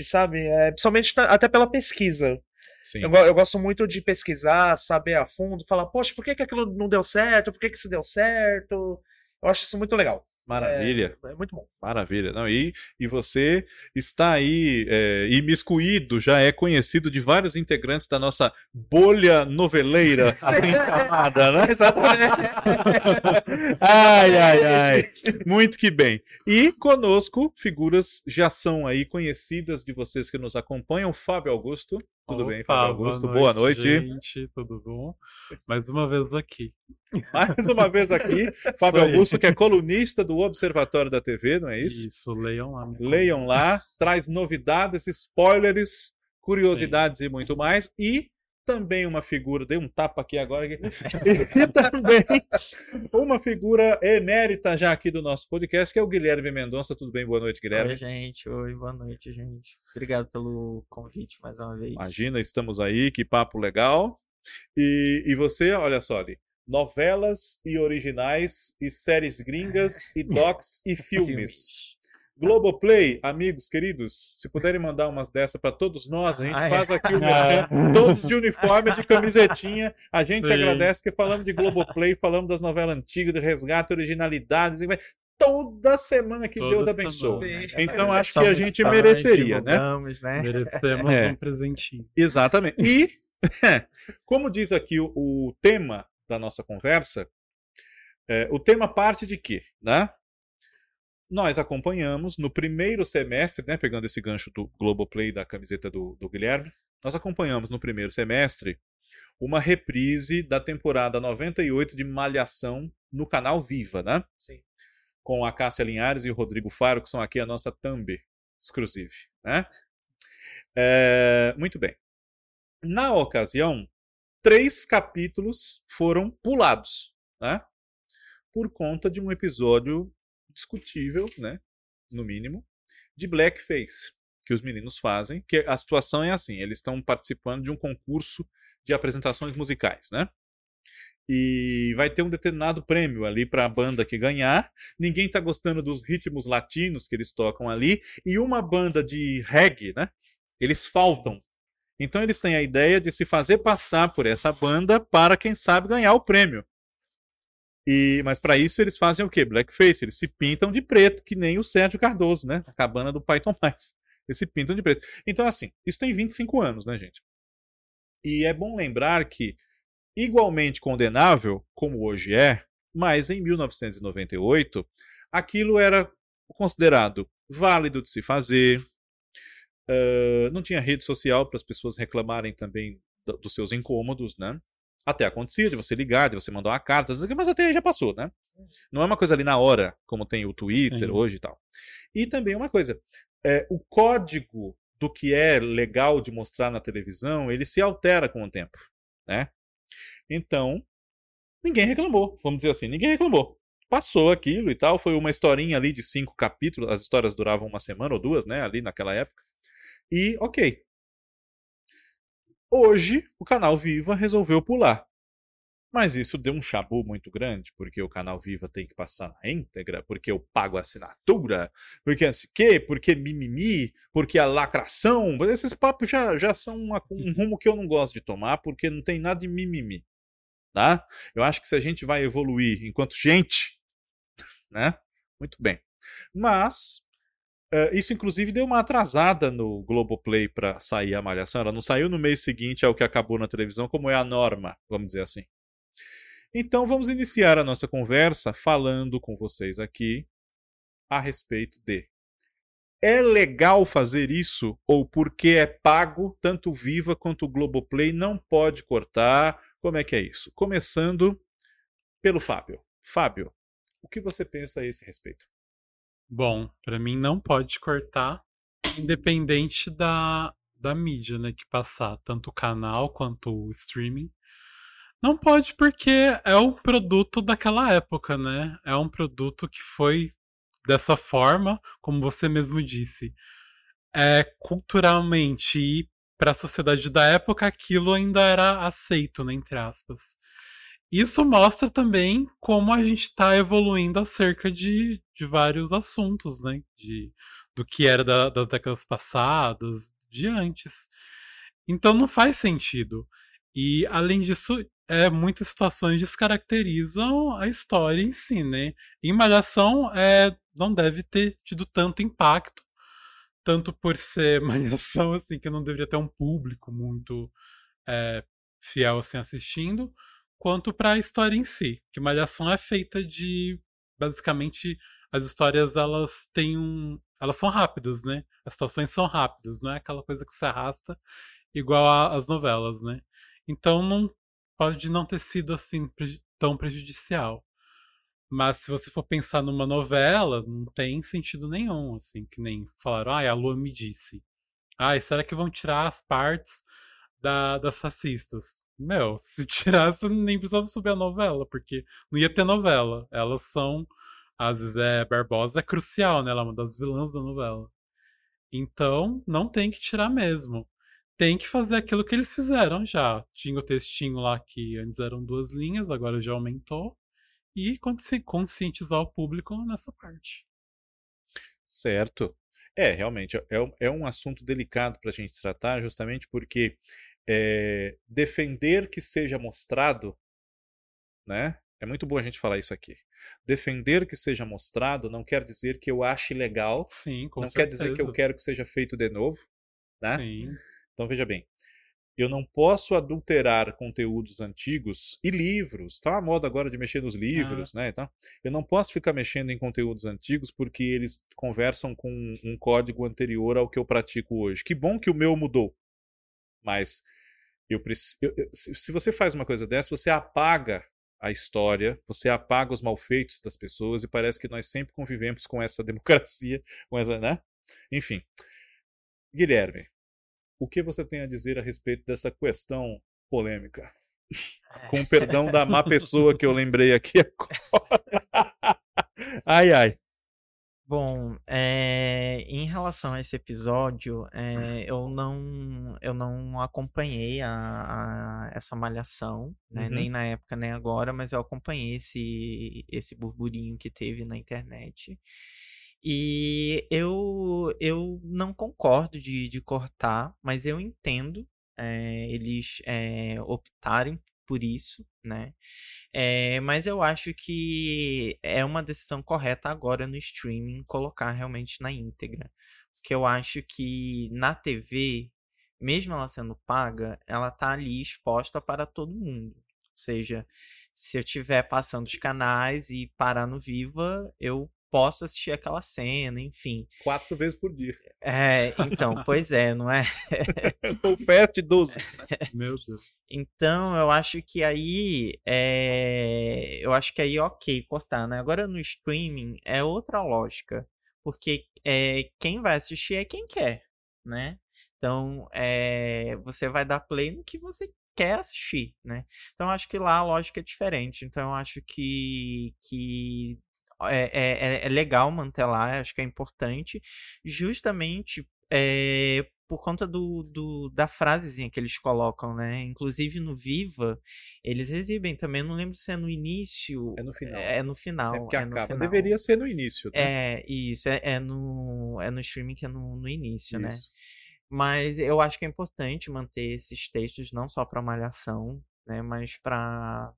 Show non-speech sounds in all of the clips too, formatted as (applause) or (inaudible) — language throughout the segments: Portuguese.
sabe? É, principalmente até pela pesquisa. Eu, eu gosto muito de pesquisar, saber a fundo, falar, poxa, por que, que aquilo não deu certo? Por que, que isso deu certo? Eu acho isso muito legal. Maravilha. É muito bom. Maravilha. Não, e, e você está aí é, imiscuído, já é conhecido de vários integrantes da nossa bolha noveleira (laughs) chamada, né? (laughs) ai, ai, ai. Muito que bem. E conosco, figuras já são aí conhecidas de vocês que nos acompanham. Fábio Augusto. Tudo bem, Fábio Augusto? Boa noite. Gente, tudo bom? Mais uma vez aqui. (laughs) Mais uma vez aqui, (laughs) Fábio. Augusto, que é colunista do Observatório da TV, não é isso? Isso, leiam lá. Leiam lá, traz novidades, spoilers, curiosidades e muito mais. E também uma figura, dei um tapa aqui agora, aqui. (laughs) (laughs) e também uma figura emérita já aqui do nosso podcast, que é o Guilherme Mendonça. Tudo bem? Boa noite, Guilherme. Oi, gente. Oi, boa noite, gente. Obrigado pelo convite mais uma vez. Imagina, estamos aí, que papo legal. E, e você, olha só ali, novelas e originais, e séries gringas, e (laughs) docs e filmes. Globoplay, amigos queridos, se puderem mandar umas dessas para todos nós, a gente Ah, é? faz aqui o (laughs) merchan, todos de uniforme, de camisetinha. A gente Sim. agradece que falamos de Globoplay, falamos das novelas antigas, de resgate, originalidades. Toda semana que Toda Deus abençoe. semana. Então acho que a gente mereceria, né? né? Merecemos É. um presentinho. Exatamente. E, (laughs) como diz aqui o, o tema da nossa conversa, é, o tema parte de quê? Né? Nós acompanhamos no primeiro semestre, né, pegando esse gancho do Globoplay da camiseta do, do Guilherme, nós acompanhamos no primeiro semestre uma reprise da temporada 98 de Malhação no canal Viva, né? Sim. Com a Cássia Linhares e o Rodrigo Faro, que são aqui a nossa thumb exclusive, né? É, muito bem. Na ocasião, três capítulos foram pulados, né? Por conta de um episódio discutível, né? No mínimo, de blackface que os meninos fazem. Que a situação é assim: eles estão participando de um concurso de apresentações musicais, né? E vai ter um determinado prêmio ali para a banda que ganhar. Ninguém está gostando dos ritmos latinos que eles tocam ali. E uma banda de reggae, né? Eles faltam. Então eles têm a ideia de se fazer passar por essa banda para, quem sabe, ganhar o prêmio. E, mas para isso eles fazem o quê? Blackface. Eles se pintam de preto, que nem o Sérgio Cardoso, né? A cabana do Pai Tomás. (laughs) Eles se pintam de preto. Então, assim, isso tem 25 anos, né, gente? E é bom lembrar que, igualmente condenável, como hoje é, mas em 1998, aquilo era considerado válido de se fazer, Uh, não tinha rede social para as pessoas reclamarem também do- dos seus incômodos, né? Até acontecia de você ligar, de você mandar uma carta, mas até aí já passou, né? Não é uma coisa ali na hora, como tem o Twitter Sim. hoje e tal. E também uma coisa, é, o código do que é legal de mostrar na televisão, ele se altera com o tempo, né? Então, ninguém reclamou, vamos dizer assim, ninguém reclamou. Passou aquilo e tal, foi uma historinha ali de cinco capítulos, as histórias duravam uma semana ou duas, né, ali naquela época. E ok. Hoje, o canal Viva resolveu pular. Mas isso deu um chabu muito grande, porque o canal Viva tem que passar na íntegra, porque eu pago a assinatura, porque assim quê, porque mimimi, porque a lacração. Esses papos já, já são uma- um rumo que eu não gosto de tomar, porque não tem nada de mimimi. Tá? Eu acho que se a gente vai evoluir enquanto gente, né? Muito bem. Mas eh, isso, inclusive, deu uma atrasada no Globoplay para sair a Malhação. Ela não saiu no mês seguinte ao que acabou na televisão, como é a norma, vamos dizer assim. Então, vamos iniciar a nossa conversa falando com vocês aqui a respeito de. É legal fazer isso ou porque é pago, tanto Viva quanto o Globoplay não pode cortar? Como é que é isso? Começando pelo Fábio. Fábio, o que você pensa a esse respeito? Bom, pra mim não pode cortar, independente da, da mídia, né, que passar, tanto o canal quanto o streaming. Não pode porque é um produto daquela época, né? É um produto que foi dessa forma, como você mesmo disse. É culturalmente e para a sociedade da época aquilo ainda era aceito, né, entre aspas. Isso mostra também como a gente está evoluindo acerca de, de vários assuntos, né? De do que era da, das décadas passadas, de antes. Então não faz sentido. E além disso, é, muitas situações descaracterizam a história em si, né? Em Malhação é, não deve ter tido tanto impacto, tanto por ser (laughs) Malhação, assim, que não deveria ter um público muito é, fiel assim assistindo, quanto para a história em si. Que Malhação é feita de basicamente as histórias elas têm um, elas são rápidas, né? As situações são rápidas, não é aquela coisa que se arrasta igual às novelas, né? Então não pode não ter sido assim tão prejudicial. Mas se você for pensar numa novela, não tem sentido nenhum, assim, que nem falaram, ai, ah, a Lua me disse. Ai, será que vão tirar as partes da, das racistas? Meu, se tirasse, nem precisava subir a novela, porque não ia ter novela. Elas são. A Zé Barbosa é crucial, né? Ela é uma das vilãs da novela. Então, não tem que tirar mesmo tem que fazer aquilo que eles fizeram já. Tinha o textinho lá que antes eram duas linhas, agora já aumentou. E conscientizar o público nessa parte. Certo. É, realmente, é, é um assunto delicado para a gente tratar, justamente porque é, defender que seja mostrado, né? É muito bom a gente falar isso aqui. Defender que seja mostrado não quer dizer que eu ache legal. Sim, com não certeza. quer dizer que eu quero que seja feito de novo, né? Sim. Então veja bem, eu não posso adulterar conteúdos antigos e livros. Tá a moda agora de mexer nos livros, ah. né? Então, eu não posso ficar mexendo em conteúdos antigos porque eles conversam com um código anterior ao que eu pratico hoje. Que bom que o meu mudou. Mas eu, eu, eu, se você faz uma coisa dessa, você apaga a história, você apaga os malfeitos das pessoas e parece que nós sempre convivemos com essa (laughs) democracia, com essa, né? Enfim. Guilherme, o que você tem a dizer a respeito dessa questão polêmica? Com perdão da má pessoa que eu lembrei aqui (laughs) agora. (laughs) ai, ai. Bom, é, em relação a esse episódio, é, eu não eu não acompanhei a, a essa malhação, né, uhum. nem na época nem agora, mas eu acompanhei esse esse burburinho que teve na internet. E eu, eu não concordo de, de cortar, mas eu entendo é, eles optarem por isso, né? É, mas eu acho que é uma decisão correta agora no streaming colocar realmente na íntegra. Porque eu acho que na TV, mesmo ela sendo paga, ela tá ali exposta para todo mundo. Ou seja, se eu estiver passando os canais e parar no Viva, eu posso assistir aquela cena, enfim. Quatro vezes por dia. É, então, (laughs) pois é, não é? Ou perto de 12. Meu Deus. Então, eu acho que aí é... eu acho que aí ok cortar, né? Agora no streaming é outra lógica, porque é, quem vai assistir é quem quer, né? Então, é, você vai dar play no que você quer assistir, né? Então, acho que lá a lógica é diferente. Então, eu acho que, que é, é, é legal manter lá, acho que é importante, justamente é, por conta do, do, da frasezinha que eles colocam, né? Inclusive no Viva, eles exibem também, não lembro se é no início. É no final. É, no final. Sempre que é acaba. Final. Deveria ser no início. Né? É, isso. É, é, no, é no streaming que é no, no início, né? isso. né? Mas eu acho que é importante manter esses textos não só para malhação, né? Mas para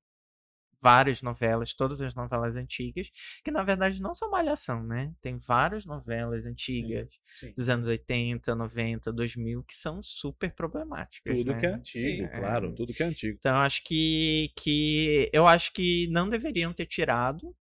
várias novelas, todas as novelas antigas, que na verdade não são malhação, né? Tem várias novelas antigas sim, sim. dos anos 80, 90, 2000 que são super problemáticas. Tudo né? que é antigo, sim, claro, é... tudo que é antigo. Então acho que, que eu acho que não deveriam ter tirado.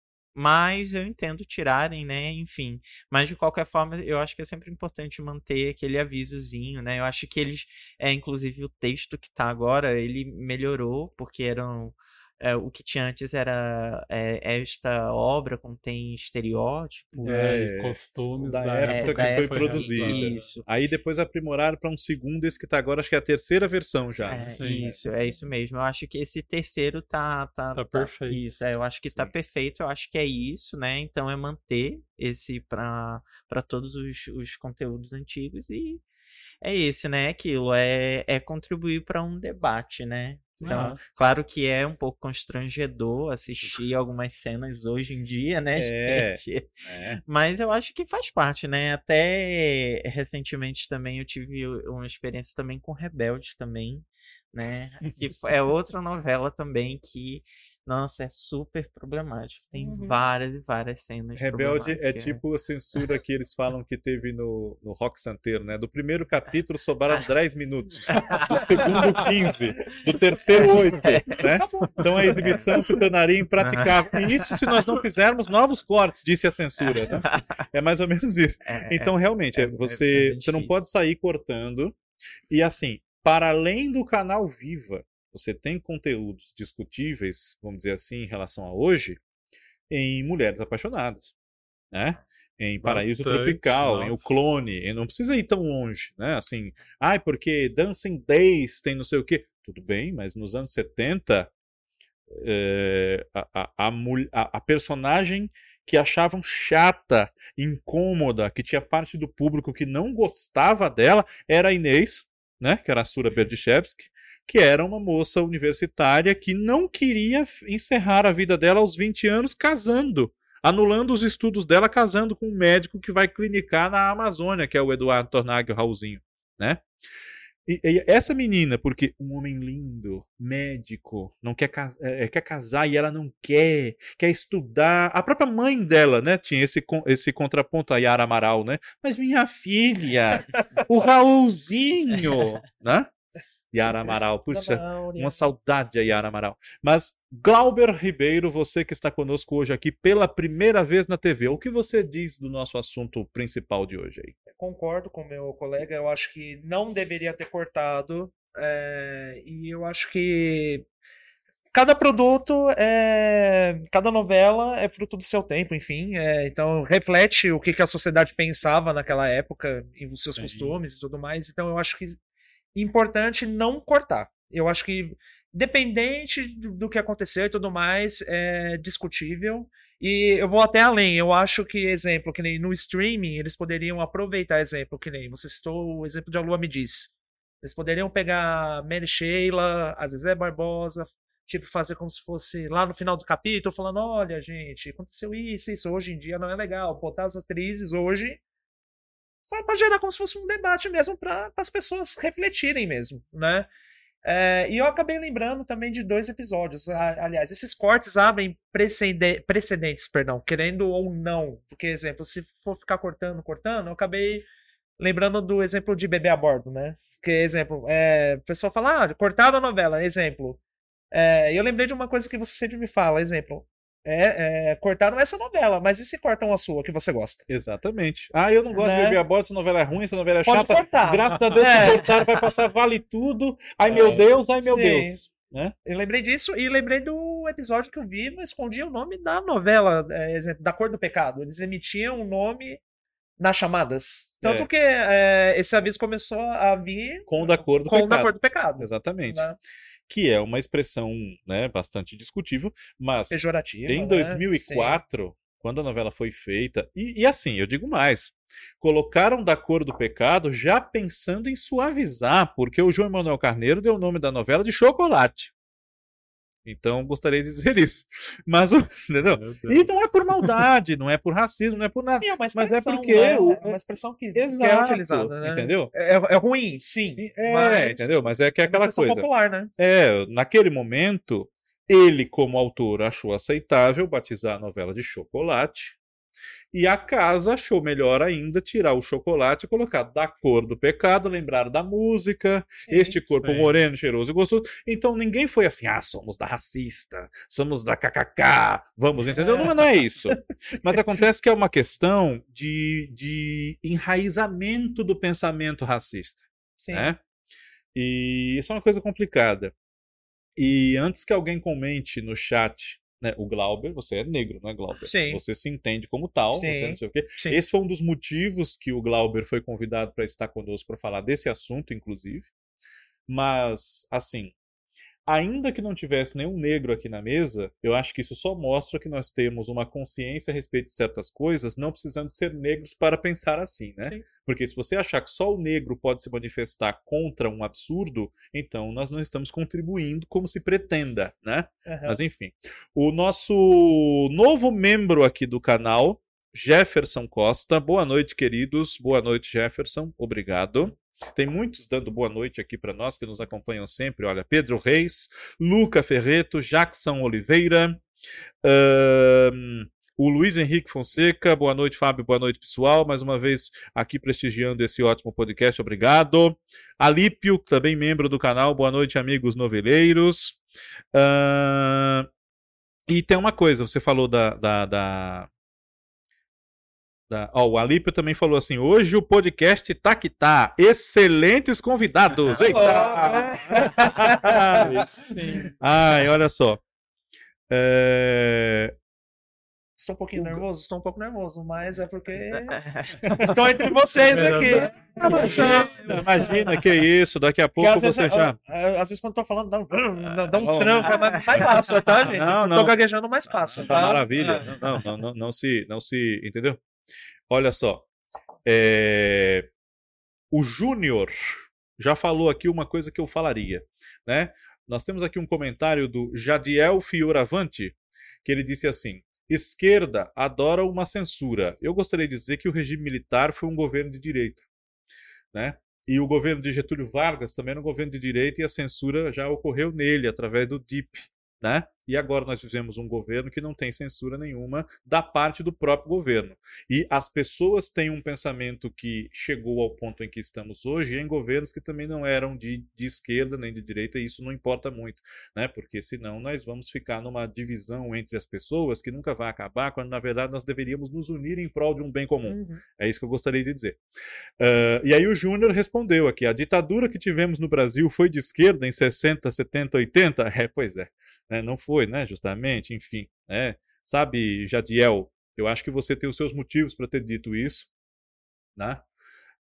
Mas eu entendo tirarem, né? Enfim. Mas de qualquer forma, eu acho que é sempre importante manter aquele avisozinho, né? Eu acho que eles, é, inclusive o texto que tá agora, ele melhorou, porque eram é, o que tinha antes era é, esta obra contém estereótipos é, costumes da, da época que foi produzida. Isso. Aí depois aprimoraram para um segundo, esse que tá agora, acho que é a terceira versão já. É, Sim, isso, é. isso mesmo. Eu acho que esse terceiro tá tá, tá, tá perfeito. Isso, é, eu acho que tá Sim. tá perfeito. Eu acho que é isso, né? Então é manter esse para para todos os, os conteúdos antigos e é esse, né? Aquilo é, é contribuir para um debate, né? Então, claro que é um pouco constrangedor assistir algumas cenas hoje em dia, né, É. gente? É. Mas eu acho que faz parte, né? Até recentemente também eu tive uma experiência também com Rebelde também, né? Que (laughs) é outra novela também que, nossa, é super problemática. Tem Uhum. várias e várias cenas Rebelde é problemáticas. tipo a censura que eles falam que teve no, no Rock Santeiro, né? Do primeiro (laughs) capítulo sobraram 10 minutos, (laughs) do segundo 15, do terceiro 8, né? (laughs) Então a exibição se tornaria impraticável. E isso se nós não fizermos novos cortes, disse a censura, né? É mais ou menos isso. É, Então, realmente, é- é- é- você, é você não pode sair cortando. E assim, para além do canal Viva, você tem conteúdos discutíveis, vamos dizer assim, em relação a hoje, em Mulheres Apaixonadas, né? Em Paraíso Bastante, Tropical, em O nossa. Clone, e não precisa ir tão longe, né? Assim, ai, porque Dancing Days tem não sei o quê. Tudo bem, mas nos anos 70, é, a, a, a, a- a personagem que achavam chata, incômoda, que tinha parte do público que não gostava dela, era a Inês, né? Que era a Sura Berdichevsky, que era uma moça universitária que não queria encerrar a vida dela aos 20 anos casando. Anulando os estudos dela, casando com um médico que vai clinicar na Amazônia, que é o Eduardo Tornag, o Raulzinho, né? E, e essa menina, porque um homem lindo, médico, não quer, cas- é, quer casar e ela não quer, quer estudar. A própria mãe dela, né, tinha esse, esse contraponto a Yara Amaral, né? Mas minha filha, o Raulzinho, (laughs) né? Yara Amaral, puxa, uma saudade de Yara Amaral. Mas, Glauber Ribeiro, você que está conosco hoje aqui pela primeira vez na TV, o que você diz do nosso assunto principal de hoje aí? Concordo com o meu colega, eu acho que não deveria ter cortado. é, e eu acho que cada produto é. Cada novela é fruto do seu tempo, enfim. é, então reflete o que, que a sociedade pensava naquela época, e os seus Sim. costumes e tudo mais. Então eu acho que importante não cortar. Eu acho que, dependente do, que aconteceu e tudo mais, é discutível. E eu vou até além. Eu acho que, exemplo, que nem no streaming, eles poderiam aproveitar, exemplo, que nem você citou o exemplo de A Lua Me Diz. Eles poderiam pegar Mary Sheila, a Zezé Barbosa, tipo, fazer como se fosse lá no final do capítulo, falando: olha, gente, aconteceu isso, isso, hoje em dia não é legal. Botar as atrizes hoje para gerar como se fosse um debate mesmo para as pessoas refletirem mesmo, né? É, e eu acabei lembrando também de dois episódios. Aliás, esses cortes abrem precede- precedentes, perdão, querendo ou não. Porque, exemplo, se for ficar cortando, cortando, eu acabei lembrando do exemplo de Bebê a Bordo, né? Porque, exemplo, é, o pessoal fala, ah, cortaram a novela, exemplo. É, eu lembrei de uma coisa que você sempre me fala, exemplo. É, é, cortaram essa novela, mas e se cortam a sua que você gosta? Exatamente. Ah, eu não gosto de Né? beber a bordo, essa novela é ruim, essa novela é Pode chata. cortar. Graças a Deus É. cortaram, vai passar vale tudo. Ai meu É. Deus, ai meu Sim. Deus. Né? Eu lembrei disso e lembrei do episódio que eu vi, mas escondia o nome da novela, é, da Cor do Pecado. Eles emitiam o nome nas chamadas. Tanto É. que é, esse aviso começou a vir Com o da cor do com o da pecado. Cor do Pecado. Exatamente. né? Que é uma expressão né, bastante discutível, mas Pejorativa. em né? 2004, quando a novela foi feita, e, e assim, eu digo mais, colocaram da cor do pecado já pensando em suavizar, porque o João Emanuel Carneiro deu o nome da novela de Chocolate. Então, gostaria de dizer isso. (laughs) Mas, o- entendeu? E não é por maldade, não é por racismo, não é por nada. É Mas é porque né? o- É uma expressão que, que é Exato, utilizada, né? Entendeu? É, é ruim, sim. É, mas entendeu? Mas é que é é uma aquela coisa. popular, né? É, naquele momento, ele, como autor, achou aceitável batizar a novela de Chocolate. E a casa achou melhor ainda tirar o chocolate e colocar da cor do pecado, lembrar da música, este corpo sim. moreno, cheiroso e gostoso. Então ninguém foi assim, ah, somos da racista, somos da kkk, vamos, entendeu? Não, não é isso. (laughs) Mas acontece que é uma questão de, de enraizamento do pensamento racista Sim. né? E isso é uma coisa complicada. E antes que alguém comente no chat, né, o Glauber, você é negro, não é Glauber? Sim. Você se entende como tal, você Sim. não sei o quê. Sim. Esse foi um dos motivos que o Glauber foi convidado para estar conosco para falar desse assunto, inclusive. Mas, assim, ainda que não tivesse nenhum negro aqui na mesa, eu acho que isso só mostra que nós temos uma consciência a respeito de certas coisas, não precisando ser negros para pensar assim, né? Sim. Porque se você achar que só o negro pode se manifestar contra um absurdo, então nós não estamos contribuindo como se pretenda, né? Aham. Mas enfim. O nosso novo membro aqui do canal, Jefferson Costa. Boa noite, queridos. Boa noite, Jefferson. Obrigado. Tem muitos dando boa noite aqui para nós que nos acompanham sempre. Olha, Pedro Reis, Luca Ferreto, Jackson Oliveira, ahn, o Luiz Henrique Fonseca. Boa noite, Fábio. Boa noite, pessoal. Mais uma vez aqui prestigiando esse ótimo podcast. Obrigado. Alípio, também membro do canal. Boa noite, amigos noveleiros. Ahn, e tem uma coisa, você falou da. da, da... da- ó, o Alípio também falou assim: hoje o podcast tá que tá. Excelentes convidados. Eita! (laughs) (laughs) Ai, olha só. É, Estou um pouquinho nervoso? Estou um pouco nervoso, mas é porque (laughs) estou entre vocês Melhor aqui. Ah, mas, ah, Imagina que isso, daqui a pouco às vezes, você já. ah, ah, às vezes quando estou falando, dá um, dá- dá um Oh. tranco, mas, mas passa, tá, gente? Não, não. Tô gaguejando, mas passa. Tá Tá? maravilha. Ah. Não, não, não, não se, não se, entendeu? Olha só. É, O Júnior já falou aqui uma coisa que eu falaria, né? Nós temos aqui um comentário do Jadiel Fioravante, que ele disse assim: esquerda adora uma censura. Eu gostaria de dizer que o regime militar foi um governo de direita, né? E o governo de Getúlio Vargas também era um governo de direita e a censura já ocorreu nele através do DIP, né? E agora nós vivemos um governo que não tem censura nenhuma da parte do próprio governo. E as pessoas têm um pensamento que chegou ao ponto em que estamos hoje em governos que também não eram de, de esquerda nem de direita, e isso não importa muito, né? Porque senão nós vamos ficar numa divisão entre as pessoas que nunca vai acabar, quando na verdade nós deveríamos nos unir em prol de um bem comum. Uhum. É isso que eu gostaria de dizer. Ah, e aí o Júnior respondeu aqui: a ditadura que tivemos no Brasil foi de esquerda em 60, 70, 80? É, pois é. né, Não foi, né? Justamente, enfim. né? Sabe, Jadiel, eu acho que você tem os seus motivos para ter dito isso, né?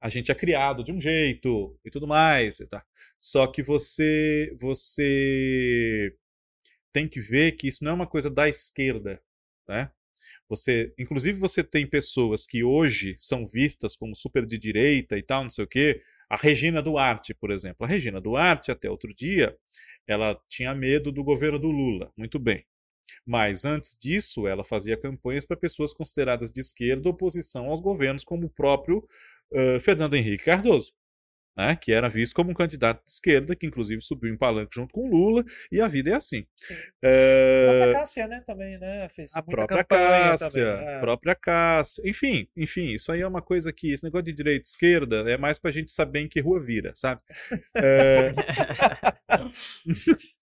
A gente é criado de um jeito e tudo mais, tá? Só que você, você tem que ver que isso não é uma coisa da esquerda, né? Você, inclusive você tem pessoas que hoje são vistas como super de direita e tal, não sei o quê. A Regina Duarte, por exemplo. A Regina Duarte, até outro dia, ela tinha medo do governo do Lula. Muito bem. Mas antes disso, ela fazia campanhas para pessoas consideradas de esquerda, oposição aos governos, como o próprio eh, Fernando Henrique Cardoso, né, que era visto como um candidato de esquerda, que inclusive subiu em palanque junto com Lula, e a vida é assim. Sim. Eh, A própria Cássia, né, também, né? Fez a própria Cássia, também, é. a própria Cássia. Enfim, enfim, isso aí é uma coisa que esse negócio de direita e esquerda é mais pra gente saber em que rua vira, sabe? É, (laughs)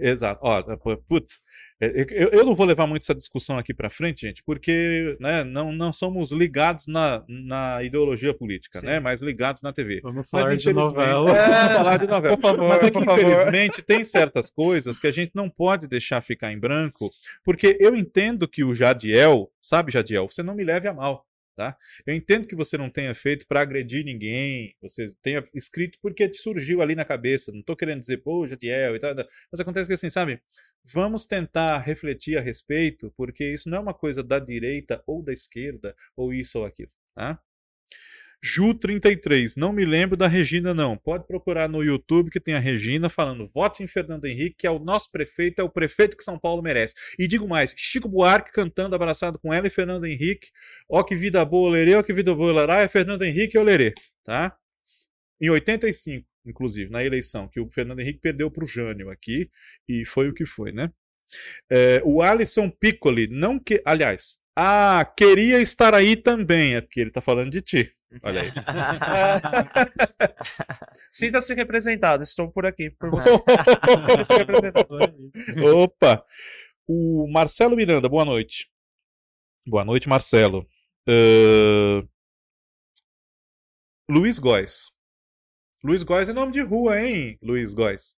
Exato. Ó, putz, é, eu, eu não vou levar muito essa discussão aqui pra frente, gente, porque né, não, não somos ligados na, na ideologia política, Sim. né? Mas ligados na TV. Vamos Mas, falar de infelizmente- novela. É, vamos falar de novela. Por favor, Mas é que, por favor. infelizmente, tem certas coisas que a gente não pode deixar ficar em branco, porque eu entendo que o Jadiel, sabe, Jadiel, você não me leve a mal, tá? Eu entendo que você não tenha feito para agredir ninguém, você tenha escrito porque te surgiu ali na cabeça, não tô querendo dizer, pô, Jadiel e tal, mas acontece que assim, sabe? Vamos tentar refletir a respeito, porque isso não é uma coisa da direita ou da esquerda, ou isso ou aquilo, tá? Ju33, não me lembro da Regina, não. Pode procurar no YouTube que tem a Regina falando: vote em Fernando Henrique, que é o nosso prefeito, é o prefeito que São Paulo merece. E digo mais: Chico Buarque cantando abraçado com ela e Fernando Henrique. Ó, que vida boa, lerê, ó, que vida boa, lará, é Fernando Henrique e Olerê, tá? Em 85, inclusive, na eleição, que o Fernando Henrique perdeu para o Jânio aqui, e foi o que foi, né? É, o Alisson Piccoli, não que. Aliás, ah, queria estar aí também, é porque ele tá falando de ti. Olha aí. (laughs) Sinta-se representado, estou por aqui por você. (laughs) Sinta-se representado. Opa! O Marcelo Miranda, boa noite. Boa noite, Marcelo. Ahn, Luiz Góes. Luiz Góes é nome de rua, hein, Luiz Góes?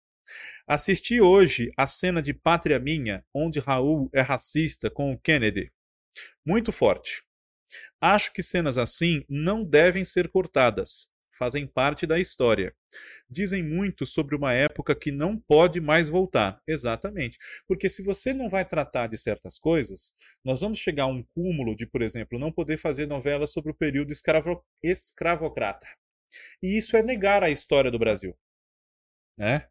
Assisti hoje a cena de Pátria Minha, onde Raul é racista com o Kennedy. Muito forte. Acho que cenas assim não devem ser cortadas. fazem parte da história. Dizem muito sobre uma época que não pode mais voltar. Exatamente. Porque se você não vai tratar de certas coisas, nós vamos chegar a um cúmulo de, por exemplo, não poder fazer novelas sobre o período escravo escravocrata. E isso é negar a história do Brasil. Né?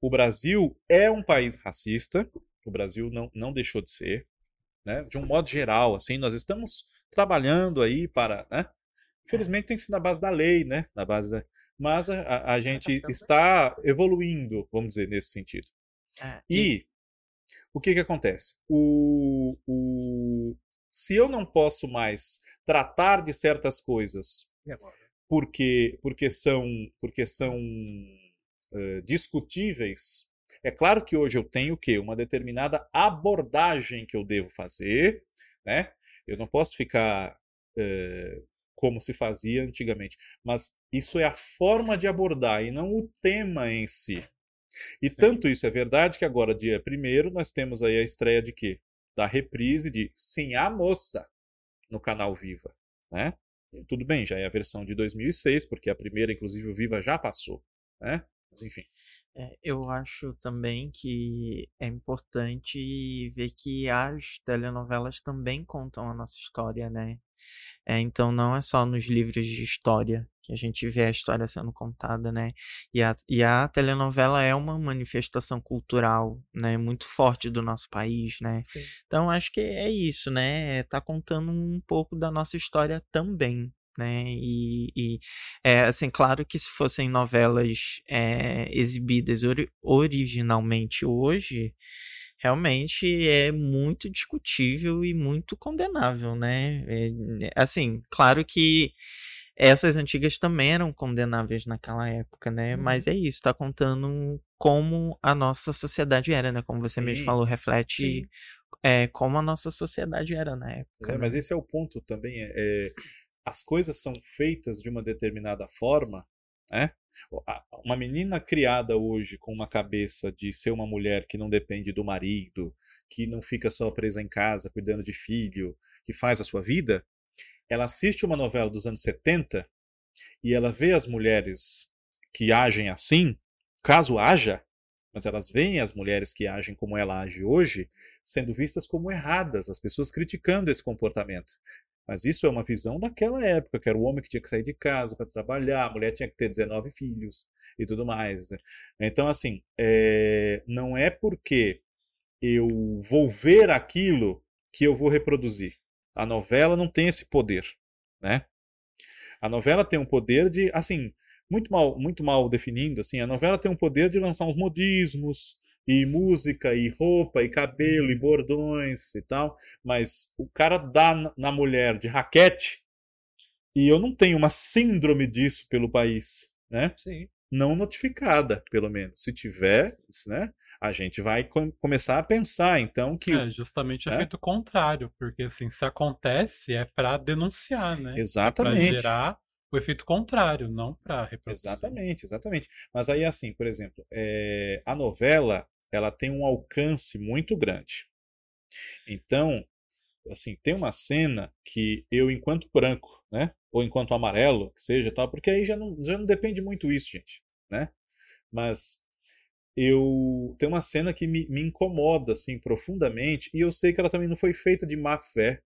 O Brasil é um país racista, o Brasil não, não deixou de ser. Né? De um modo geral, assim, nós estamos trabalhando aí para. Né? Infelizmente tem que ser na base da lei, né? Na base da... Mas a, a gente está evoluindo, vamos dizer, nesse sentido. É, E o que, que acontece? O, o, se eu não posso mais tratar de certas coisas E porque, porque são, porque são eh, discutíveis, é claro que hoje eu tenho o quê? Uma determinada abordagem que eu devo fazer, né? Eu não posso ficar eh, como se fazia antigamente, mas isso é a forma de abordar e não o tema em si. E Sim. tanto isso é verdade que agora, dia 1 nós temos aí a estreia de quê? Da reprise de Sim, a Moça, no canal Viva, né? E Tudo bem, já é a versão de 2006, porque a primeira, inclusive, o Viva já passou, né? Mas, enfim. É, eu acho também que é importante ver que as telenovelas também contam a nossa história, né? É, então não é só nos livros de história que a gente vê a história sendo contada, né? E a, e a telenovela é uma manifestação cultural, né? Muito forte do nosso país, né? Sim. Então acho que é isso, né? Tá contando um pouco da nossa história também, né? E, e é assim, claro que se fossem novelas é, exibidas ori- originalmente hoje, realmente é muito discutível e muito condenável, né? É, assim, claro que essas antigas também eram condenáveis naquela época, né? Uhum. Mas é isso, tá contando como a nossa sociedade era, né? Como você mesmo Sim, falou, reflete é, como a nossa sociedade era na época. É, né? mas esse é o ponto também. É, é, as coisas são feitas de uma determinada forma, né? Uma menina criada hoje com uma cabeça de ser uma mulher que não depende do marido, que não fica só presa em casa cuidando de filho, que faz a sua vida, ela assiste uma novela dos anos 70 e ela vê as mulheres que agem assim, caso haja, mas elas veem as mulheres que agem como ela age hoje sendo vistas como erradas, as pessoas criticando esse comportamento. Mas isso é uma visão daquela época, que era o homem que tinha que sair de casa para trabalhar, a mulher tinha que ter 19 filhos e tudo mais. né? Então, assim, é, não é porque eu vou ver aquilo que eu vou reproduzir. A novela não tem esse poder, né? A novela tem um poder de, assim, muito mal, muito mal definindo, assim, a novela tem um poder de lançar uns modismos e música e roupa e cabelo e bordões e tal, mas o cara dá na- mulher de raquete e eu não tenho uma síndrome disso pelo país, né? Sim. Não notificada, pelo menos. Se tiver, né? A gente vai com- começar a pensar, então, que É, justamente o É? efeito contrário, porque assim, se acontece é pra denunciar, né? Pra exatamente. gerar o efeito contrário, não pra reproduzir. Exatamente, exatamente. Mas aí, assim, por exemplo, é, a novela ela tem um alcance muito grande. Então, assim, tem uma cena que eu, enquanto branco, né, ou enquanto amarelo, que seja, tal, porque aí já não, já não depende muito isso, gente, né? Mas eu tem uma cena que me, me incomoda assim profundamente e eu sei que ela também não foi feita de má fé,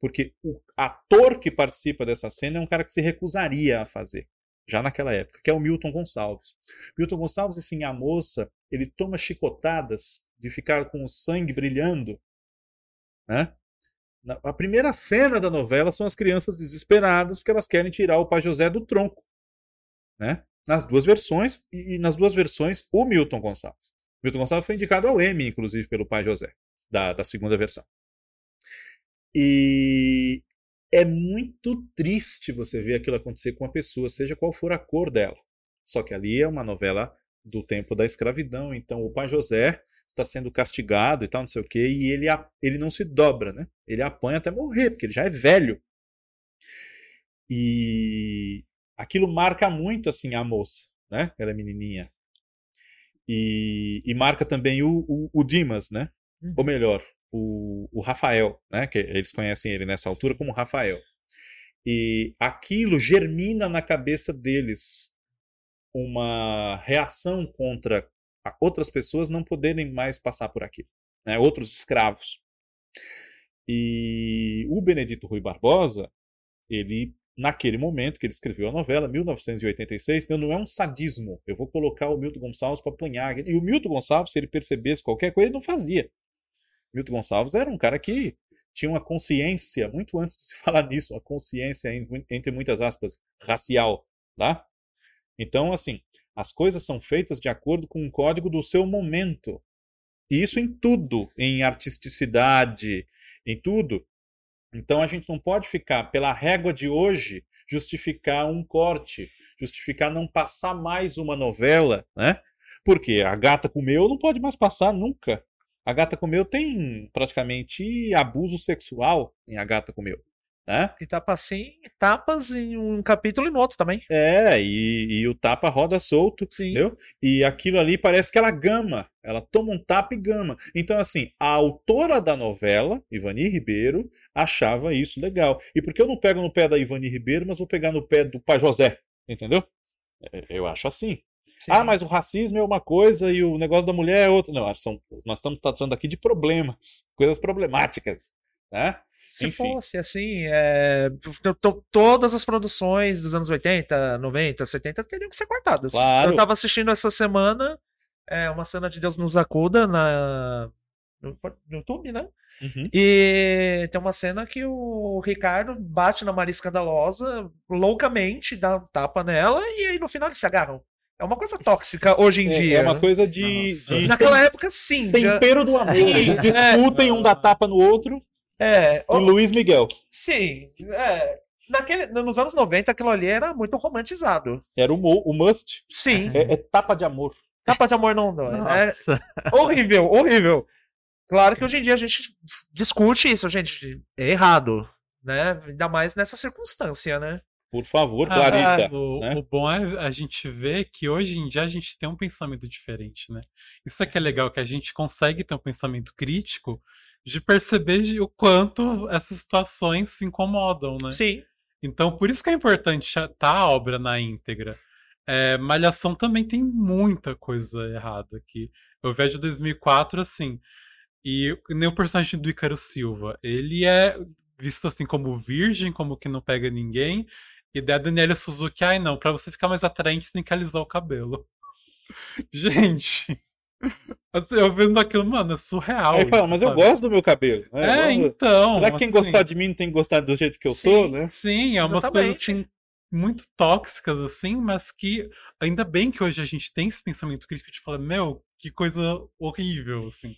porque o ator que participa dessa cena é um cara que se recusaria a fazer já naquela época, que é o Milton Gonçalves. Milton Gonçalves, assim, a moça, ele toma chicotadas de ficar com o sangue brilhando, né? A primeira cena da novela são as crianças desesperadas porque elas querem tirar o pai José do tronco, né? Nas duas versões, e, e nas duas versões, o Milton Gonçalves. Milton Gonçalves foi indicado ao Emmy, inclusive, pelo pai José, da, da segunda versão. E é muito triste você ver aquilo acontecer com a pessoa, seja qual for a cor dela. Só que ali é uma novela do tempo da escravidão, então o pai José está sendo castigado e tal, não sei o quê, e ele, ele não se dobra, né? Ele apanha até morrer, porque ele já é velho. E aquilo marca muito, assim, a moça, né? Ela é menininha. E, e marca também o, o, o Dimas, né? Uhum. Ou melhor, o, o Rafael, né? Que eles conhecem ele nessa altura como Rafael. E aquilo germina na cabeça deles uma reação contra outras pessoas não poderem mais passar por aquilo, né? outros escravos. E o Benedito Rui Barbosa, ele, naquele momento que ele escreveu a novela, 1986, meu, não é um sadismo. Eu vou colocar o Milton Gonçalves para apanhar. E o Milton Gonçalves, se ele percebesse qualquer coisa, ele não fazia. Milton Gonçalves era um cara que tinha uma consciência, muito antes de se (laughs) falar nisso, uma consciência, en- entre muitas aspas, racial, tá? Então, assim, as coisas são feitas de acordo com um código do seu momento. E isso em tudo, em artisticidade, em tudo. Então a gente não pode ficar, pela régua de hoje, justificar um corte, justificar não passar mais uma novela, né? Porque a gata comeu não pode mais passar nunca. A gata comeu tem praticamente abuso sexual em a gata comeu, né? E tapa assim, tapas em um capítulo e no outro também. É, e, e o tapa roda solto, Sim. entendeu? E aquilo ali parece que ela gama, ela toma um tapa e gama. Então, assim, a autora da novela, Ivani Ribeiro, achava isso legal. E por que eu não pego no pé da Ivani Ribeiro, mas vou pegar no pé do pai José? Entendeu? É, Eu acho assim. Sim. Ah, mas o racismo é uma coisa e o negócio da mulher é outra. Não, são, nós estamos tratando aqui de problemas, (laughs) coisas problemáticas, né? Se enfim. fosse assim, é, to- to- todas as produções dos anos 80, 90, 70 teriam que ser cortadas. Claro. Eu tava assistindo essa semana é, uma cena de Deus nos acuda na, no, no YouTube, né? Uhum. E tem uma cena que o Ricardo bate na Maria Escandalosa loucamente, dá um tapa nela e aí no final eles se agarram. É uma coisa tóxica hoje em É, dia. é uma coisa de, de Naquela época, sim. já- tempero do amor. Sim, Eles discutem um dá tapa no outro. É, O Luiz Miguel. Sim, é. Naquele, nos anos 90, aquilo ali era muito romantizado. Era o, o must. Sim. É, é tapa de amor. Tapa de amor não dói. É Nossa. horrível, horrível. Claro que hoje em dia a gente dis- discute isso, gente. É errado. Né? Ainda mais nessa circunstância, né? Por favor, Ah, Clarita. o, né? o bom é a gente ver que hoje em dia a gente tem um pensamento diferente, né? Isso é que é legal, que a gente consegue ter um pensamento crítico de perceber de- o quanto essas situações se incomodam, né? Sim. Então, por isso que é importante estar a obra na íntegra. É, Malhação também tem muita coisa errada aqui. Eu vejo 2004 assim. E nem o personagem do Ícaro Silva. Ele é visto assim como virgem, como que não pega ninguém. E daí a Daniela Suzuki, ai não, pra você ficar mais atraente, você tem que alisar o cabelo. (laughs) Gente. assim, eu vendo aquilo, mano, é surreal. Aí ele fala, mas eu sabe? gosto do meu cabelo. né? É, Eu gosto- então. Será que quem assim, gostar de mim não tem que gostar do jeito que eu Sim. sou, né? Sim, é umas Exatamente. coisas assim muito tóxicas, assim, mas que ainda bem que hoje a gente tem esse pensamento crítico de falar, meu, que coisa horrível, assim.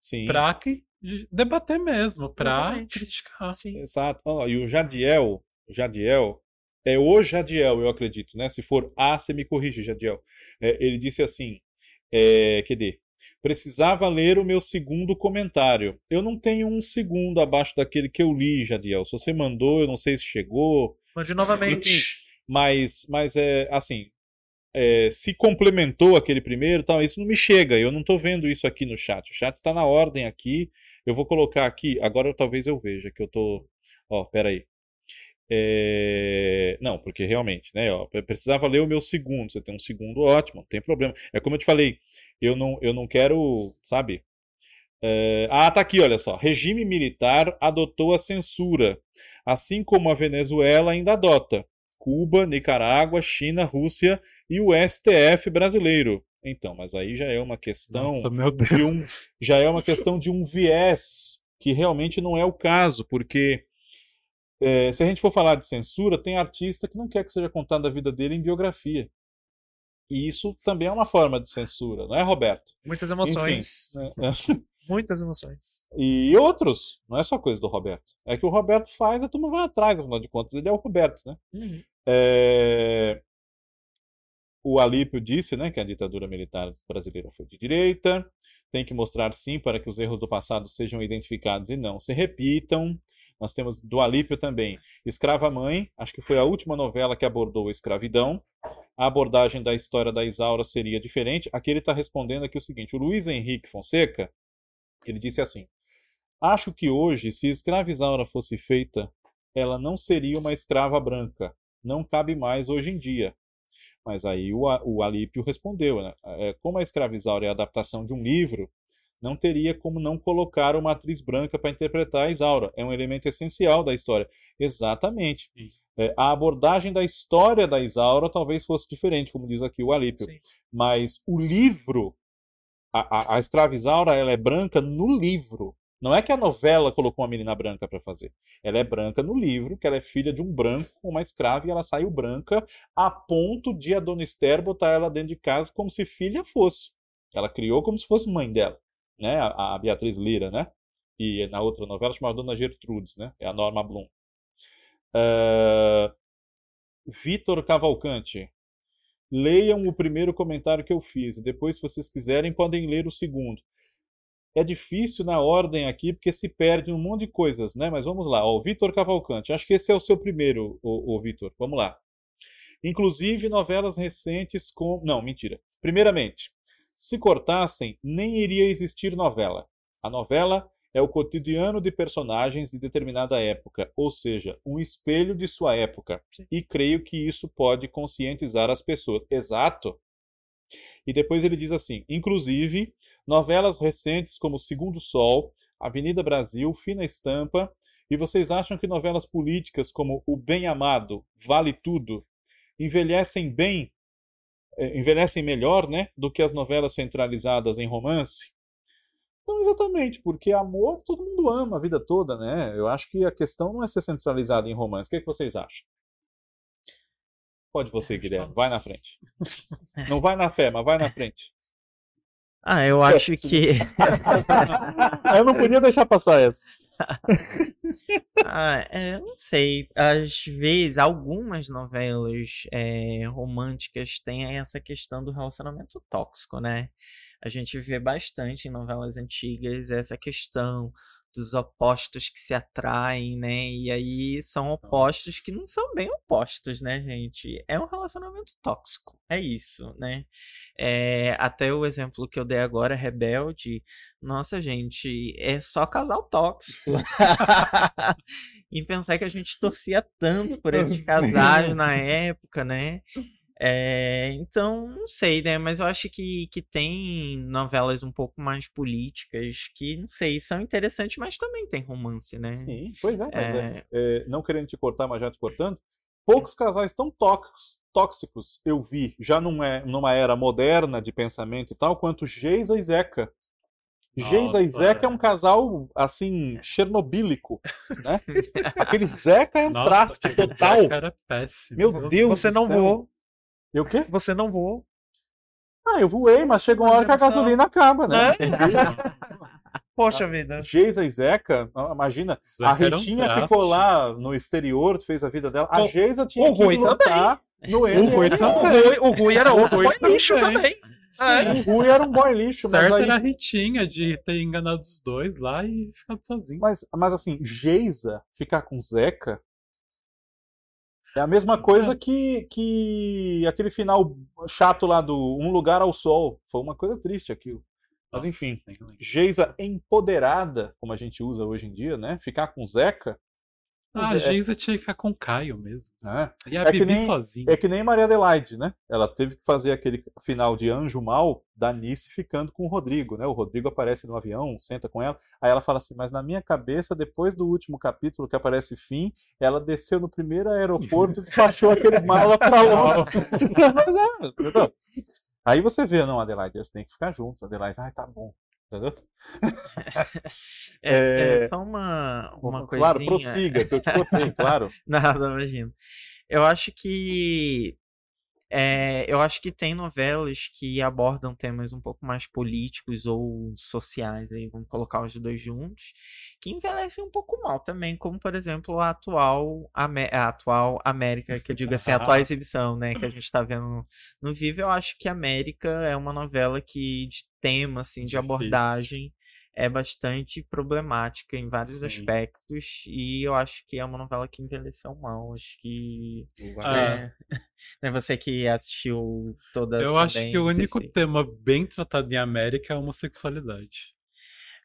Sim. Pra que, de- debater mesmo, pra Exatamente. criticar. Sim. Exato. Ó, e o Jadiel, o Jadiel, é o Jadiel, eu acredito, né? Se for A, você me corrige, Jadiel. É, ele disse assim, é, cadê? Precisava ler o meu segundo comentário. Eu não tenho um segundo abaixo daquele que eu li, Jadiel. Se você mandou, eu não sei se chegou. Mande novamente. Mas, mas é assim, é, se complementou aquele primeiro, tal, isso não me chega. Eu não estou vendo isso aqui no chat. O chat está na ordem aqui. Eu vou colocar aqui. Agora talvez eu veja que eu tô. Ó, peraí. É... Não, porque realmente, né? Ó, eu precisava ler o meu segundo. Você tem um segundo, ótimo, não tem problema. É como eu te falei, eu não, eu não quero, sabe? É, Ah, tá aqui, olha só. Regime militar adotou a censura, assim como a Venezuela ainda adota. Cuba, Nicarágua, China, Rússia e o STF brasileiro. Então, mas aí já é uma questão Nossa, de um, já é uma questão de um viés que realmente não é o caso, porque é, se a gente for falar de censura, tem artista que não quer que seja contada a vida dele em biografia. E isso também é uma forma de censura, não é, Roberto? Muitas emoções. né? (laughs) Muitas emoções. E outros, não é só coisa do Roberto. É que o Roberto faz, a turma vai atrás, afinal de contas, ele é o Roberto, né? Uhum. É, O Alípio disse né, que a ditadura militar brasileira foi de direita. Tem que mostrar, sim, para que os erros do passado sejam identificados e não se repitam. Nós temos do Alípio também Escrava Mãe, acho que foi a última novela que abordou a escravidão. A abordagem da história da Isaura seria diferente. Aqui ele está respondendo aqui o seguinte: o Luiz Henrique Fonseca, ele disse assim: Acho que hoje, se Escrava Isaura fosse feita ela não seria uma escrava branca. Não cabe mais hoje em dia. Mas aí o, o Alípio respondeu, né? É, como a escravizaura é a adaptação de um livro, não teria como não colocar uma atriz branca para interpretar a Isaura. É um elemento essencial da história. Exatamente. É, a abordagem da história da Isaura talvez fosse diferente, como diz aqui o Alípio. Sim. Mas o livro, a, a, a escravizaura, ela é branca no livro. Não é que a novela colocou uma menina branca para fazer. Ela é branca no livro, que ela é filha de um branco com uma escrava e ela saiu branca a ponto de a dona Esther botar ela dentro de casa como se filha fosse. Ela criou como se fosse mãe dela, né? A, a Beatriz Lira, né? E na outra novela chamada Dona Gertrudes, né? É a Norma Blum. Uh... Vitor Cavalcante. Leiam o primeiro comentário que eu fiz. E depois, se vocês quiserem, podem ler o segundo é difícil na ordem aqui, porque se perde um monte de coisas, né? Mas vamos lá. o Vitor Cavalcante. Acho que esse é o seu primeiro, o, o Vitor. Vamos lá. Inclusive novelas recentes com. Não, mentira. Primeiramente, se cortassem, nem iria existir novela. A novela é o cotidiano de personagens de determinada época, ou seja, um espelho de sua época. E creio que isso pode conscientizar as pessoas. Exato. E depois ele diz assim: inclusive, novelas recentes como Segundo Sol, Avenida Brasil, Fina Estampa, e vocês acham que novelas políticas como O Bem Amado, Vale Tudo, envelhecem bem, eh, envelhecem melhor, né, do que as novelas centralizadas em romance? Não exatamente, porque amor todo mundo ama a vida toda, né? Eu acho que a questão não é ser centralizada em romance. O que, é que vocês acham? Pode você, Guilherme. Vai na frente. (laughs) Não vai na fé, mas vai na frente. Ah, eu acho que. (laughs) (laughs) eu não podia deixar passar essa. ah, é, não sei. Às vezes, algumas novelas é, românticas têm essa questão do relacionamento tóxico, né? A gente vê bastante em novelas antigas essa questão dos opostos que se atraem, né? E aí são opostos que não são bem opostos, né, gente? É um relacionamento tóxico, é isso, né? É, até o exemplo que eu dei agora, Rebelde, nossa, gente, é só casal tóxico. (laughs) e pensar que a gente torcia tanto por esses casais na época, né? É, então, não sei, né? Mas eu acho que, que tem novelas um pouco mais políticas que, não sei, são interessantes, mas também tem romance, né? Sim, pois é, mas é... é não querendo te cortar, mas já te cortando, poucos casais tão tóxicos, tóxicos eu vi, já numa, é, numa era moderna de pensamento e tal, quanto Geisa e Zeca. Geisa e Zeca é um casal, assim, (laughs) chernobílico, né? Aquele Zeca é um Nossa, traste total. Meu Deus, você não voou. E o quê? Você não voou. Ah, eu voei, mas chega uma hora que a gasolina acaba, né? É? (laughs) Poxa vida. Geisa e Zeca, imagina, Zeca a Ritinha um ficou lá no exterior, fez a vida dela. A Geisa tinha o que lutar no M. O Rui também. O Rui era outro boy lixo também. É. O Rui era um boy lixo. Certo mas aí... era a Ritinha de ter enganado os dois lá e ficado sozinho. Mas, mas assim, Geisa ficar com Zeca é a mesma coisa que, que aquele final chato lá do Um Lugar ao Sol. Foi uma coisa triste aquilo. Mas enfim, Geisa empoderada, como a gente usa hoje em dia, né? Ficar com Zeca, ah, a Geisa tinha que ficar com o Caio mesmo. É. E a é Bibi nem, sozinha. É que nem Maria Adelaide, né? Ela teve que fazer aquele final de anjo mal da Nice ficando com o Rodrigo, né? O Rodrigo aparece no avião, senta com ela. Aí ela fala assim: Mas na minha cabeça, depois do último capítulo que aparece fim, ela desceu no primeiro aeroporto e despachou aquele (laughs) mala pra lá. (laughs) É, Aí você vê, não, Adelaide, eles têm que ficar juntos. Adelaide, ai, tá bom. Entendeu? (laughs) é, é, é, só uma, uma coisinha. Claro, prossiga, que eu te cortei, claro. (laughs) Nada, imagino. Eu acho que é, eu acho que tem novelas que abordam temas um pouco mais políticos ou sociais, aí vamos colocar os dois juntos, que envelhecem um pouco mal também, como por exemplo a atual, a atual América, que eu digo assim, a atual (laughs) exibição, né, que a gente está vendo no, Vivo. Eu acho que América é uma novela que de tema, assim, de abordagem é bastante problemática em vários Sim. aspectos e eu acho que é uma novela que envelheceu mal. Acho que. Ah. É, (laughs) você que assistiu toda. Eu acho que o único tema bem tratado em América é a homossexualidade.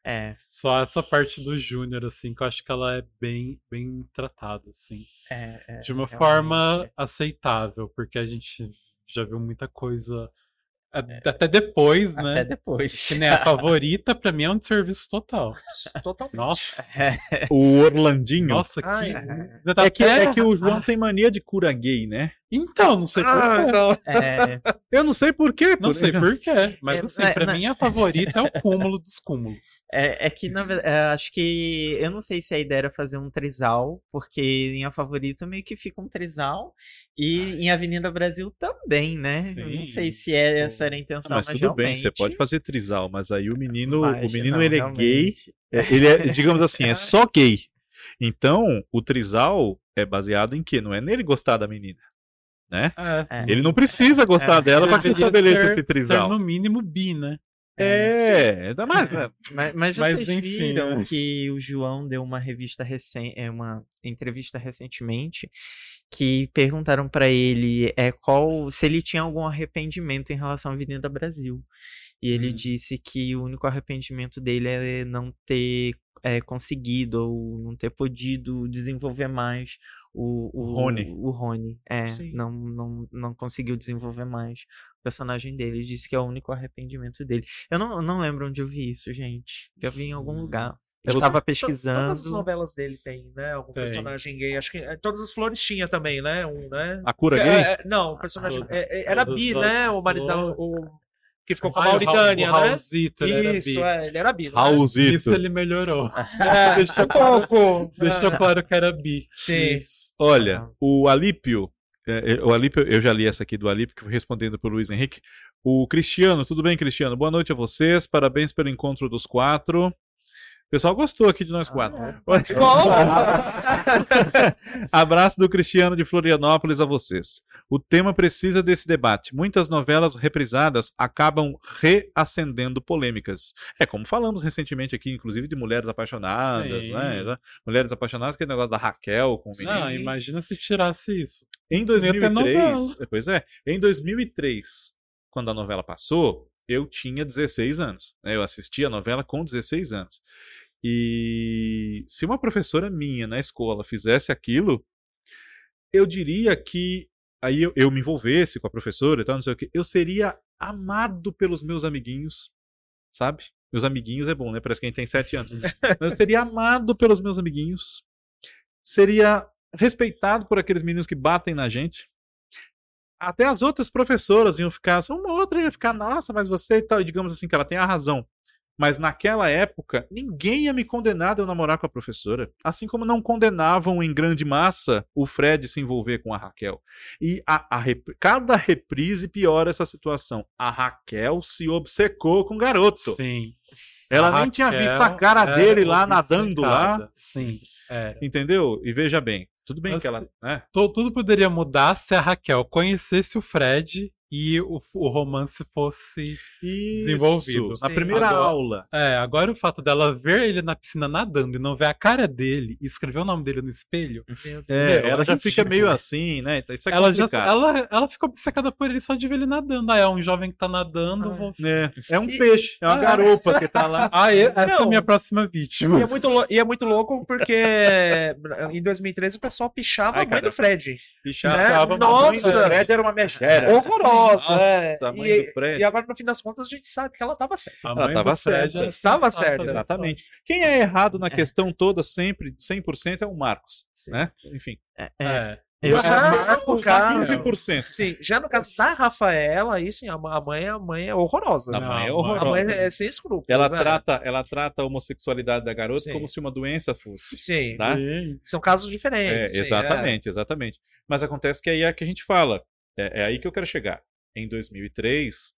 É, Só essa parte do Júnior, assim, que eu acho que ela é bem, bem tratada, assim. é, é, De uma realmente. forma aceitável, porque a gente já viu muita coisa até depois, né? Até depois. Que nem a favorita, pra mim, é um desserviço total. Totalmente. Nossa, É, O Orlandinho. nossa, que. Ai, Tá É que, é que o João tem mania de cura gay, né? Então, não sei por Ah, quê. então. é, Eu não sei por quê. Não por- sei por quê. Mas É, assim, é, pra na- mim a favorita é o cúmulo dos cúmulos. é, é que, na verdade, acho que. Eu não sei se a ideia era fazer um trisal, porque em A Favorita meio que fica um trisal. E em Avenida Brasil também, né? Eu não sei Sim. se é, Pô. essa era a Ah, intenção, mas mas, tudo bem, você realmente- pode fazer trisal, mas aí o menino, mas o menino não, ele é gay, realmente. é- ele é, digamos assim, é (laughs) só gay. Então, o trisal é baseado em quê? Não é nele gostar da menina, né? É, É. Ele não precisa gostar É, dela pra que estabeleça ser- esse ser trisal. no mínimo bi, né? É, ainda mais. é, Mas, (laughs) mas Mas, vocês enfim, viram né? que o João deu uma revista recente, é uma entrevista recentemente que perguntaram pra ele é qual se ele tinha algum arrependimento em relação à Avenida Brasil. E ele Hum. disse que o único arrependimento dele é não ter é, conseguido ou não ter podido desenvolver mais o, o Rony. O Rony. É, Sim. não, não, não conseguiu desenvolver mais o personagem dele. Ele disse que é o único arrependimento dele. Eu não, não lembro onde eu vi isso, gente. Eu vi em algum Hum. lugar. É Eu estava To- Todas as pesquisando. novelas dele tem, né? Algum Tem. personagem gay. Acho que é, todas as flores tinha também, né? Um, né? A cura É, gay? é, não, o personagem. É, é, era bi, né? O maridão. flores. O, que ficou com a Mauritânia, né? Raulzito, ele era Isso, bi. é, ele era bi. né? Raulzito. Isso ele melhorou. É, (laughs) Deixa um pouco. Deixou É, claro que era bi. Sim. Isso. Olha, o Alípio, é, é, o Alípio, eu já li essa aqui do Alípio, que foi respondendo pelo Luiz Henrique. O Cristiano, tudo bem, Cristiano? Boa noite a vocês, parabéns pelo encontro dos quatro. O pessoal gostou aqui de nós quatro. (laughs) Abraço do Cristiano de Florianópolis a vocês. O tema precisa desse debate. Muitas novelas reprisadas acabam reacendendo polêmicas. É como falamos recentemente aqui, inclusive de Mulheres Apaixonadas, Sim. né? Mulheres Apaixonadas, aquele negócio da Raquel com o menino. Não, imagina se tirasse isso. Em ia ter 2003, pois é, em 2003, quando a novela passou, eu tinha 16 anos. né? Eu assisti a novela com 16 anos. E se uma professora minha na escola fizesse aquilo, eu diria que aí eu, eu me envolvesse com a professora e tal, não sei o que, eu seria amado pelos meus amiguinhos, sabe? Meus amiguinhos é bom, né? Parece que a gente tem 7 anos. Eu seria amado pelos meus amiguinhos. Seria respeitado por aqueles meninos que batem na gente. Até as outras professoras iam ficar, assim, uma outra ia ficar, nossa, mas você e tal, e digamos assim, que ela tem a razão. Mas naquela época, ninguém ia me condenar de eu namorar com a professora. Assim como não condenavam em grande massa o Fred se envolver com a Raquel. E a, a rep- cada reprise piora essa situação. A Raquel se obcecou com o garoto. Sim. Ela A nem tinha Raquel visto a cara dele lá nadando lá. Sim, era. Entendeu? E veja bem, tudo bem Mas que ela. Né? Tu- Tudo poderia mudar se a Raquel conhecesse o Fred e o, o romance fosse. Desenvolvido. Na Sim. primeira Agora- aula. É, agora o fato dela ver ele na piscina nadando e não ver a cara dele e escrever o nome dele no espelho. É, Meu, ela é já fica ridículo. meio assim, né? Então isso é ela, já, ela, ela fica obcecada por ele só de ver ele nadando. Ah, é um jovem que tá nadando. Vou... É, é um E- peixe, é uma Ah. garopa que tá lá. (laughs) Ah, e- essa é a Não. minha próxima vítima. E é, muito e é muito louco porque (laughs) em 2013 o pessoal pichava Ai, a mãe cara. do Fred. Pichava. Né? A mãe do Nossa! Fred era uma megera. Horrorosa. Nossa, é. a mãe E, do Fred. e agora, no fim das contas, a gente sabe que ela tava certa. Ela mãe tava do Fred certa. Estava sensata, certa. né? Exatamente. Quem é errado na questão toda, sempre, 100%, é o Marcos. Sim. Né? Enfim. É, É. eu- Ah, Marcos, cara. 15%. Sim, já no caso da Rafaela, aí sim, a mãe, a mãe é horrorosa. A né? mãe é horrorosa. A mãe é sem escrúpulos. Ela né? trata, ela trata a homossexualidade da garota Sim. como se uma doença fosse. Sim, Tá? Sim. são casos diferentes. É, sim, exatamente, exatamente. Mas acontece que aí é que a gente fala. É, é aí que eu quero chegar. Em 2003,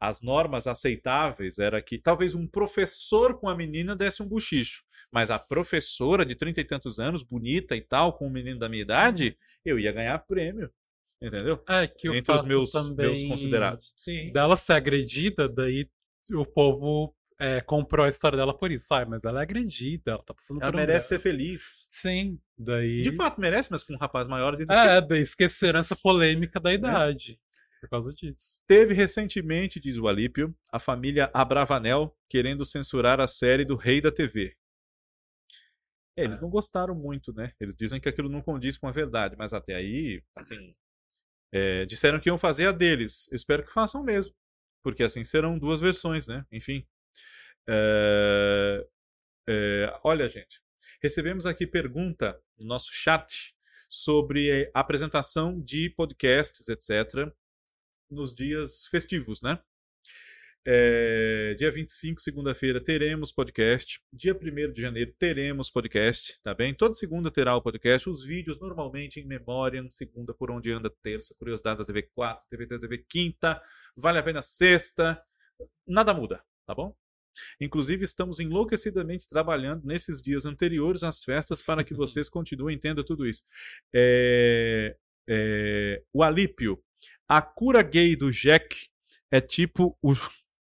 as normas aceitáveis era que talvez um professor com a menina desse um buchicho. Mas a professora de trinta e tantos anos, bonita e tal, com um menino da minha idade, eu ia ganhar prêmio. Entendeu? É que o Entre os meus, também meus considerados. Sim. dela ser agredida, daí o povo é, comprou a história dela por isso. Ai, mas ela é agredida, ela tá passando Ela por um merece drama. ser feliz. Sim, daí. De fato, merece, mas com um rapaz maior de É, daí esqueceram essa polêmica da idade. Por causa disso. Teve recentemente, diz o Alípio, a família Abravanel querendo censurar a série do Rei da TV. É, eles É. não gostaram muito, né? Eles dizem que aquilo não condiz com a verdade, mas até aí, assim, é, disseram que iam fazer a deles. Espero que façam mesmo, porque assim serão duas versões, né? Enfim. É, é, olha, gente, recebemos aqui pergunta no nosso chat sobre a apresentação de podcasts, etc., nos dias festivos, né? É, dia 25, segunda-feira, teremos podcast. Dia 1 de janeiro, teremos podcast, tá bem? Toda segunda terá o podcast. Os vídeos, normalmente, em memória, segunda, por onde anda, terça, curiosidade da TV 4, TV, TV quinta, vale a pena sexta. Nada muda, tá bom? Inclusive, estamos enlouquecidamente trabalhando nesses dias anteriores às festas para que (laughs) vocês continuem tendo tudo isso. É, é, o Alípio, a cura gay do Jack é tipo o.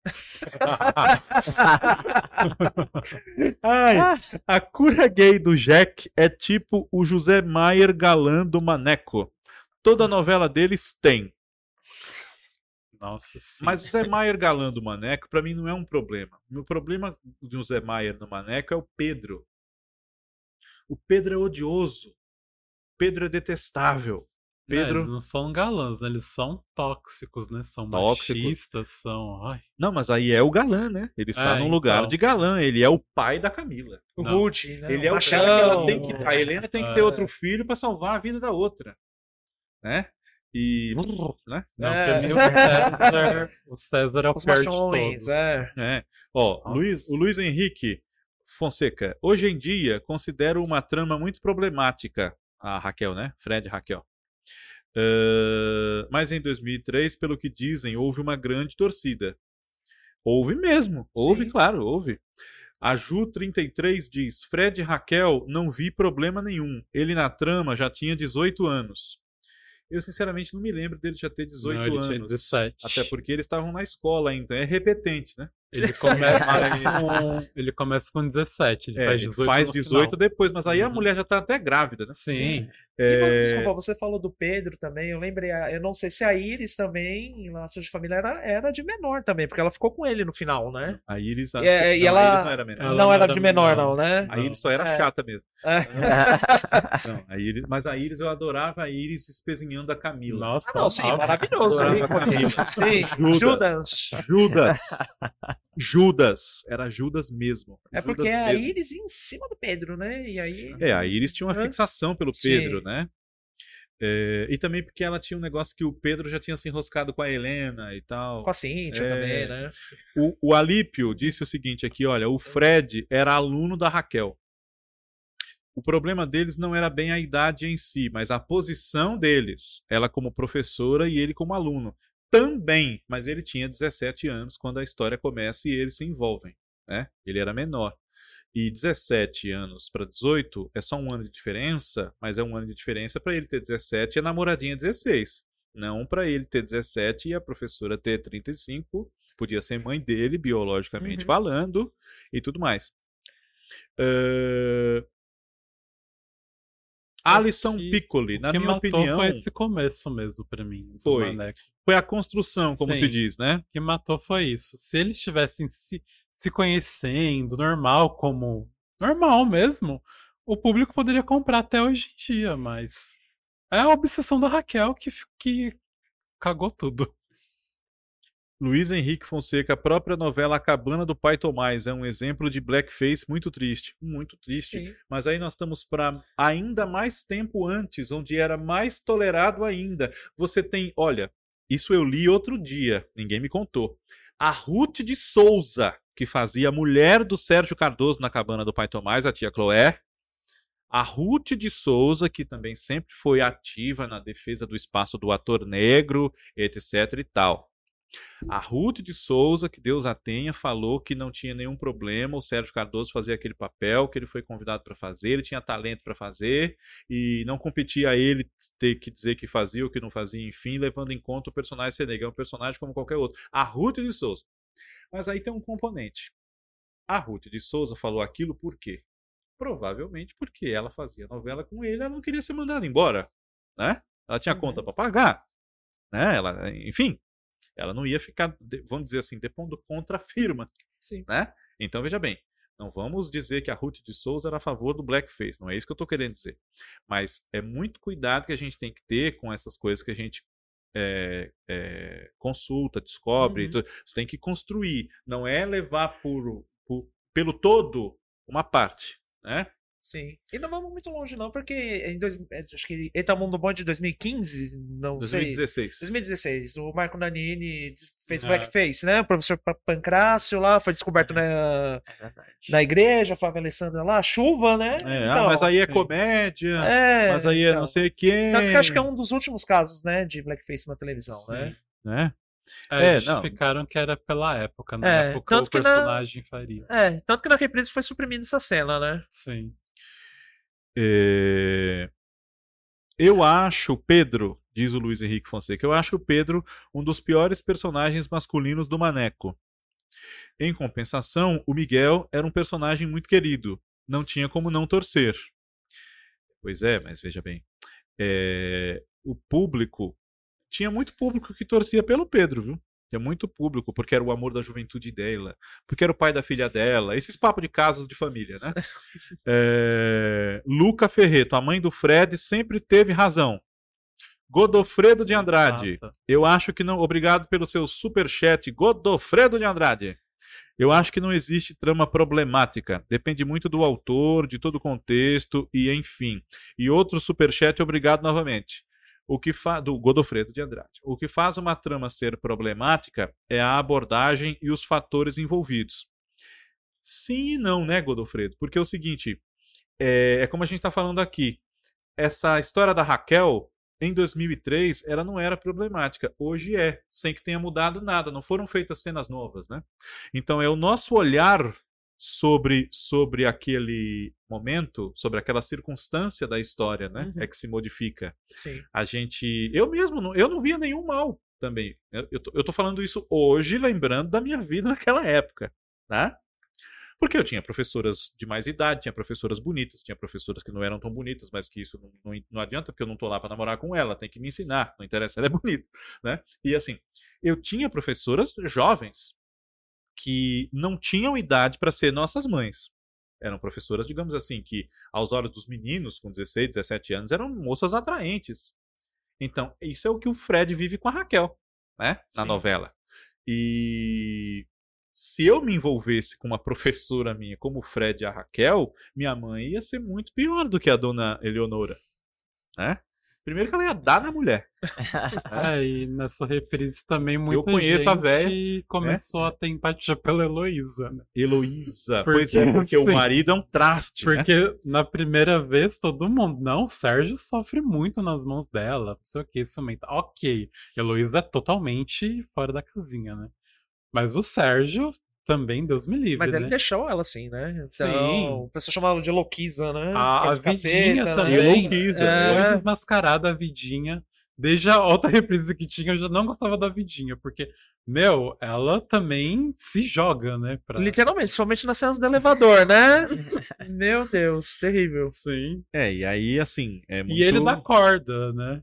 (laughs) Ai, a cura gay do Jack é tipo o José Maier galã do Maneco. Toda novela deles tem. Nossa, sim. Mas o Zé Maier galã do Maneco, pra mim, não é um problema. O meu problema do Zé Maier no Maneco é o Pedro. O Pedro é odioso. Pedro é detestável. Não, Pedro. eles não são galãs, né? eles são tóxicos, né? São Tóxicos. machistas, são. Ai, Não, mas aí é o galã, né? Ele está É, num lugar então. de galã. Ele é o pai da Camila. O Não. Rude, né? Ele é o cara que ela tem que. A Helena tem que ter É. outro filho pra salvar a vida da outra. Né? E. Né? não, É. mim o (laughs) César, o César é o Os pior de todos. é. É. Ó, Nossa. Luiz, o Luiz Henrique Fonseca. Hoje em dia, considero uma trama muito problemática. A Raquel, né? Fred e Raquel. Ah, mas em 2003, pelo que dizem, houve uma grande torcida. Houve mesmo. Houve, Sim. claro, houve. A Ju33 diz: Fred e Raquel, não vi problema nenhum. Ele na trama já tinha 18 anos. Eu, sinceramente, não me lembro dele já ter 18 Não, ele anos. tinha 17. Até porque eles estavam na escola ainda. É repetente, né? Ele começa, (laughs) com, ele começa com 17, ele É, faz ele 18 faz no 18 final. depois, mas aí a Uhum. mulher já tá até grávida, né? Sim. E, É, Desculpa, você falou do Pedro também. Eu lembrei, eu não sei se a Iris também, em Laços de Família, era, era de menor também, porque ela ficou com ele no final, né? A Iris, acho É, que- e não, ela- Iris não era menor. Ela não era era de menor, menor. não, né? A Iris só era É. chata mesmo. (laughs) É. Não, a Iris, mas a Iris, eu adorava a Iris espezinhando a Camila. Nossa, Ah, não, sim, maravilhoso. Adorava hein? a Camila. Sim, Judas. Judas. Judas. (laughs) Judas. Era Judas mesmo. É Judas porque a mesmo. Iris em cima do Pedro, né? E aí. É, a Iris tinha uma fixação pelo Sim. Pedro, né? É, e também porque ela tinha um negócio que o Pedro já tinha se enroscado com a Helena e tal. Com a Cíntia É. também, né? O, o Alípio disse o seguinte aqui, olha, o Fred era aluno da Raquel. O problema deles não era bem a idade em si, mas a posição deles. Ela como professora e ele como aluno. Também, mas ele tinha 17 anos quando a história começa e eles se envolvem, né? Ele era menor. E 17 anos para 18 é só um ano de diferença, mas é um ano de diferença para ele ter 17 e a namoradinha 16. Não para ele ter 17 e a professora ter 35 podia ser mãe dele, biologicamente Uhum. falando, e tudo mais. Uh... Alison que- Piccoli, na que minha matou opinião, foi esse começo mesmo pra mim. Foi. Maneco. foi a construção, como se Sim. diz, né? O que matou foi isso. Se eles estivessem se, se conhecendo, normal, como. Normal mesmo, o público poderia comprar até hoje em dia, mas. É a obsessão da Raquel que, que cagou tudo. Luiz Henrique Fonseca, a própria novela A Cabana do Pai Tomás é um exemplo de blackface muito triste. Muito triste. Sim. Mas aí nós estamos para ainda mais tempo antes, onde era mais tolerado ainda. Você tem, olha, isso eu li outro dia, ninguém me contou. A Ruth de Souza, que fazia a mulher do Sérgio Cardoso na cabana do pai Tomás, a tia Chloé. A Ruth de Souza, que também sempre foi ativa na defesa do espaço do ator negro, etc e tal. A Ruth de Souza, que Deus a tenha, falou que não tinha nenhum problema o Sérgio Cardoso fazer aquele papel que ele foi convidado para fazer, ele tinha talento para fazer e não competia a ele ter que dizer que fazia ou que não fazia, enfim, levando em conta o personagem ser negro, é um personagem como qualquer outro. A Ruth de Souza. Mas aí tem um componente. A Ruth de Souza falou aquilo por quê? Provavelmente porque ela fazia novela com ele, ela não queria ser mandada embora, né? Ela tinha Uhum. conta para pagar. né? Ela, enfim, ela não ia ficar, vamos dizer assim, depondo contra a firma, Sim. né? Então veja bem, não vamos dizer que a Ruth de Souza era a favor do blackface, não é isso que eu tô querendo dizer. Mas é muito cuidado que a gente tem que ter com essas coisas que a gente é, é, consulta, descobre. e Uhum. tudo. Você tem que construir, não é levar por, por- pelo todo uma parte, né? Sim. E não vamos muito longe, não, porque em dois, é, acho que Eita Mundo Bom de 2015, não sei. 2016. 2016, o Marco Nanini fez Ah. blackface, né? O professor Pa- Pancrácio lá, foi descoberto na, É na igreja, Flávia Alessandra lá, chuva, né? É, ah, mas aí é sim. comédia, é, mas aí é então. não sei quem. Tanto que acho que é um dos últimos casos, né, de blackface na televisão, né? né? É, É, não. justificaram que era pela época, na É, época tanto o que na- personagem faria. É, tanto que na reprise foi suprimindo essa cena, né? Sim. É, Eu acho Pedro, diz o Luiz Henrique Fonseca, eu acho o Pedro um dos piores personagens masculinos do Maneco. Em compensação, o Miguel era um personagem muito querido. Não tinha como não torcer. Pois é, mas veja bem. é, O público. Tinha muito público que torcia pelo Pedro, viu? Tinha muito público, porque era o amor da juventude dela, porque era o pai da filha dela, esses papos de casas de família, né? (laughs) É, Luca Ferreto, a mãe do Fred, sempre teve razão. Godofredo de Andrade. Eu acho que não. Obrigado pelo seu superchat, Godofredo de Andrade. Eu acho que não existe trama problemática. Depende muito do autor, de todo o contexto e enfim. E outro superchat, obrigado novamente. O que fa... do Godofredo de Andrade. O que faz uma trama ser problemática é a abordagem e os fatores envolvidos. Sim e não, né, Godofredo? Porque é o seguinte, é, é como a gente está falando aqui. Essa história da Raquel, em 2003, ela não era problemática. Hoje é, sem que tenha mudado nada. Não foram feitas cenas novas, né? Então é o nosso olhar sobre, sobre aquele momento, sobre aquela circunstância da história, né? Uhum. É que se modifica. Sim. A gente. Eu mesmo, não- eu não via nenhum mal também. Eu, eu, tô, eu tô falando isso hoje, lembrando da minha vida naquela época, né? Porque eu tinha professoras de mais idade, tinha professoras bonitas, tinha professoras que não eram tão bonitas, mas que isso não, não, não adianta, porque eu não tô lá para namorar com ela, tem que me ensinar, não interessa, ela é bonita, né? E assim, eu tinha professoras jovens que não tinham idade para ser nossas mães. Eram professoras, digamos assim, que aos olhos dos meninos com 16, 17 anos eram moças atraentes. Então, isso é o que o Fred vive com a Raquel, né? Na Sim. novela. E se eu me envolvesse com uma professora minha como o Fred e a Raquel, minha mãe ia ser muito pior do que a dona Eleonora, né? Primeiro que ela ia dar na mulher. (laughs) É, e nessa reprise também muita conheço a gente véia, começou a ter empatia pela Heloísa, né? Heloísa. Porque, pois é, porque o assim, marido é um traste, né? Porque na primeira vez todo mundo, não, o Sérgio sofre muito nas mãos dela, não sei o que, ciumenta. Ok, Heloísa é totalmente fora da casinha, né? Mas o Sérgio também, Deus me livre, Mas né? ele deixou ela assim, né? Então, Sim. o pessoal chamava ela de Louquisa, né? A, a Vidinha caceta, também. né? Heloísa, É. Muito desmascarada a Vidinha. Desde a outra reprise que tinha, eu já não gostava da Vidinha, porque, meu, ela também se joga, né? Pra... Literalmente, somente nas cenas do elevador, né? (laughs) Meu Deus, terrível. Sim. É, e aí, assim, é muito... E ele dá corda, né?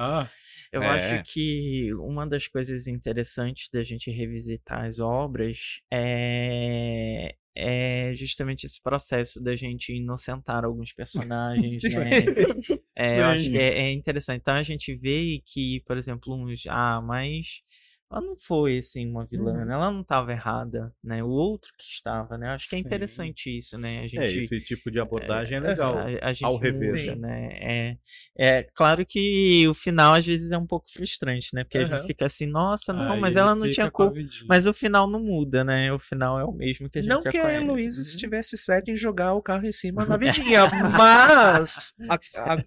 Ah, Eu É. acho que uma das coisas interessantes da gente revisitar as obras é, é justamente esse processo da gente inocentar alguns (laughs) personagens, Sim. né? (laughs) É, acho que é, é interessante. Então a gente vê que, por exemplo, uns. Ah, mas ela não foi assim uma vilã, Uhum. né? Ela não estava errada, né? O outro que estava, né? Acho que é Sim. interessante isso, né? A gente. É, esse tipo de abordagem é, legal. A, a gente ao rever, né? né? É, é claro que o final às vezes é um pouco frustrante, né? Porque a Aham. gente fica assim, nossa, não, aí mas ela não tinha a culpa. Mas o final não muda, né? O final é o mesmo que a gente Não que a. Heloísa estivesse certa em jogar o carro em cima da (laughs) vidinha, mas a, a-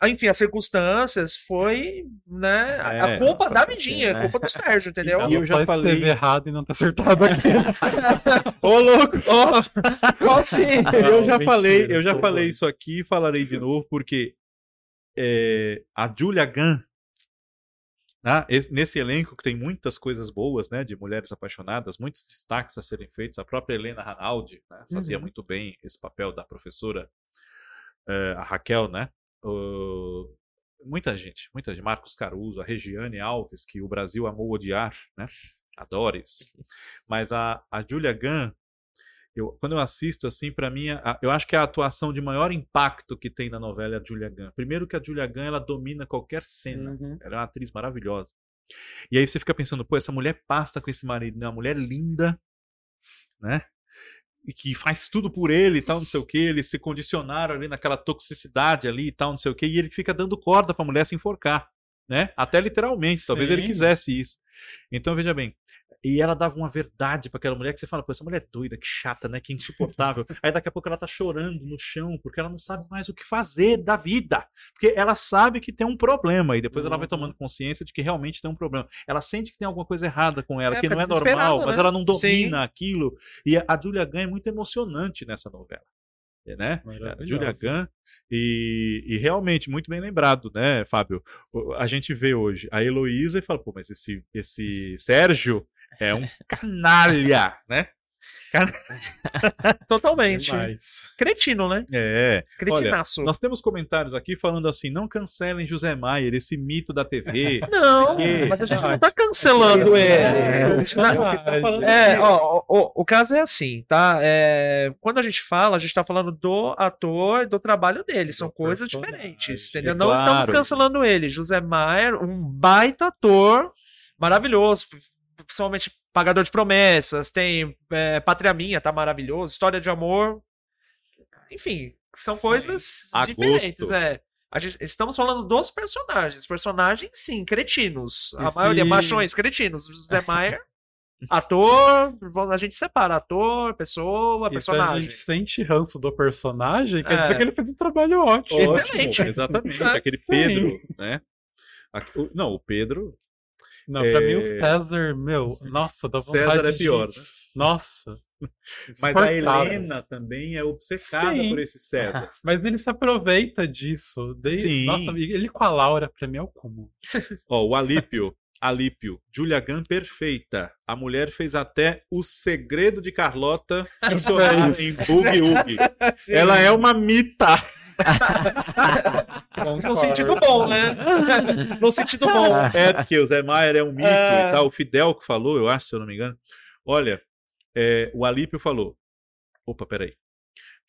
a- enfim, as circunstâncias foi, né, a, a É, culpa da vidinha, a né? culpa do Sérgio, entendeu? E eu já só falei- errado e não ter acertado aqui. (laughs) Ô, louco! Ó, qual sim? eu já mentira, falei, eu já falei isso aqui e falarei de novo, porque é, a Julia Gunn, né, esse- nesse elenco que tem muitas coisas boas, né, de mulheres apaixonadas, muitos destaques a serem feitos, a própria Helena Ranaldi né, fazia Uhum. muito bem esse papel da professora, é, a Raquel, né, o- muita gente, muita gente. Marcos Caruso, a Regiane Alves, que o Brasil amou odiar, né? Adoro isso. Mas a, a Julia Gunn, eu, quando eu assisto assim, para mim, a, eu acho que a atuação de maior impacto que tem na novela é a Julia Gunn. Primeiro que a Julia Gunn, ela domina qualquer cena. Uhum. Ela é uma atriz maravilhosa. E aí você fica pensando, pô, essa mulher pasta com esse marido, né? Uma mulher linda, né? E que faz tudo por ele e tal, não sei o que. Eles se condicionaram ali naquela toxicidade ali e tal, não sei o que. E ele fica dando corda pra mulher se enforcar, né? Até literalmente. Talvez ele Sim. quisesse isso. Então, veja bem. E ela dava uma verdade pra aquela mulher que você fala, pô, essa mulher é doida, que chata, né? Que insuportável. (laughs) Aí daqui a pouco ela tá chorando no chão porque ela não sabe mais o que fazer da vida. Porque ela sabe que tem um problema e depois ela vai Uhum. tomando consciência de que realmente tem um problema. Ela sente que tem alguma coisa errada com ela, É, que não é normal, mas né? ela não domina Sim. aquilo. E a Julia Gunn é muito emocionante nessa novela. Né? Julia Gunn e, e realmente muito bem lembrado, né, Fábio? A gente vê hoje a Heloísa e fala, pô, mas esse, esse Sérgio é um canalha, né? (laughs) Totalmente. Demais. Cretino, né? É. Cretinaço. Nós temos comentários aqui falando assim: não cancelem José Maier, esse mito da TV. (laughs) Não, Que- mas a gente não Ah, tá cancelando ele. É, A gente tá- Verdade. É, ó, o, o caso é assim, tá? É, quando a gente fala, a gente tá falando do ator, do trabalho dele. São Do coisas diferentes, é entendeu? Não claro. estamos cancelando ele. José Maier, um baita ator, maravilhoso. Principalmente Pagador de Promessas, tem é, Pátria Minha, tá maravilhoso. História de Amor. Enfim, são Sim. coisas Agosto. diferentes, é. A gente- estamos falando dos personagens. Personagens, sim, cretinos. A maioria, machões, cretinos. José (laughs) Maier, ator, a gente separa ator, pessoa, E se a personagem. gente sente ranço do personagem, quer É. dizer que ele fez um trabalho ótimo. Ótimo. Exatamente. (laughs) É, Aquele sim. Pedro, né? Não, o Pedro. Não, pra É. mim o César, meu, (laughs) nossa, dá vontade César é de- pior, né? Nossa. (laughs) Mas a. Helena também é obcecada Sim. por esse César. (laughs) Mas ele se aproveita disso. De... Sim. Nossa, ele com a Laura, pra mim é o cúmulo. Ó, o Alípio. Alípio. Julia Gunn perfeita. A mulher fez até o segredo de Carlota funcionar em Boogie Woogie. Ela é uma mita. (laughs) No sentido bom, né? (laughs) No sentido bom. É, porque o Zé Maier é um mito É. e tal. O Fidel que falou, eu acho, se eu não me engano. Olha, é, o Alípio falou. Opa, peraí.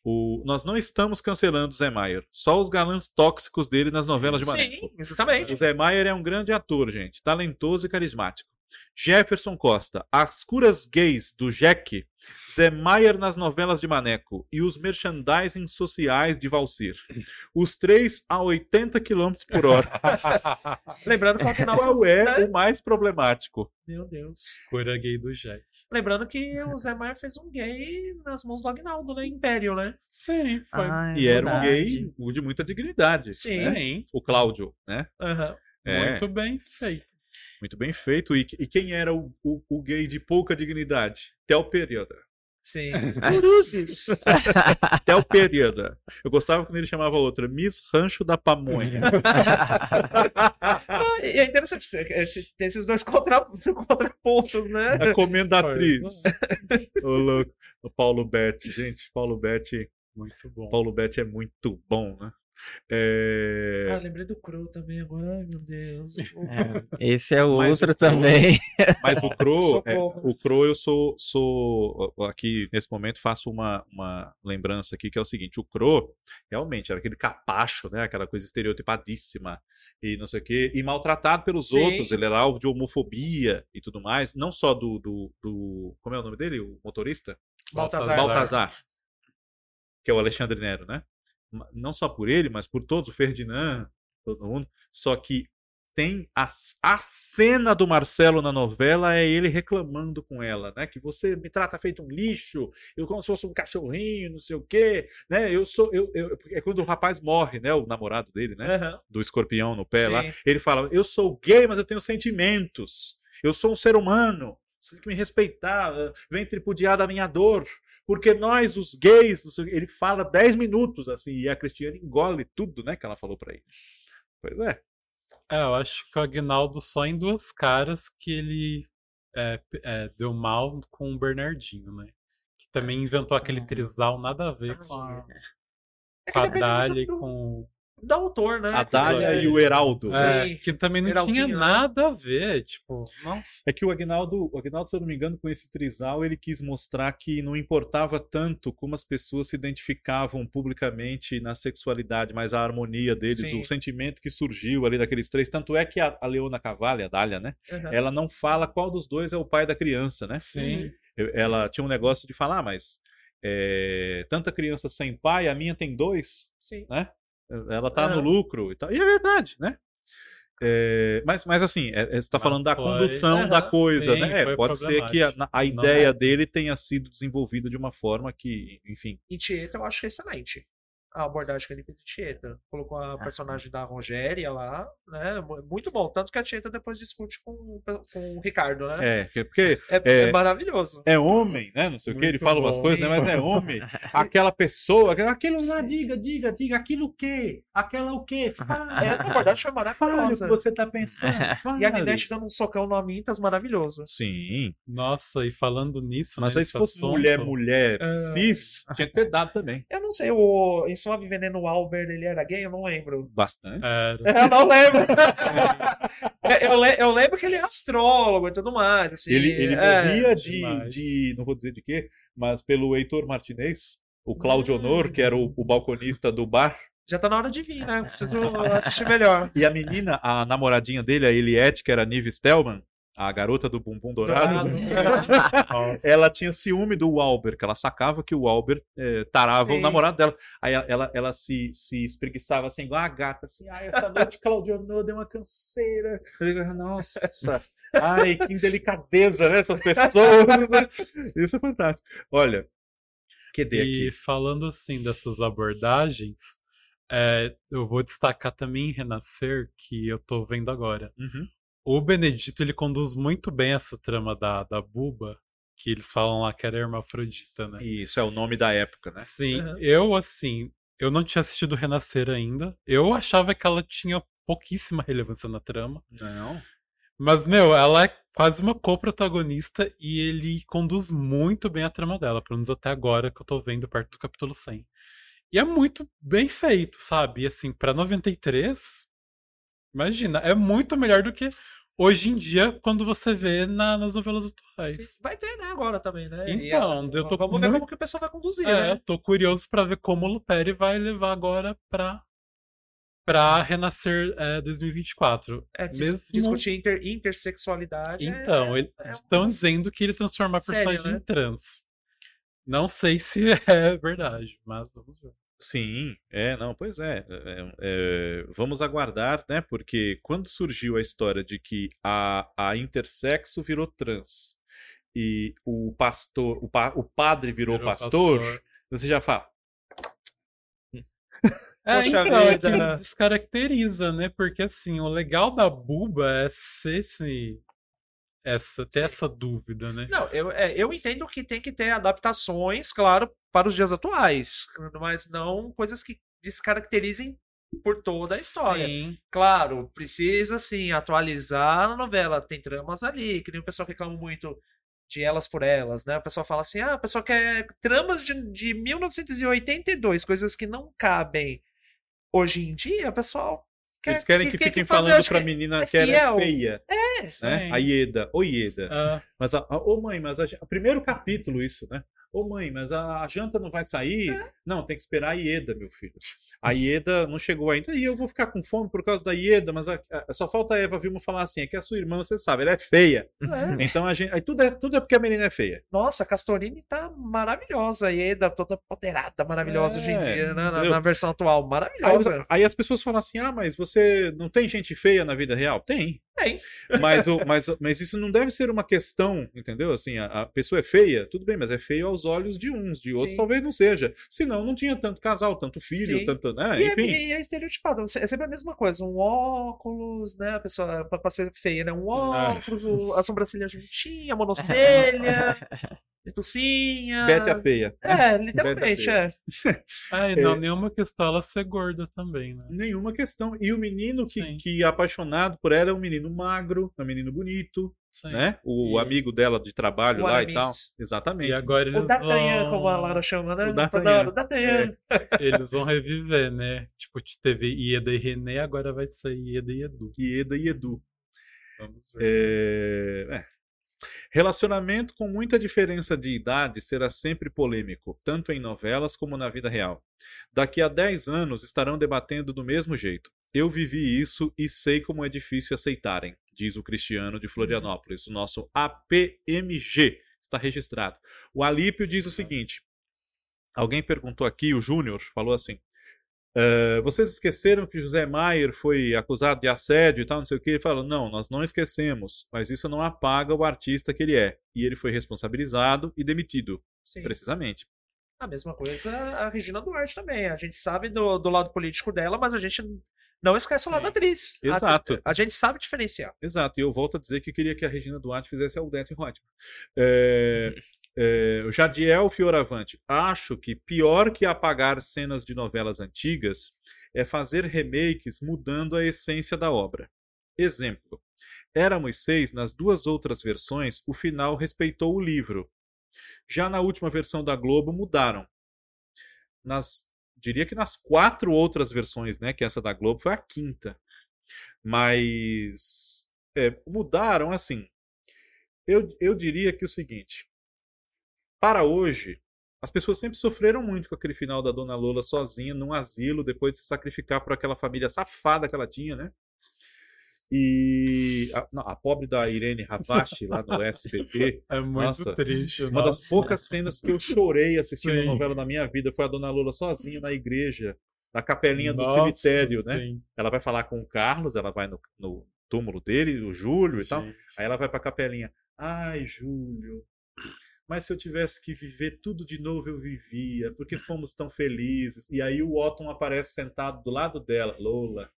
O, nós não estamos cancelando o Zé Maier. Só os galãs tóxicos dele nas novelas de Maneco. Sim, exatamente. O Zé Maier é um grande ator, gente. Talentoso e carismático. Jefferson Costa. As curas gays do Jack. Zé Maier nas novelas de Maneco. E os merchandising sociais de Valcir. Os três a 80 km por hora. (laughs) Lembrando que ao final. Qual é o mais problemático? Meu Deus. Cura gay do Jack. Lembrando que o Zé Maier fez um gay nas mãos do Agnaldo, né? Império, né? Sim, foi. Ah, é E era um verdade. gay de muita dignidade. Sim. né? Sim, O Cláudio, né? Aham. É, muito bem feito. Muito bem feito. E, e quem era o, o- o gay de pouca dignidade? Tel Período. Sim. Cruzes. (laughs) O período. Eu gostava quando ele chamava outra Miss Rancho da Pamonha. Ah, e é interessante esse- ter esses dois contra, (laughs) contrapontos, né? a comendatriz. Ô, louco. O Paulo Betti. Gente, Paulo Betti. Muito bom. Paulo Betti é muito bom, né? É, Ah, lembrei do Crow também agora. Ai, meu Deus. É, (laughs) esse é o Mas outro o- também. (laughs) Mas o Crow, é, o Crow eu sou, sou aqui nesse momento faço uma, uma lembrança aqui que é o seguinte, o Crow realmente era aquele capacho, né, aquela coisa estereotipadíssima e não sei o quê, e maltratado pelos Sim. outros, ele era alvo de homofobia e tudo mais, não só do, do, do como é o nome dele, o motorista? Baltazar. Baltazar, que é o Alexandre Nero, né? Não só por ele, mas por todos, o Ferdinand, todo mundo. Só que tem a, a cena do Marcelo na novela é ele reclamando com ela, né? Que você me trata feito um lixo, eu como se fosse um cachorrinho, não sei o quê, né? Eu sou, eu, eu- é quando o rapaz morre, né? O namorado dele, né? Aham. Do escorpião no pé lá. Sim. Ele fala: Eu sou gay, mas eu tenho sentimentos. Eu sou um ser humano. Você tem que me respeitar. Vem tripudiar da minha dor. Porque nós, os gays. não sei o quê." Ele fala 10 minutos assim. E a Cristiane engole tudo, né? Que ela falou pra ele. Pois é. É, eu acho que o Agnaldo só em duas caras que ele é, é, deu mal com o Bernardinho, né? Que também inventou aquele trisal nada a ver com a, com a Dália e com do autor, né? A Dália É. e o Heraldo. É, que também não Heraldinho, tinha né? nada a ver, tipo, nossa. É que o Agnaldo, o Agnaldo, se eu não me engano, com esse trisal, ele quis mostrar que não importava tanto como as pessoas se identificavam publicamente na sexualidade, mas a harmonia deles, Sim. o sentimento que surgiu ali daqueles três. Tanto é que a, a Leona Cavalli, a Dália, né? Uhum. Ela não fala qual dos dois é o pai da criança, né? Sim. Ela tinha um negócio de falar, ah, mas é, tanta criança sem pai, a minha tem dois, Sim. né? Ela tá É. no lucro e tal. E é verdade, né? É, mas, mas assim, é- é- você está falando da foi- condução Aham, da (laughs) coisa, sim, né? É, pode ser que a, a ideia é. dele tenha sido desenvolvida de uma forma que, enfim. E Tieta eu acho excelente. A abordagem que ele fez em Tieta. Colocou a personagem da Rogéria lá, né? mu- Muito bom. Tanto que a Tieta depois discute com, com o Ricardo, né? É, que- porque É, é- é maravilhoso. é homem, né? Não sei o que, ele fala umas bom. coisas, né? Mas é homem. Aquela pessoa, aquilo lá, diga, diga, diga, aquilo o quê? Aquela o quê? (laughs) Fale. Essa abordagem foi Fale o que maravilhosa. você tá pensando. Fale. (laughs) E a Ninete dando um socão no Amintas, maravilhoso. Sim. Nossa, e falando nisso, Mas né, aí se fosse assunto, mulher, mulher, Ah. cis, tinha que ter dado também. Eu não sei, o, em Suave Veneno, o Albert, ele era gay? Eu não lembro. Bastante. Era. (laughs) Eu não lembro. eu, le- eu lembro que ele é astrólogo e tudo mais. Assim, Ele, ele é. morria de, de, não vou dizer de quê, mas pelo Heitor Martinez, o Cláudio Hum. Honor, que era o, o balconista do bar. Já tá na hora de vir, né? (laughs) Preciso assistir melhor. E a menina, a namoradinha dele, a Eliette, que era a Nive Stelman, a garota do bumbum dourado, (laughs) Nossa. ela tinha ciúme do Walber, que ela sacava que o Walber eh, tarava o Sim. namorado dela. Aí ela, ela, ela se, se espreguiçava assim, igual a gata, assim, ai, essa noite Claudio Honor deu uma canseira. Nossa, ai, que indelicadeza, né, essas pessoas. (laughs) Isso é fantástico. Olha, QD E aqui. falando assim dessas abordagens, é, eu vou destacar também em Renascer, que eu tô vendo agora. Uhum. O Benedito, ele conduz muito bem essa trama da, da Buba, que eles falam lá que era hermafrodita, né? Isso é o nome da época, né? Sim, Uhum. eu assim, eu não tinha assistido Renascer ainda. Eu achava que ela tinha pouquíssima relevância na trama. Não. Mas, meu, ela é quase uma co-protagonista e ele conduz muito bem a trama dela, pelo menos até agora que eu tô vendo perto do capítulo 100. E é muito bem feito, sabe? E assim, pra 93, imagina, é muito melhor do que hoje em dia quando você vê na- nas novelas atuais. Sim, Vai ter, né, agora também, né? Então, eu tô vamos ver como que o pessoal vai conduzir, É, né? tô curioso pra ver como o Luperi vai levar agora pra, pra Renascer é, 2024. É, dis- Mesmo- discutir inter- intersexualidade. é- Então, eles é estão uma- dizendo que ele transforma a Sério, personagem né? em trans. Não sei se (laughs) é verdade, mas vamos ver. Sim, é, não, pois é, é, é, vamos aguardar, né? Porque quando surgiu a história de que a, a intersexo virou trans e o pastor, o, pa- o padre virou, Virou pastor, pastor. você já fala, (laughs) É, Poxa então, é vida, que né? descaracteriza, né? Porque assim, o legal da Buba é ser esse. Essa, ter Sim. essa dúvida, né? Não, eu, é, eu entendo que tem que ter adaptações, claro, para os dias atuais, mas não coisas que descaracterizem por toda a história. Sim. Claro, precisa sim atualizar a novela. Tem tramas ali, que nem o pessoal reclama muito de Elas por Elas, né? O pessoal fala assim: ah, o pessoal quer tramas de, de 1982, coisas que não cabem hoje em dia, o pessoal. Eles querem que, fiquem fazer, falando pra que menina é que ela é fiel. feia, É, né? Sim. A Ieda, ô Ieda. Ah, Mas, a, a- ô mãe, mas a, o primeiro capítulo isso, né? Ô mãe, mas a, a janta não vai sair? É. Não, tem que esperar a Ieda, meu filho. A (laughs) Ieda não chegou ainda. E eu vou ficar com fome por causa da Ieda, mas a- a- só falta a Eva Vilma falar assim: é que a sua irmã, você sabe, ela é feia. é. Então a gente. Aí tudo é, tudo é porque a menina é feia. Nossa, a Castorini tá maravilhosa. A Ieda toda poderada, maravilhosa É, hoje em dia, né? Na, na versão atual. Aí, Maravilhosa. aí as pessoas falam assim: ah, mas você não tem gente feia na vida real? Tem. Tem. Mas, o, mas, mas isso não deve ser uma questão, entendeu? Assim, a, a pessoa é feia, tudo bem, mas é feio aos olhos de uns, de outros Sim. talvez não seja. Senão não tinha tanto casal, tanto filho, Sim. tanto. Né? E é, Enfim. e é estereotipado, é sempre a mesma coisa. Um óculos, né? A pessoa, pra, pra ser feia, né? Um óculos, o- a sobrancelha juntinha, a (laughs) monocelha. Tucinha. Bete a feia. É, (laughs) literalmente, é. Ah, (laughs) e não, nenhuma questão ela ser gorda também, né? Nenhuma questão. E o menino que, Sim. que é apaixonado por ela é um menino magro, é um menino bonito, Sim. né? O E- amigo dela de trabalho O lá e Aramis. tal. Exatamente. E agora O eles D'Artagnan, vão... como a Lara chama, né? O hora, O D'Artagnan. (laughs) Eles vão reviver, né? Tipo, teve Ieda e René, agora vai ser Ieda e Edu. Ieda e Edu. Vamos ver. É, é. Relacionamento com muita diferença de idade será sempre polêmico, tanto em novelas como na vida real. Daqui a 10 anos estarão debatendo do mesmo jeito. Eu vivi isso e sei como é difícil aceitarem, diz o Cristiano de Florianópolis, o nosso APMG. Está registrado. O Alípio diz o seguinte: alguém perguntou aqui, o Júnior falou assim. "Eh, vocês esqueceram que José Maier foi acusado de assédio e tal, não sei o que? Ele fala, não, nós não esquecemos, mas isso não apaga o artista que ele é. E ele foi responsabilizado e demitido, Sim. precisamente. A mesma coisa a Regina Duarte também. A gente sabe do, do lado político dela, mas a gente não esquece o lado Sim. da atriz. A- Exato. A, gente sabe diferenciar. Exato, e eu volto a dizer que eu queria que a Regina Duarte fizesse Aldete Hotman. É, é, Jadiel Fioravante, acho que pior que apagar cenas de novelas antigas é fazer remakes mudando a essência da obra. Exemplo: Éramos seis, nas duas outras versões, o final respeitou o livro. Já na última versão da Globo mudaram. Nas, diria que nas quatro outras versões, né, que essa da Globo foi a quinta. Mas é, mudaram assim. Eu, eu diria que o seguinte: para hoje, as pessoas sempre sofreram muito com aquele final da Dona Lola sozinha num asilo, depois de se sacrificar por aquela família safada que ela tinha, né? E a, não, a pobre da Irene Ravache lá no SBT, (laughs) É muito Nossa, triste. uma das nossa. poucas cenas que eu chorei assistindo a novela na minha vida foi a Dona Lola sozinha na igreja, na capelinha do Nossa, cemitério, né? sim, Ela vai falar com o Carlos, ela vai no, no túmulo dele, o Júlio e tal. gente. Aí ela vai pra capelinha. Ai, Júlio, mas se eu tivesse que viver tudo de novo, eu vivia, porque fomos tão felizes. E aí o Otton aparece sentado do lado dela. Lola,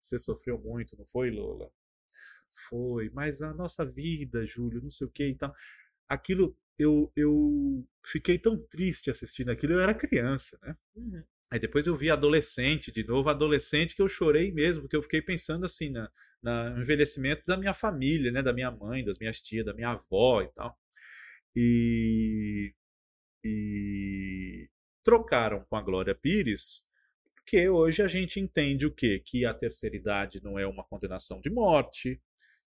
você sofreu muito, não foi, Lola? Foi, mas a nossa vida, Júlio, não sei o que e tal. Aquilo, eu, eu fiquei tão triste assistindo aquilo, eu era criança, né? Aí depois eu vi adolescente de novo, adolescente que eu chorei mesmo, porque eu fiquei pensando assim na, na- no envelhecimento da minha família, né, da minha mãe, das minhas tias, da minha avó e tal. E, e trocaram com a Glória Pires, porque hoje a gente entende o quê? Que a terceira idade não é uma condenação de morte,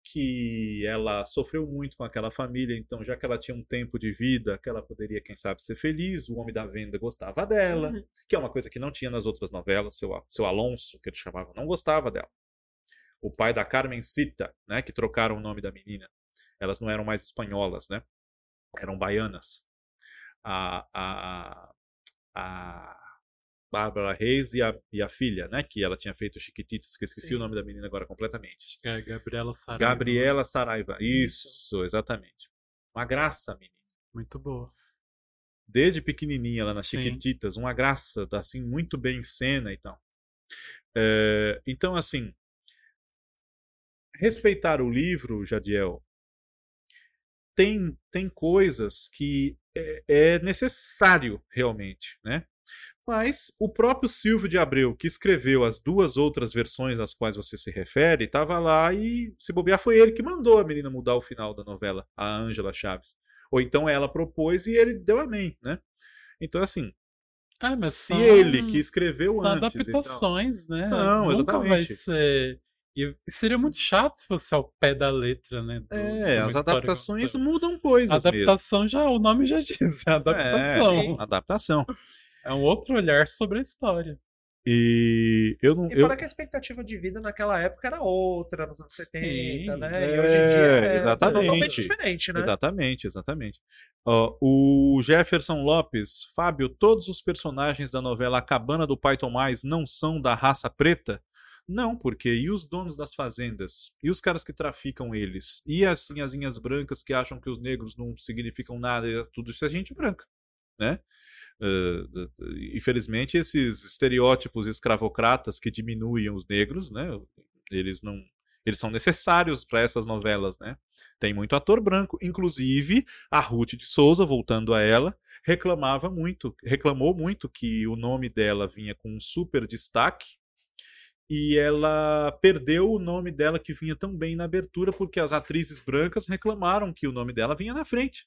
que ela sofreu muito com aquela família, então já que ela tinha um tempo de vida, que ela poderia, quem sabe, ser feliz, o homem da venda gostava dela, Uhum. que é uma coisa que não tinha nas outras novelas, seu, seu Alonso, que ele chamava, não gostava dela. O pai da Carmen Cita, né, que trocaram o nome da menina. Elas não eram mais espanholas, né? Eram baianas. A, a, a Bárbara Reis e a, e a filha, né, que ela tinha feito Chiquititas, que eu esqueci Sim. o nome da menina agora completamente. É, Gabriela Saraiva. Gabriela Saraiva. Isso, exatamente. Uma graça, menina. Muito boa. desde pequenininha lá nas Sim. Chiquititas, uma graça, tá assim, muito bem em cena e tal. É, então, assim, respeitar o livro, Jadiel, tem, tem coisas que é, é necessário realmente, né? Mas o próprio Silvio de Abreu, que escreveu as duas outras versões às quais você se refere, estava lá e, se bobear, foi ele que mandou a menina mudar o final da novela, a Ângela Chaves. Ou então ela propôs e ele deu amém, né? Então, assim, Ah, mas se ele que escreveu são antes. adaptações, né? São, Nunca vai ser. E seria muito chato se fosse ao pé da letra, né? do- É, as adaptações mudam coisas A adaptação já, o nome já diz, é adaptação. mesmo. É, adaptação. É um outro olhar sobre a história. E eu não. E Eu, fora que a expectativa de vida naquela época era outra, nos anos 70, né? E é, hoje em dia é exatamente. totalmente diferente, né? Exatamente, exatamente. Ó, o Jefferson Lopes, Fábio, todos os personagens da novela A Cabana do Pai Tomás não são da raça preta? Não, porque e os donos das fazendas? E os caras que traficam eles? E as sinhazinhas brancas que acham que os negros não significam nada? e Tudo isso é gente branca, né? D- infelizmente, esses estereótipos escravocratas que diminuem os negros, né? Eles não, Eles são necessários para essas novelas, né? Tem muito ator branco, inclusive a Ruth de Souza, voltando a ela, reclamava muito, reclamou muito que o nome dela vinha com um super destaque e ela perdeu o nome dela que vinha tão bem na abertura porque as atrizes brancas reclamaram que o nome dela vinha na frente.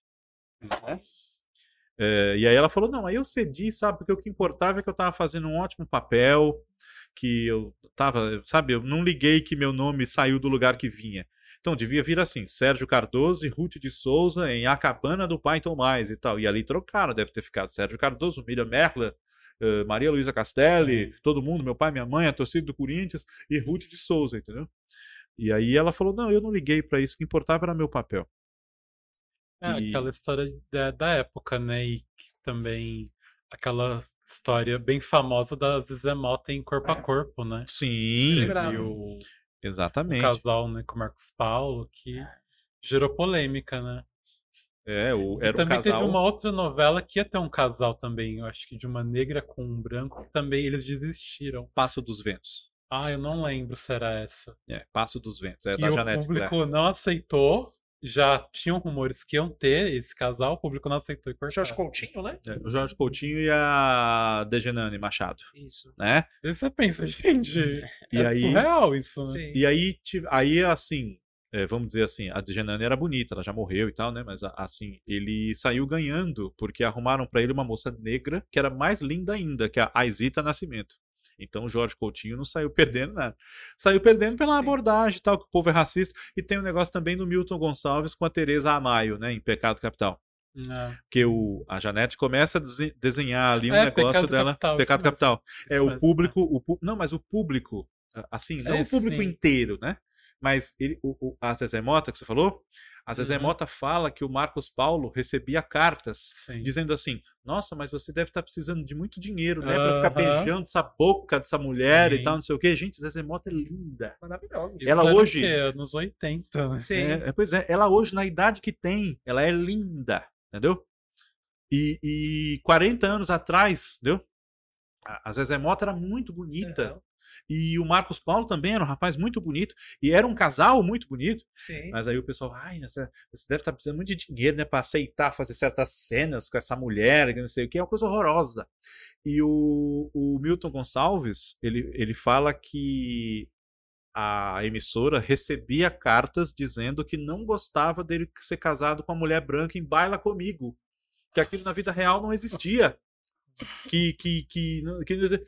É, e aí ela falou: não, aí eu cedi, sabe? Porque o que importava é que eu tava fazendo um ótimo papel, que eu tava, sabe? Eu não liguei que meu nome saiu do lugar que vinha. Então devia vir assim: Sérgio Cardoso e Ruth de Souza em A Cabana do Pai Tomás e tal. E ali trocaram, deve ter ficado Sérgio Cardoso, Miriam Merla, uh, Maria Luísa Castelli, todo mundo, meu pai, minha mãe, a torcida do Corinthians e Ruth de Souza, entendeu? E aí ela falou: não, eu não liguei para isso, o que importava era meu papel. É, e... aquela história da, da época, né? E também aquela história bem famosa da Zezé Mota em Corpo a Corpo, né? Sim. O, Exatamente. O casal, né, com o Marcos Paulo, que gerou polêmica, né? É, o, era e também um casal... teve uma outra novela que ia ter um casal também, eu acho que de uma negra com um branco, que também eles desistiram. Passo dos Ventos. Ah, eu não lembro se era essa. É, Passo dos Ventos, é e da o Janete público Blair. não aceitou, já tinham rumores que iam ter esse casal, o público não aceitou e cortou. Jorge Coutinho, né? É, o Jorge Coutinho e a Degenane Machado. Isso. Né? Daí você pensa, (laughs) gente, E é aí- surreal isso, né? Sim. E aí, aí assim, é, vamos dizer assim, a Degenane era bonita, ela já morreu e tal, né? Mas assim, ele saiu ganhando porque arrumaram pra ele uma moça negra que era mais linda ainda, que é a Aisita Nascimento. Então o Jorge Coutinho não saiu perdendo nada. Saiu perdendo pela Sim. abordagem e tal, que o povo é racista. E tem um negócio também do Milton Gonçalves com a Tereza Amaio, né? Em Pecado Capital. É. Porque o, a Janete começa a dese- desenhar ali um É, negócio Pecado dela. Capital, Pecado isso mesmo. Capital. É Isso o mesmo, público, o não, mas o público, assim, não É, o público sim. inteiro, né? Mas ele, o, o- a Zezé Mota que você falou, a Zezé Uhum. Mota fala que o Marcos Paulo recebia cartas Sim. dizendo assim: Nossa, mas você deve estar precisando de muito dinheiro, né? Pra ficar Aham. beijando essa boca dessa mulher e Sim. tal, não sei o quê. Gente, Zezé Mota é linda. Maravilhoso. Ela hoje-? Anos 80, né? Sim. É, é, pois é, ela hoje, na idade que tem, ela é linda, entendeu? E, e 40 anos atrás, entendeu? A Zezé Mota era muito bonita. E o Marcos Paulo também era um rapaz muito bonito. E era um casal muito bonito. Sim. Mas aí o pessoal, ai, você, deve estar precisando muito de dinheiro, né? Pra aceitar fazer certas cenas com essa mulher, que não sei o que, é uma coisa horrorosa. E o, o Milton Gonçalves, ele, ele fala que a emissora recebia cartas dizendo que não gostava dele ser casado com uma mulher branca em baila comigo. Que aquilo na vida real não existia. Que, que, que, que-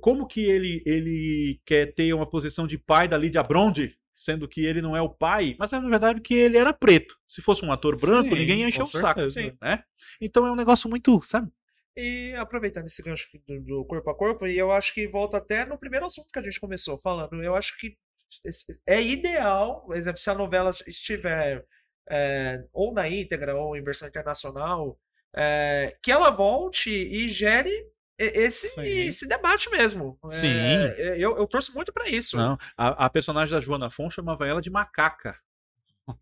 como que ele, ele quer ter uma posição de pai da Lídia Bronde, sendo que ele não é o pai, mas é na verdade que ele era preto. Se fosse um ator branco, Sim, ninguém ia encher o saco, certeza. Sim. né? Então é um negócio muito, sabe? E aproveitando esse gancho do, do corpo a corpo, e eu acho que volta até no primeiro assunto que a gente começou falando. Eu acho que é ideal, por exemplo, se a novela estiver é, ou na íntegra ou em versão internacional, é, que ela volte e gere esse, Sim. esse debate mesmo. É, Sim. é, eu, eu torço muito pra isso. Não, a, a personagem da Joana Fon chamava ela de macaca. (laughs)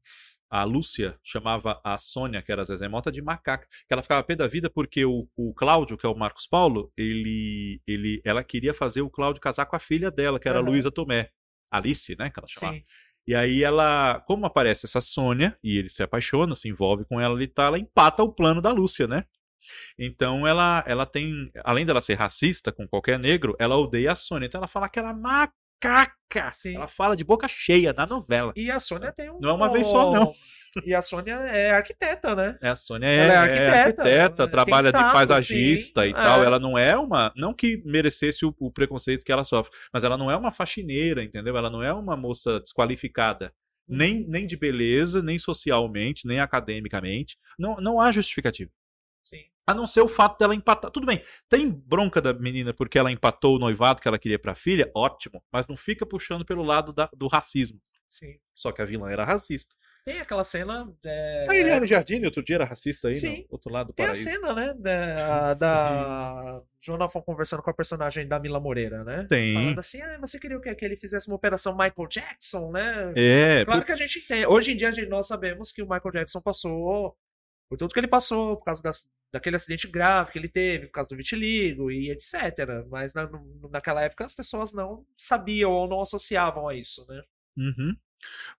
A Lúcia chamava a Sônia, que era a Zezé Mota, de macaca. Que ela ficava pé da vida porque o, o Cláudio, que é o Marcos Paulo, ele, ele, ela queria fazer o Cláudio casar com a filha dela, que era a Aham. Luísa Tomé. Alice, né? Que ela chamava. Sim. E aí ela, como aparece essa Sônia, e ele se apaixona, se envolve com ela ali, tá, ela empata o plano da Lúcia, né? Então ela, ela tem, além dela ser racista com qualquer negro, ela odeia a Sônia. Então ela fala que ela é macaca. Sim. Ela fala de boca cheia na novela. E a Sônia tem um. Não é uma vez só, não. (laughs) E a Sônia é arquiteta, né? É, a Sônia é é, arquiteta, é arquiteta, trabalha de status, paisagista sim, e tal. é. Ela não é uma. Não que merecesse o, o preconceito que ela sofre, mas ela não é uma faxineira, entendeu? Ela não é uma moça desqualificada. Uhum. Nem, nem de beleza, nem socialmente, nem academicamente. Não, não há justificativa. Sim. A não ser o fato dela empatar. Tudo bem, tem bronca da menina porque ela empatou o noivado que ela queria pra filha, ótimo. Mas não fica puxando pelo lado da- do racismo. Sim. Só que a vilã era racista. Tem aquela cena. é, A Eliane Jardim, outro dia, era racista aí, Sim. no outro lado do Tem a paraíso. cena, né? Da, da Jonathan conversando com a personagem da Mila Moreira, né? Tem. Falando assim, ah, você queria o quê? Que ele fizesse uma operação Michael Jackson, né? É, Claro que a gente tem. Hoje em dia a gente, nós sabemos que o Michael Jackson passou por tudo que ele passou, por causa das- daquele acidente grave que ele teve, por causa do vitiligo e etc. Mas na, naquela época as pessoas não sabiam ou não associavam a isso, né? Uhum.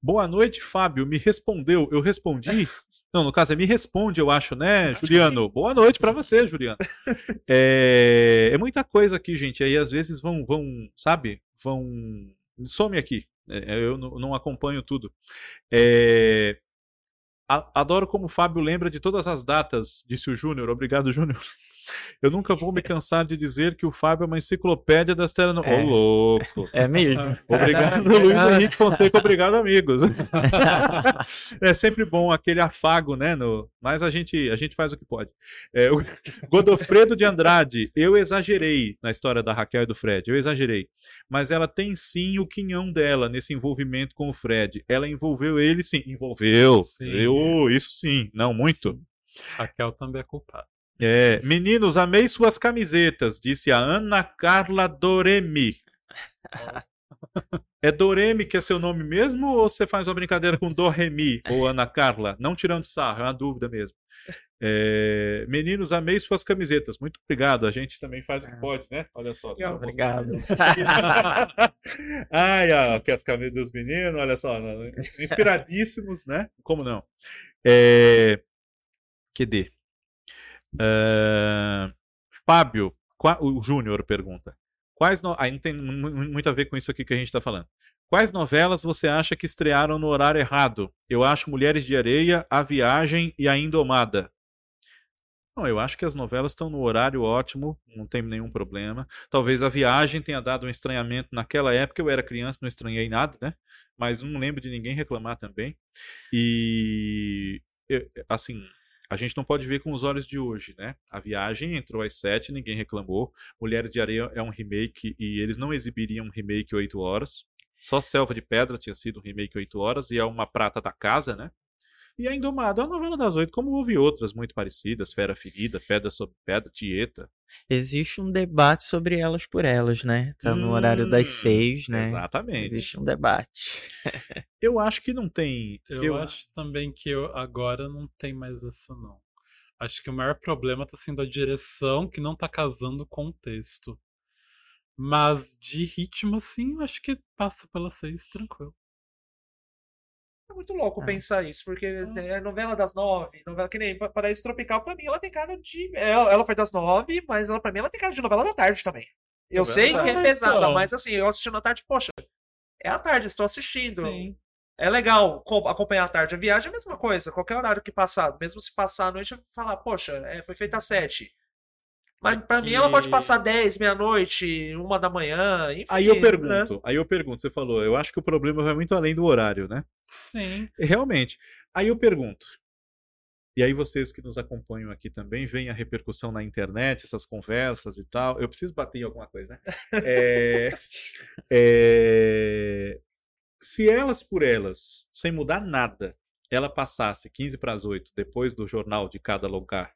Boa noite, Fábio. Me respondeu. Eu respondi. (laughs) Não, no caso é me responde, eu acho, né, acho Juliano? Boa noite para você, Juliano. (laughs) é, é, muita coisa aqui, gente. Aí às vezes vão, vão, sabe? Vão. Some aqui. É, eu não, não, acompanho tudo. É, adoro como o Fábio lembra de todas as datas, disse o Júnior. Obrigado, Júnior. (laughs) Eu nunca vou me cansar de dizer que o Fábio é uma enciclopédia das telenovelas. Ô, É. oh, louco. É mesmo? (laughs) Obrigado, Luiz Henrique Fonseca. Obrigado, amigos. (laughs) é sempre bom aquele afago, né? No... Mas a gente, a gente faz o que pode. É, o Godofredo de Andrade. Eu exagerei na história da Raquel e do Fred. Eu exagerei. Mas ela tem sim o quinhão dela nesse envolvimento com o Fred. Ela envolveu ele, sim. Envolveu. Sim. Eu, isso sim. Não, muito. Sim. Raquel também é culpada. É, meninos, amei suas camisetas, disse a Ana Carla Doremi. (laughs) É Doremi que é seu nome mesmo ou você faz uma brincadeira com Doremi ou Ana Carla? Não tirando sarro, é uma dúvida mesmo. É, meninos, amei suas camisetas. Muito obrigado. A gente também faz o que pode, né? Olha só. Obrigado. (laughs) Ai, ó, que as camisas dos meninos, olha só. Inspiradíssimos, né? Como não? É... QD. Uh, Fábio, o Júnior pergunta. Quais no... Aí não tem muito a ver com isso aqui que a gente está falando. Quais novelas você acha que estrearam no horário errado? Eu acho Mulheres de Areia, A Viagem e A Indomada. Não, eu acho que as novelas estão no horário ótimo, não tem nenhum problema. Talvez A Viagem tenha dado um estranhamento naquela época, eu era criança, não estranhei nada, né? Mas não lembro de ninguém reclamar também. E assim, a gente não pode ver com os olhos de hoje, né? A viagem entrou às sete, ninguém reclamou. Mulheres de Areia é um remake e eles não exibiriam um remake oito horas. Só Selva de Pedra tinha sido um remake oito horas e é uma prata da casa, né? E a Indomada é uma novela das oito, como houve outras muito parecidas, Fera Ferida, Pedra sobre Pedra, Tieta. Existe um debate sobre elas por elas, né? Tá no hum, horário das seis, né? Exatamente. Existe um debate. eu acho que não tem. Eu, eu... acho também que eu, agora não tem mais isso, não. Acho que o maior problema tá sendo a direção que não tá casando com o texto. Mas de ritmo, assim, eu acho que passa pela seis tranquilo. É muito louco ah. pensar isso, porque é novela das nove, novela que nem Paraíso Tropical, pra mim ela tem cara de. Ela, ela foi das nove, mas ela, pra mim ela tem cara de novela da tarde também. Eu é sei que é pesada, então. mas assim, eu assistindo à tarde, poxa, é à tarde, estou assistindo. Sim. É legal acompanhar a tarde. A viagem é a mesma coisa, qualquer horário que passar, mesmo se passar à noite, eu falar, poxa, é, foi feita às sete. Mas pra mim ela pode passar 10, meia-noite, uma da manhã, enfim. Aí eu pergunto, né? aí eu pergunto, você falou, eu acho que o problema vai muito além do horário, né? Sim. Realmente. Aí eu pergunto. E aí vocês que nos acompanham aqui também, veem a repercussão na internet, essas conversas e tal. Eu preciso bater em alguma coisa, né? (laughs) é, é, se elas por elas, sem mudar nada, ela passasse 15 para as 8 depois do jornal de cada lugar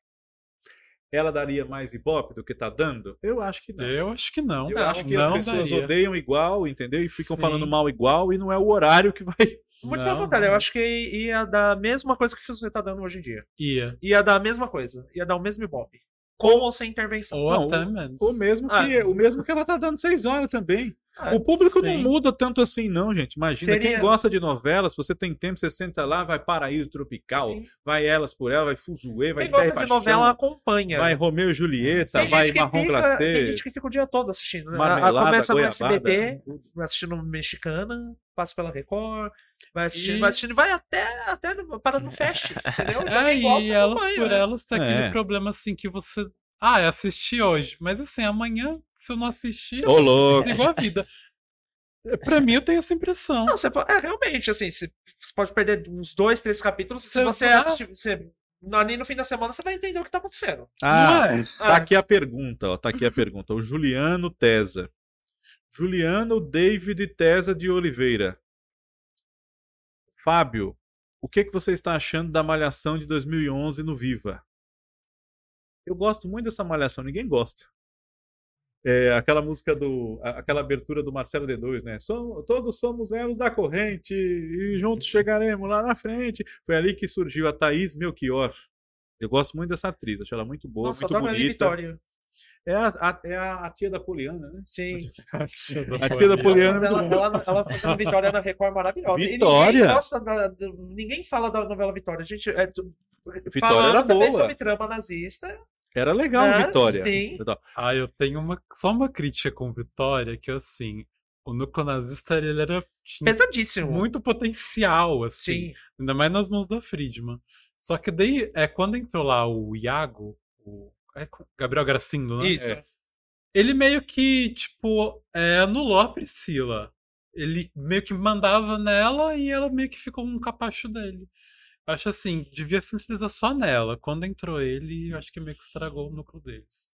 ela daria mais ibope do que tá dando? Eu acho que não. Eu acho que não. Eu não, acho que as pessoas daria. odeiam igual, entendeu? E ficam Sim. falando mal igual e não é o horário que vai. (laughs) Muito pelo contrário, eu acho que ia dar a mesma coisa que você tá dando hoje em dia. Ia. Ia dar a mesma coisa. Ia dar o mesmo ibope. Com ou sem intervenção. Ou não, até o, menos. O mesmo, que, ah. o mesmo que ela tá dando seis horas também. Ah, o público sim. não muda tanto assim, não, gente. Imagina, Seria- quem gosta de novelas, você tem tempo, você senta lá, vai Paraíso Tropical, Sim. vai Elas por Ela, vai Fuzuê, vai Quem gosta e de Paixão, novela acompanha. vai Romeu e Julieta, Tem vai Marrom fica- Glacê. Tem gente que fica o dia todo assistindo. né? Marmelada, começa no. SBT, vai assistindo Mexicana, passa pela Record, vai assistindo, E- vai assistindo, vai até, até no- para no Fest, (laughs) entendeu? Então, É, quem gosta, e elas por né? elas tem aquele É. problema assim que você. Ah, eu assisti hoje, mas assim, amanhã, se eu não assistir, Ô, igual a vida. É, Pra mim, eu tenho essa impressão. Não, você pode, é, realmente, assim, você, você pode perder uns dois, três capítulos, se Você você vai- assistir, você, ali no fim da semana você vai entender o que tá acontecendo. Ah, Não é? tá aqui a pergunta, ó, tá aqui a pergunta. O Juliano Tesa. Juliano David Tesa de Oliveira. Fábio, o que, que você está achando da Malhação de 2011 no Viva? Eu gosto muito dessa Malhação, ninguém gosta. É, aquela música do. a- aquela abertura do Marcelo D2, né? Som- todos somos elos da corrente e juntos chegaremos lá na frente. Foi ali que surgiu a Thaís Melchior. Eu gosto muito dessa atriz, acho ela muito boa, Nossa, muito a bonita. É a, a- é a, a tia da Poliana, né? Sim. (laughs) A tia da Poliana. Mas ela, ela, ela fazendo Vitória na Record maravilhosa. E Vitória? ninguém, gosta da- do- ninguém fala da novela Vitória. Gente, é, tu- Vitória era boa. sobre trama nazista. Era legal, É, Vitória. sim. Ah, eu tenho uma, só uma crítica com Vitória, que assim, o núcleo nazista ele era tinha Pesadíssimo. muito potencial, assim, Sim. ainda mais nas mãos da Friedman. Só que daí, é quando entrou lá o Iago, o é, Gabriel Gracindo, né? Isso. É. Ele meio que, tipo, é, anulou a Priscila. Ele meio que mandava nela e ela meio que ficou um capacho dele. Acho assim, devia centralizar só nela. Quando entrou ele, eu acho que meio que estragou o núcleo deles.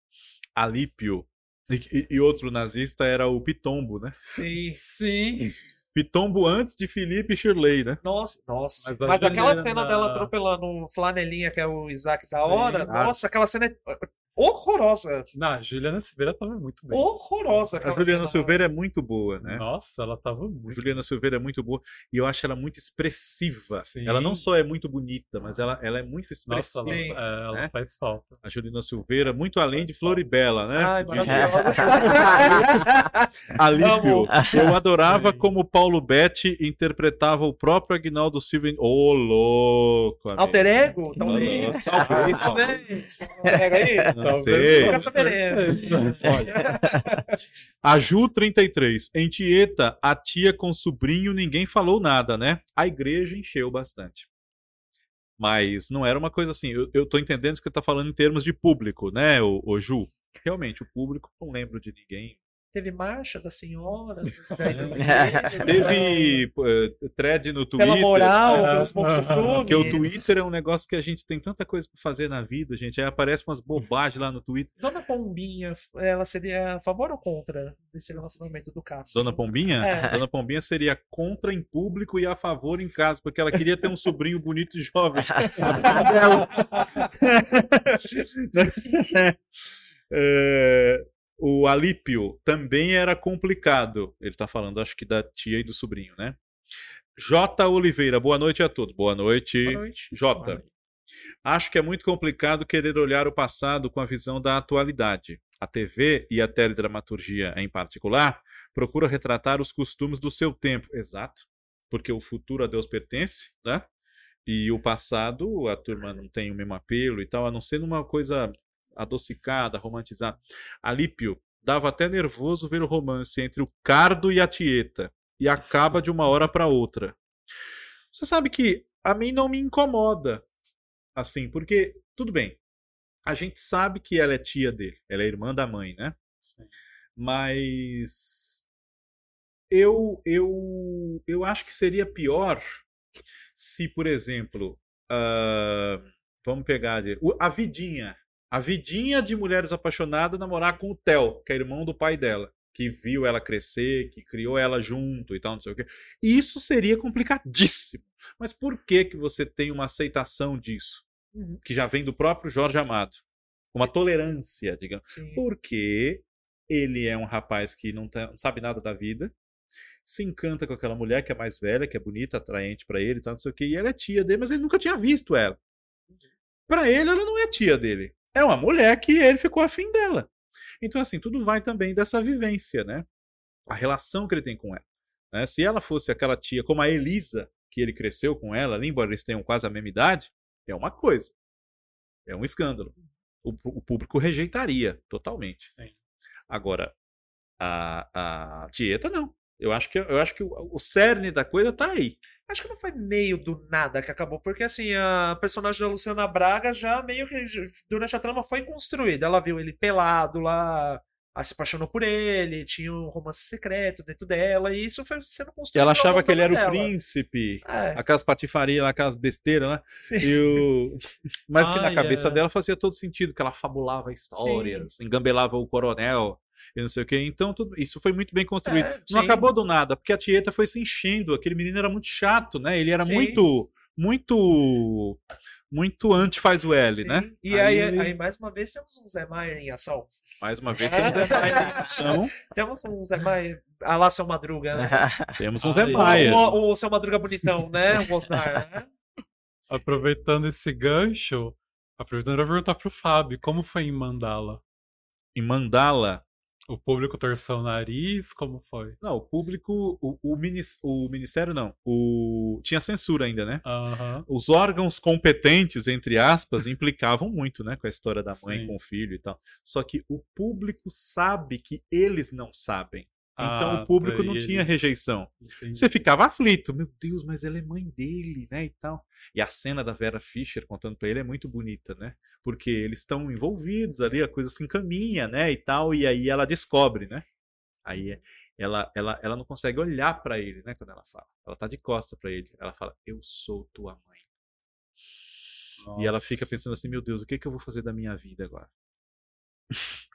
Alípio. E, e outro nazista era o Pitombo, né? Sim. Sim. Pitombo antes de Felipe e Shirley, né? Nossa, nossa. Mas Mas, aquela cena dela atropelando o Flanelinha, que é o Isaac da Sim. hora, Ah. nossa, aquela cena é horrorosa. Não, a Juliana Silveira tava muito bem. Horrorosa. A Juliana. Silveira é muito boa, né? Nossa, ela tava A muito. Juliana Silveira é muito boa e eu acho ela muito expressiva. Sim. Ela não só é muito bonita, mas ela, ela é muito Nossa, expressiva. ela, Sim. é, ela né? faz falta. A Juliana Silveira, muito além de Floribela, né? Ai, De-. (laughs) (laughs) Alívio. Eu adorava Sim. como Paulo Betti interpretava o próprio Agnaldo Silva. Ô, louco! amigo. Alter ego? Talvez. Talvez. Talvez. (laughs) Pega aí. Não sei. Olha. A Ju 33. Em Tieta, a tia com sobrinho, ninguém falou nada, né? A igreja encheu bastante. Mas não era uma coisa assim. Eu, eu tô entendendo que você tá falando em termos de público, né, o, o Ju? Realmente, o público, não lembro de ninguém. Teve marcha das senhoras. (laughs) Teve eh, thread no Twitter. Pela moral, Ah, pelos bons ah, costumes. Porque o Twitter é um negócio que a gente tem tanta coisa pra fazer na vida, gente. Aí aparece umas bobagens lá no Twitter. Dona Pombinha, ela seria a favor ou contra desse relacionamento do Cássio? Dona Pombinha? É. Dona Pombinha seria contra em público e a favor em casa, porque ela queria ter um sobrinho bonito e jovem. (laughs) (laughs) É, o Alípio também era complicado. Ele tá falando, acho que da tia e do sobrinho, né? J. Oliveira, boa noite a todos. Boa noite. Boa noite. Jota. Acho que é muito complicado querer olhar o passado com a visão da atualidade. A TV e a teledramaturgia, em particular, procura retratar os costumes do seu tempo. Exato. Porque o futuro a Deus pertence, né? E o passado, a turma não tem o mesmo apelo e tal, a não ser numa coisa adocicada, romantizada. Alípio, dava até nervoso ver o romance entre o Cardo e a Tieta. E acaba de uma hora para outra. Você sabe que a mim não me incomoda. Assim, porque, tudo bem, a gente sabe que ela é tia dele, ela é irmã da mãe, né? Sim. Mas eu, eu, eu acho que seria pior se, por exemplo, ah, vamos pegar a Vidinha, a Vidinha de Mulheres Apaixonadas namorar com o Theo, que é irmão do pai dela, que viu ela crescer, que criou ela junto e tal, não sei o quê. Isso seria complicadíssimo. Mas por que que você tem uma aceitação disso? Uhum. Que já vem do próprio Jorge Amado. Uma tolerância, digamos. Sim. Porque ele é um rapaz que não, tá- não sabe nada da vida, se encanta com aquela mulher que é mais velha, que é bonita, atraente pra ele e tal, não sei o quê, e ela é tia dele, mas ele nunca tinha visto ela. Pra ele, ela não é tia dele. É uma mulher que ele ficou afim dela. Então, assim, tudo vai também dessa vivência, né? A relação que ele tem com ela. né? Se ela fosse aquela tia como a Elisa, que ele cresceu com ela, ali, embora eles tenham quase a mesma idade, é uma coisa. É um escândalo. O, o público rejeitaria totalmente. Sim. Agora, a, a Tieta não. Eu acho que, eu acho que o, o cerne da coisa tá aí. Acho que não foi meio do nada que acabou, porque assim, a personagem da Luciana Braga já meio que durante a trama foi construída. Ela viu ele pelado lá, ela se apaixonou por ele, tinha um romance secreto dentro dela, e isso foi sendo construído. Ela achava que ele era o novela. príncipe. É, Aquelas patifarias aquelas besteiras lá. sim. E o... (laughs) Mas que na cabeça é. dela fazia todo sentido, que ela fabulava histórias, engambelava o coronel e não sei o quê. Então, tudo... isso foi muito bem construído. É, não acabou do nada, porque a Tieta foi se enchendo. Aquele menino era muito chato, né? Ele era Sim. muito, muito, muito anti-faz o L, Sim. né? E aí, ele- aí, mais uma vez, temos um Zé Maia em ação. Mais uma vez, (laughs) temos Zé Maia em ação. Temos um Zé Maia, a lá seu Madruga, né? (laughs) Temos um Zé Ai, Maia. O, o seu Madruga bonitão, né? O Bosnar, né? Aproveitando esse gancho, aproveitando para perguntar pro Fábio, como foi em Mandala? em mandá-la O público torceu o nariz, como foi? Não, o público, o, o, minis- o ministério não, o tinha censura ainda, né? Aham. Os órgãos competentes, entre aspas, implicavam muito, né, com a história da mãe Sim. com o filho e tal. Só que o público sabe que eles não sabem. Então Ah, o público não tinha eles- rejeição. Entendi. Você ficava aflito, meu Deus, mas ela é mãe dele, né, e tal. E a cena da Vera Fischer contando pra ele é muito bonita, né? Porque eles estão envolvidos ali, a coisa se encaminha, né, e tal, e aí ela descobre, né? Aí é- ela, ela, ela não consegue olhar pra ele, né, quando ela fala. Ela tá de costa pra ele. Ela fala: "Eu sou tua mãe". E ela fica Nossa. pensando assim, meu Deus, o que, que eu vou fazer da minha vida agora? (laughs)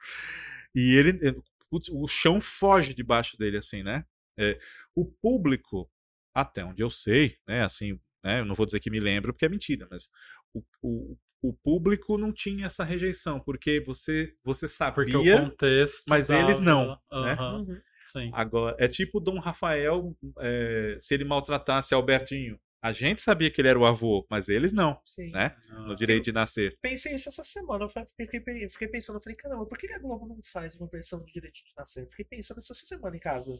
e ele, putz, o chão foge debaixo dele, assim, né? É, o público, até onde eu sei, né, assim, né, eu não vou dizer que me lembro porque é mentira, mas o, o, o público não tinha essa rejeição, porque você, você Porque sabia, o contexto. mas eles não, né? Aham, Uhum. Sim. agora, é tipo Dom Rafael, eh, se ele maltratasse Albertinho, a gente sabia que ele era o avô, mas eles não, Sim. né, no direito de nascer. Pensei isso essa semana. Eu fiquei, fiquei- eu fiquei pensando, eu falei, caramba, por que a Globo não faz uma versão de Direito de Nascer? Eu fiquei pensando essa semana em casa.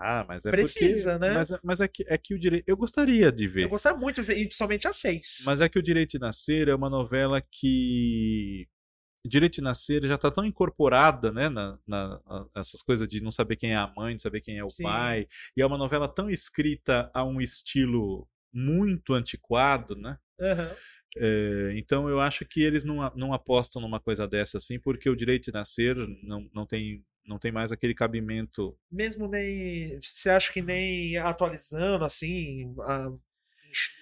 Ah, mas é Precisa, porque, né? Mas, é- mas é, que, é que o direito. Eu gostaria de ver. Eu gostaria muito de ver, e somente a seis. Mas é que o Direito de Nascer é uma novela que. Direito de Nascer já está tão incorporada, né? Na, na- essas coisas de não saber quem é a mãe, de saber quem é o Sim. pai. E é uma novela tão escrita a um estilo muito antiquado, né? Aham. É, então eu acho que eles não, não apostam numa coisa dessa assim, porque o Direito de Nascer não, não, tem, não tem mais aquele cabimento Mesmo nem. Você acha que nem atualizando, assim, a-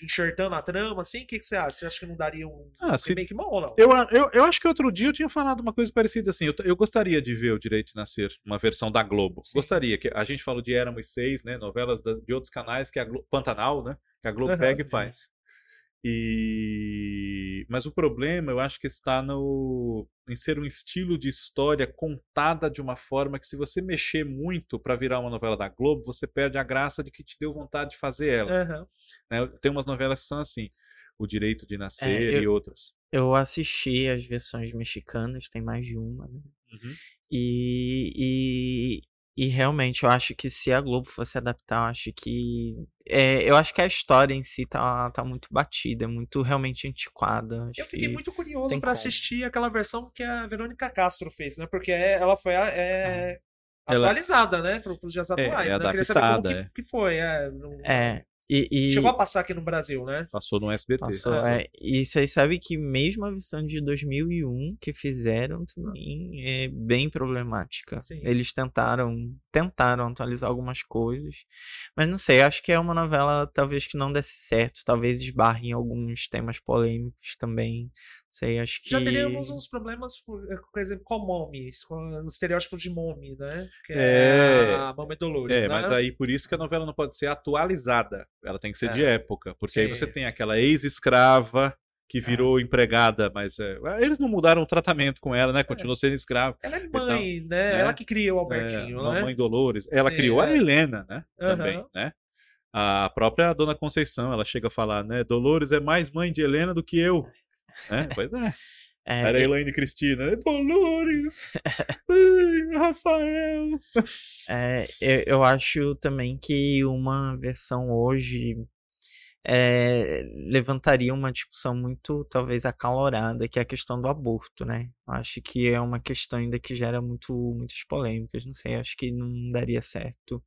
enxertando a trama, assim? O que, que você acha? Você acha que não daria um Ah, se- remake bom ou não? Eu, eu, eu acho que outro dia eu tinha falado uma coisa parecida assim. Eu, eu gostaria de ver o Direito de Nascer, uma versão da Globo. Sim. Gostaria. que A gente falou de Éramos Seis, né? Novelas da- de outros canais, que é a Glo- Pantanal, né? Que a Globo Aham. pega e faz. E... Mas o problema, eu acho que está no... em ser um estilo de história contada de uma forma que, se você mexer muito para virar uma novela da Globo, você perde a graça de que te deu vontade de fazer ela. Aham. né? Tem umas novelas que são assim. O Direito de Nascer eu- e outras. Eu assisti as versões mexicanas, tem mais de uma, né? Uhum. E, e, e realmente eu acho que se a Globo fosse adaptar, eu acho que. É, eu acho que a história em si tá, tá muito batida, é muito realmente antiquada. Eu fiquei que- muito curioso como. assistir aquela versão que a Verônica Castro fez, né? Porque ela foi a- é, Ela- atualizada, né? Para os dias atuais. é né? Eu queria saber como que, é. que foi. É, não- É. E, e- Chegou a passar aqui no Brasil, né? Passou no SBT. Passou, Passou. é, e vocês sabem que mesmo a versão de 2001 que fizeram também é bem problemática. Sim. Eles tentaram tentaram atualizar algumas coisas, mas não sei, acho que é uma novela talvez que não desse certo, talvez esbarre em alguns temas polêmicos também. Sei, acho que Já teríamos uns problemas, por, por exemplo, com a Mommy, com o estereótipo de Mommy, né? Que é, É. a Mamãe Dolores, É, né? mas aí por isso que a novela não pode ser atualizada. Ela tem que ser de É. época. Porque aí Sim. você tem aquela ex-escrava que virou empregada, mas é, eles não mudaram o tratamento com ela, né? Continuou sendo escrava. Ela é mãe, né? né? Ela que cria o É, Albertinho, né? Mamãe Dolores. Ela Sim, criou a é. Helena, né? Aham. Também, né? A própria Dona Conceição, ela chega a falar, né? Dolores é mais mãe de Helena do que eu. Né? Pois é. (laughs) é, Era e- Elaine Cristina. Dolores! (laughs) Ai, Rafael! É, eu, eu acho também que uma versão hoje é, levantaria uma discussão muito, talvez, acalorada, que é a questão do aborto, né? Acho que é uma questão ainda que gera muito, muitas polêmicas, não sei, acho que não daria certo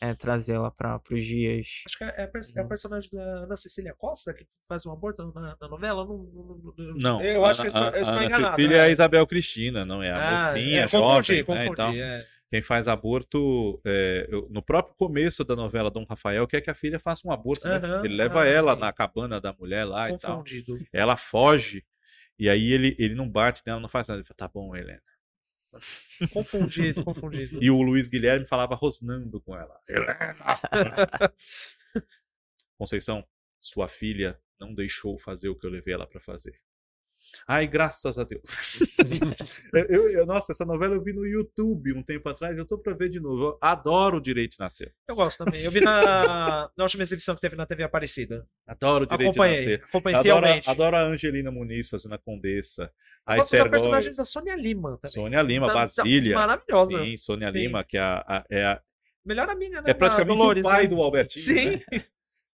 é, trazê-la para os dias. Acho que é, é, é a personagem da Ana Cecília Costa que faz um aborto na, na novela? Não, não, não- Não, Eu acho que eu estou, a, eu estou a. Ana Cecília é. é a Isabel Cristina, não é a Ah, mocinha, é, jovem, confundi, né, e tal. confundi, é. Quem faz aborto, é, no próprio começo da novela Dom Rafael, quer que a filha faça um aborto, né? Aham, Ele leva ah, ela sim. na cabana da mulher lá e tal. Confundido. Ela foge, e aí ele, ele não bate nela, não faz nada. Ele fala, tá bom, Helena. Confundido, confundido. E o Luiz Guilherme falava rosnando com ela. (laughs) Conceição, sua filha não deixou fazer o que eu levei ela pra fazer. Ai, graças a Deus. (laughs) eu, eu- nossa, essa novela eu vi no YouTube um tempo atrás, eu tô pra ver de novo. Eu adoro o Direito de Nascer. Eu gosto também. Eu vi na, na última exibição que teve na TV Aparecida. Adoro o Direito de Acompanhei. Nascer. Acompanhei Adoro, fielmente. adoro a Angelina Muniz fazendo a Condessa. A da Esther personagem da Sônia Lima também. Sônia Lima, Da- da- Basília. Maravilhosa. Sim, Sônia Sim. Lima, que é, a- a- é, a- Melhor amiga, né? é da praticamente Dolores, o pai né? do Albertinho. Sim. né?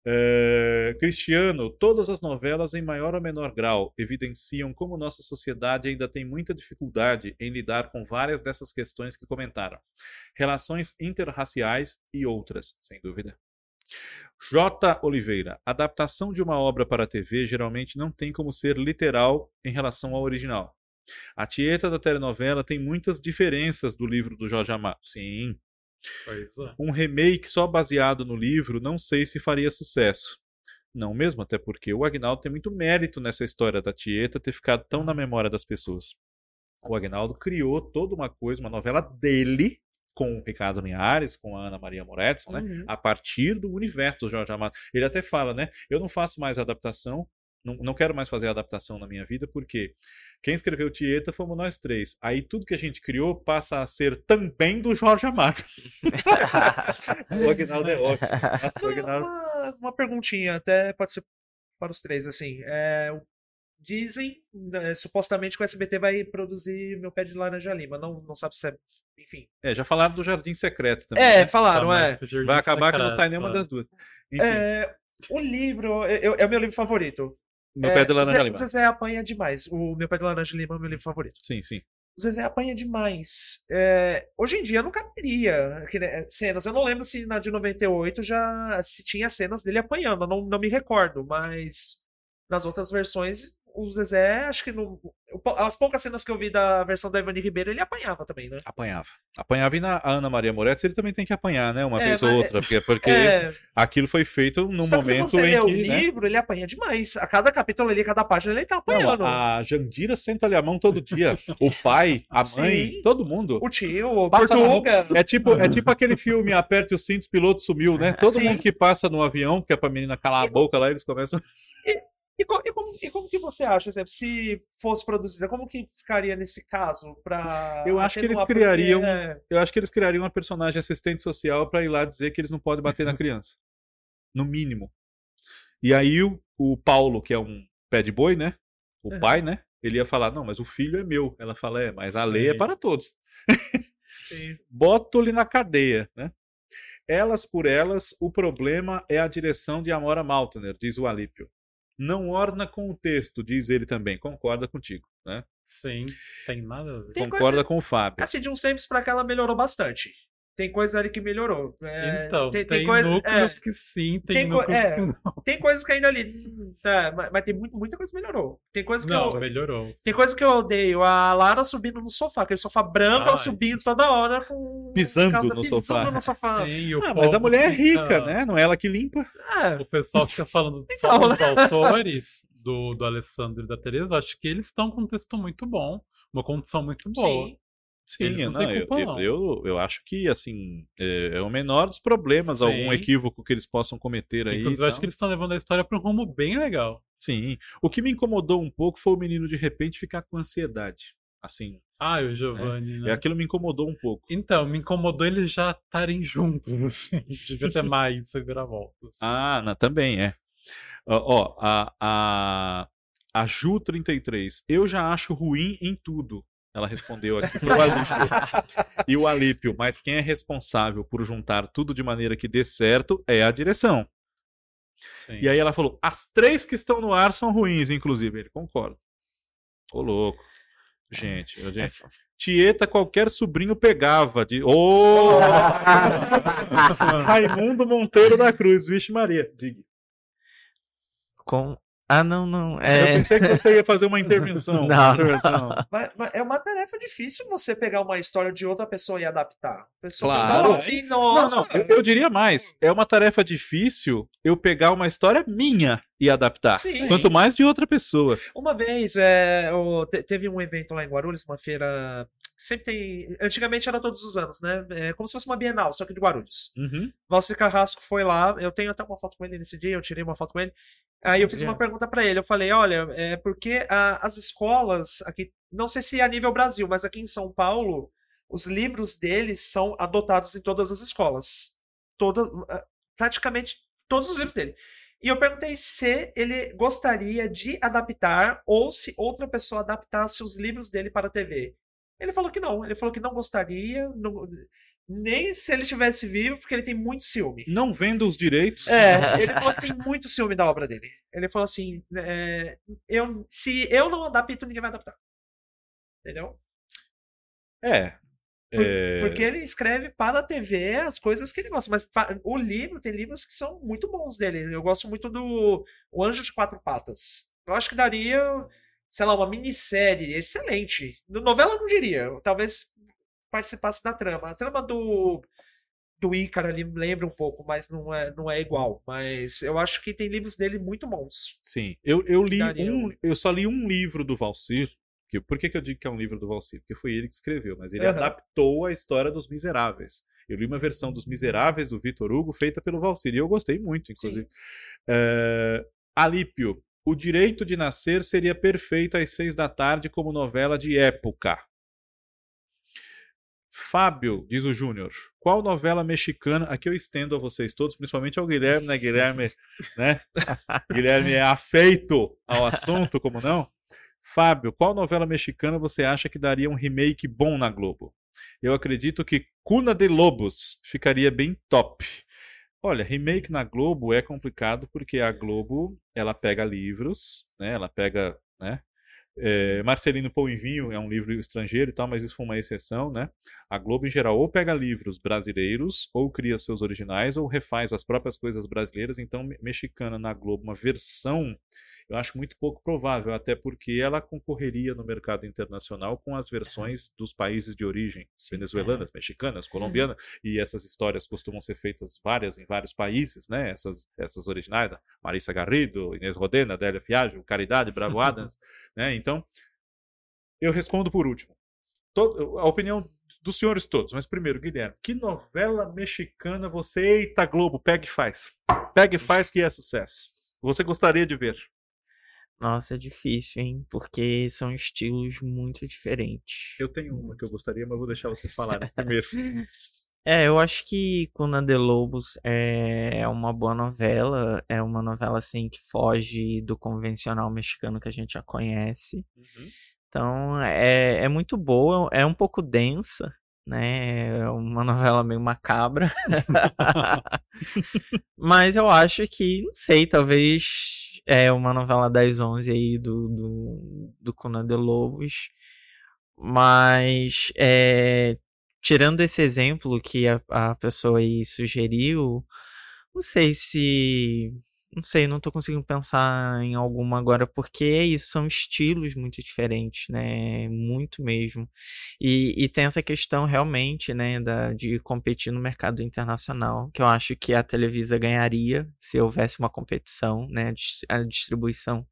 É, Cristiano, todas as novelas, em maior ou menor grau, evidenciam como nossa sociedade ainda tem muita dificuldade em lidar com várias dessas questões que comentaram. Relações interraciais e outras, sem dúvida. J. Oliveira, adaptação de uma obra para a TV geralmente não tem como ser literal em relação ao original. A Tieta da telenovela tem muitas diferenças do livro do Jorge Amado. Sim, é. um remake só baseado no livro, não sei se faria sucesso. Não mesmo, até porque o Agnaldo tem muito mérito nessa história da Tieta ter ficado tão na memória das pessoas. O Agnaldo criou toda uma coisa, uma novela dele, com o Ricardo Linhares, com a Ana Maria Moretson, né? Uhum. A partir do universo do Jorge Amado. Ele até fala, né? Eu não faço mais adaptação, não, não quero mais fazer adaptação na minha vida, porque quem escreveu Tieta fomos nós três. Aí tudo que a gente criou passa a ser também do Jorge Amado. (laughs) o Agnaldo é ótimo. Nossa, o Uma, Agnaldo... uma, uma perguntinha, até pode ser para os três, assim. É, dizem, né, supostamente, que o SBT vai produzir Meu Pé de Laranja Lima. Não, não sabe se é. Enfim. É, já falaram do Jardim Secreto também. É, né? falaram, Tá é. Vai acabar que não Secreto, sai nenhuma das duas. Enfim, É, o livro é o meu livro favorito. Meu É, Pé de Laranja Zé, Lima. Zezé apanha demais. O Meu Pé de Laranja Lima é o meu livro favorito. Sim, sim. O Zezé apanha demais. É, hoje em dia eu não caberia né, cenas. Eu não lembro se na de 98 já se tinha cenas dele apanhando. Eu não, não me recordo, mas nas outras versões, o Zezé, acho que no, as poucas cenas que eu vi da versão da Ivani Ribeiro, ele apanhava também, né? Apanhava. Apanhava e na a Ana Maria Moretti ele também tem que apanhar, né? Uma É, vez ou mas- outra. Porque, (laughs) porque É, aquilo foi feito num só que se momento você lê em o que. né? livro, ele apanha demais. A cada capítulo ali, cada página, ele tá apanhando. Não, a Jandira senta-lhe a mão todo dia. O pai, a (laughs) mãe, Sim. todo mundo. O tio, o Passa Portuga. É tipo, é tipo (laughs) aquele filme Aperte os cintos, piloto sumiu, né? Todo Sim. mundo que passa no avião, que é pra menina calar a boca lá, eles começam. E, co- e como, e como que você acha, exemplo, se fosse produzida, como que ficaria nesse caso? Pra Eu acho que eles? Porque, criariam- é, Eu acho que eles criariam uma personagem assistente social pra ir lá dizer que eles não podem bater na criança. No mínimo. E aí o, o Paulo, que é um pé de boi, né? O Uhum. pai, né? Ele ia falar, não, mas o filho é meu. Ela fala, é, mas a lei é Sim. para todos. sim. (laughs) Boto-lhe na cadeia, né? Elas por elas, o problema é a direção de Amora Maltner, diz o Alípio. Não orna com o texto, diz ele também. Concorda contigo, né? Sim, tem nada a ver. Tem Concorda com o Fábio. Assim, de uns tempos pra cá ela melhorou bastante. Tem coisa ali que melhorou. É, então, tem, tem, coisa, núcleos é, que sim, tem, tem núcleos é, que não. tem coisas que ainda ali. é, mas, mas tem muito, muita coisa que melhorou. Tem coisa que Não, eu. melhorou. Tem coisa que eu odeio. A Lara subindo no sofá, aquele sofá branco, ela Ai. subindo toda hora com. Pisando por causa- no pisando sofá. no sofá. Sim, o Ah, mas a mulher é fica- rica, né? Não é ela que limpa. É, O pessoal fica falando (laughs) Então, dos né? autores do, do Alessandro e da Teresa. Eu acho que eles estão com um texto muito bom, uma condição muito boa. sim. Sim, não não, eu, culpa, eu, não. eu, eu acho que, assim, é, é o menor dos problemas, Sim. algum equívoco que eles possam cometer aí. Inclusive, eu acho que eles estão levando a história para um rumo bem legal. Sim. O que me incomodou um pouco foi o menino de repente ficar com ansiedade. Assim, Ah, o Giovanni, é, né? aquilo me incomodou um pouco. Então, me incomodou eles já estarem juntos, (laughs) assim. Devia ter (laughs) mais voltas. Ah, não, também é. Ó, ó, a, a, a Ju33, eu já acho ruim em tudo. Ela respondeu aqui pro Alípio. (laughs) e o Alípio, mas quem é responsável por juntar tudo de maneira que dê certo é a direção. Sim. E aí ela falou: as três que estão no ar são ruins, inclusive. Ele concorda. Ô, louco. Gente, eu, gente. Tieta, qualquer sobrinho pegava. De... Ô! (laughs) Raimundo Monteiro da Cruz, vixe Maria. Diga. Com... Ah, não, não. Eu É... pensei que você ia fazer uma (laughs) intervenção. Não, uma intervenção. Mas, mas é uma tarefa difícil você pegar uma história de outra pessoa e adaptar. Pessoa Claro. fala assim, Não, nossa. não, eu, eu diria mais. É uma tarefa difícil eu pegar uma história minha e adaptar. Sim. Quanto mais de outra pessoa. Uma vez, é, te- teve um evento lá em Guarulhos, uma feira sempre tem. Antigamente era todos os anos, né? É como se fosse uma Bienal, só que de Guarulhos. Uhum. Valcir Carrasco foi lá, eu tenho até uma foto com ele nesse dia, eu tirei uma foto com ele. Aí eu fiz uma pergunta para ele, eu falei, olha, é porque a, as escolas aqui, não sei se é a nível Brasil, mas aqui em São Paulo, os livros deles são adotados em todas as escolas. Todas, praticamente todos os livros dele. E eu perguntei se ele gostaria de adaptar ou se outra pessoa adaptasse os livros dele para a TV. Ele falou que não. Ele falou que não gostaria, não, nem se ele tivesse vivo, porque ele tem muito ciúme. Não vendo os direitos. É, (laughs) ele falou que tem muito ciúme da obra dele. Ele falou assim: é, eu, se eu não adapto, ninguém vai adaptar. Entendeu? É. Por, é... Porque ele escreve para a TV as coisas que ele gosta. Mas o livro, tem livros que são muito bons dele. Eu gosto muito do O Anjo de Quatro Patas. Eu acho que daria, sei lá, uma minissérie excelente. Novela eu não diria. Talvez participasse da trama. A trama do do Ícaro ali lembra um pouco, mas não é, não é igual. Mas eu acho que tem livros dele muito bons. Sim, eu, eu li um, eu só li um livro do Valsir que, por que, que eu digo que é um livro do Valsir? Porque foi ele que escreveu, mas ele uhum. adaptou a história dos Miseráveis. Eu li uma versão dos Miseráveis do Vitor Hugo feita pelo Valsir e eu gostei muito, inclusive. Uh, Alípio, O Direito de Nascer seria perfeito às seis da tarde como novela de época. Fábio, diz o Júnior, qual novela mexicana? Aqui eu estendo a vocês todos, principalmente ao Guilherme, né? Guilherme, (laughs) né? Guilherme é afeito ao assunto, como não? Fábio, qual novela mexicana você acha que daria um remake bom na Globo? Eu acredito que Cuna de Lobos ficaria bem top. Olha, remake na Globo é complicado porque a Globo ela pega livros, né? Ela pega, né? É, Marcelino Pão e Vinho é um livro estrangeiro e tal, mas isso foi uma exceção, né? A Globo, em geral, ou pega livros brasileiros, ou cria seus originais, ou refaz as próprias coisas brasileiras. Então, mexicana na Globo, uma versão eu acho muito pouco provável, até porque ela concorreria no mercado internacional com as versões dos países de origem, venezuelanas, mexicanas, colombianas, e essas histórias costumam ser feitas várias em vários países, né? Essas, essas originais, Marissa Garrido, Inês Rodena, Délia Fiaggio, Caridade, Bravo (laughs) Adams, né? Então, eu respondo por último. Todo, a opinião dos senhores todos, mas primeiro, Guilherme, que novela mexicana você, eita Globo, pega e faz. Pega e faz que é sucesso. Você gostaria de ver? Nossa, é difícil, hein? Porque são estilos muito diferentes. Eu tenho uma que eu gostaria, mas vou deixar vocês falarem primeiro. (laughs) É, eu acho que Cuna de Lobos é uma boa novela. É uma novela, assim, que foge do convencional mexicano que a gente já conhece. Uhum. Então, é, é muito boa. É um pouco densa, né? É uma novela meio macabra. (laughs) (laughs) Mas eu acho que, não sei, talvez é uma novela das 11 aí do, do, do Conan de Lobos. Mas, é, tirando esse exemplo que a, a pessoa aí sugeriu, não sei se não sei, não tô conseguindo pensar em alguma agora, porque é isso, são estilos muito diferentes, né? Muito mesmo. E, e tem essa questão realmente, né, da, de competir no mercado internacional, que eu acho que a Televisa ganharia se houvesse uma competição, né? A distribuição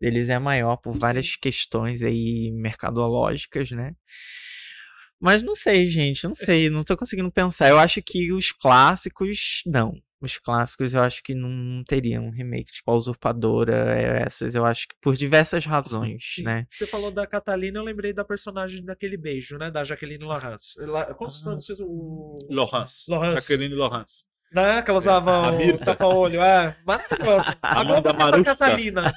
deles é maior por várias questões aí mercadológicas, né? Mas não sei, gente, não sei, não tô conseguindo pensar. Eu acho que os clássicos, não os clássicos eu acho que não teriam um remake, tipo a Usurpadora, é, essas eu acho que por diversas razões, Sim. né? Você falou da Catalina, eu lembrei da personagem daquele beijo, né? Da Jaqueline Laurence. Como se fosse o... Laurence. Laurence. Jaqueline Laurence. Né? Que ela usava é, o tapa-olho. É, maravilhosa. (laughs) Amanda Marusca. Catalina.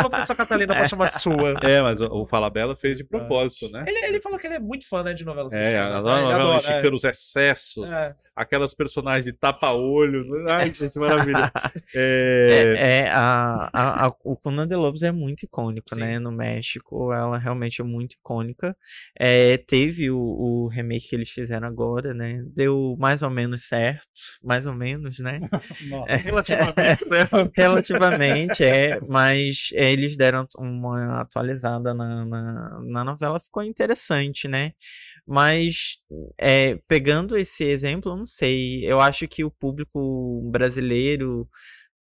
Vou pensar Catalina pra chamar de sua. É, mas o Falabella fez de propósito, né? Ele, ele falou que ele é muito fã né, de novelas é, mexicanas. É, né? novela mexicana, é. os excessos, é. aquelas personagens de tapa-olho. Ai, gente, maravilha. (laughs) É, é, é a, a, a, o Conan de Lobos é muito icônico, Sim. né? No México, ela realmente é muito icônica. É, teve o, o remake que eles fizeram agora, né? Deu mais ou menos certo, mais ou menos, né? (laughs) é, relativamente certo. (laughs) Relativamente, é. Mas eles deram uma atualizada na, na, na novela, ficou interessante, né? Mas é, pegando esse exemplo, eu não sei. Eu acho que o público brasileiro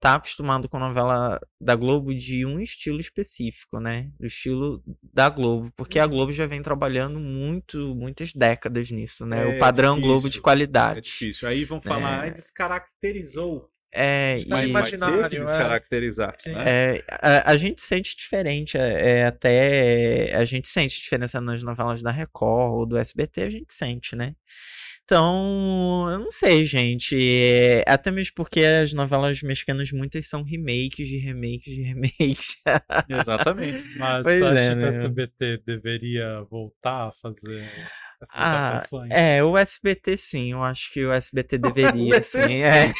tá acostumado com a novela da Globo de um estilo específico, né? Do estilo da Globo, porque a Uhum. Globo já vem trabalhando muito, muitas décadas nisso, né? É o padrão difícil, Globo de É qualidade. difícil. Aí vão falar, É. "Ai, descaracterizou. É, Tá Mas e- que imaginário, é. descaracterizar. Sim. né? É, a, a gente sente diferente, é, é até a gente sente diferença nas novelas da Record ou do SBT, a gente sente, né? Então, eu não sei, gente. é, até mesmo porque as novelas mexicanas muitas são remakes de remakes de remakes. Exatamente. (laughs) Mas Pois acha é, que né? o SBT deveria voltar a fazer Ah, é, o SBT sim, eu acho que o SBT (laughs) deveria, SBT? sim. É.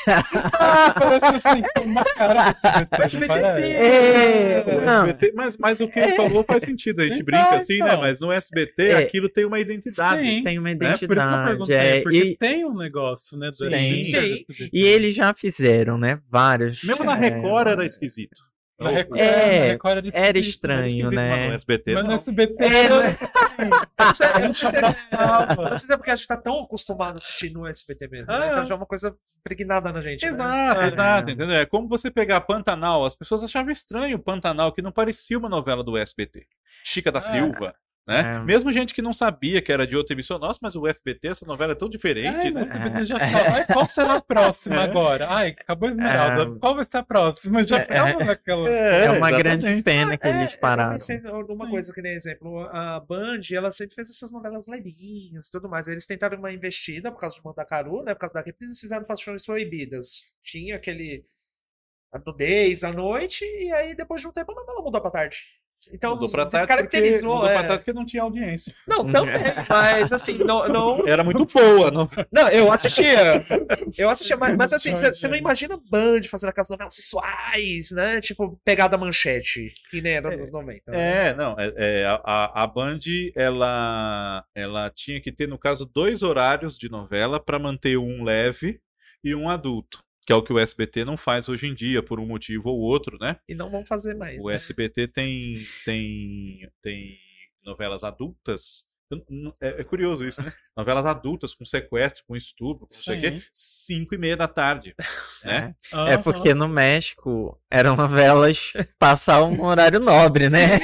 Ah, parece assim, uma cara do SBT, SBT? É, não. SBT, mas, mas o que ele falou faz sentido. A gente Então, brinca assim, né? então. Mas no SBT É. aquilo tem uma identidade. Sim. Tem uma É, por isso que eu identidade. perguntei, é, porque e, tem um negócio, né? Sim. Identidade e eles já fizeram, né? Vários. Mesmo na é, Record era esquisito. Na Record, É, na Record era, Era estranho, né? mas no SBT Mas no não. SBT É, era- né? Se é- Abraçava. eu não sei se é porque a gente tá tão acostumado a assistir no SBT mesmo, né? Ah. Então já é uma coisa pregnada na gente. né? Exato, É. exato, entendeu? É como você pegar Pantanal. As pessoas achavam estranho o Pantanal, que não parecia uma novela do SBT. Chica da É. Silva, né? É. Mesmo gente que não sabia que era de outra emissora. Nossa, mas o SBT, essa novela é tão diferente, Ai, né? o SBT já fala, ai, qual será a próxima (laughs) É. agora? Ai, acabou a Esmeralda, É. qual vai ser a próxima? Já É. ficava naquela... É uma exatamente. grande pena que eles É, pararam. Sim. coisa que nem exemplo, a Band, ela sempre fez essas novelas levinhas e tudo mais. Eles tentaram uma investida por causa de Mandacaru, né? Por causa da reprise, eles fizeram Paixões Proibidas. Tinha aquele a nudez à noite, e aí depois de um tempo a novela mudou pra tarde. Então Mudou pra tarde porque, mudou pra é. tarde porque não tinha audiência. Não, também, (laughs) mas assim, não, não, (laughs) Era muito boa. Não... Não, eu assistia. Eu assistia, mas, mas assim, você não imagina Band fazendo aquelas novelas sensuais, né? Tipo, pegada manchete, que nem era nos anos 90. né? É, não. É, é, a- a, a Band, ela, ela tinha que ter, no caso, dois horários de novela para manter um leve e um adulto. Que é o que o SBT não faz hoje em dia, por um motivo ou outro, né? E não vão fazer mais. O né? SBT tem, tem, tem novelas adultas. É, é curioso isso, né? (laughs) Novelas adultas com sequestro, com estupro, com não sei o quê, Sim. cinco e meia da tarde. (laughs) Né? É Aham. porque no México eram novelas passavam no horário nobre, né?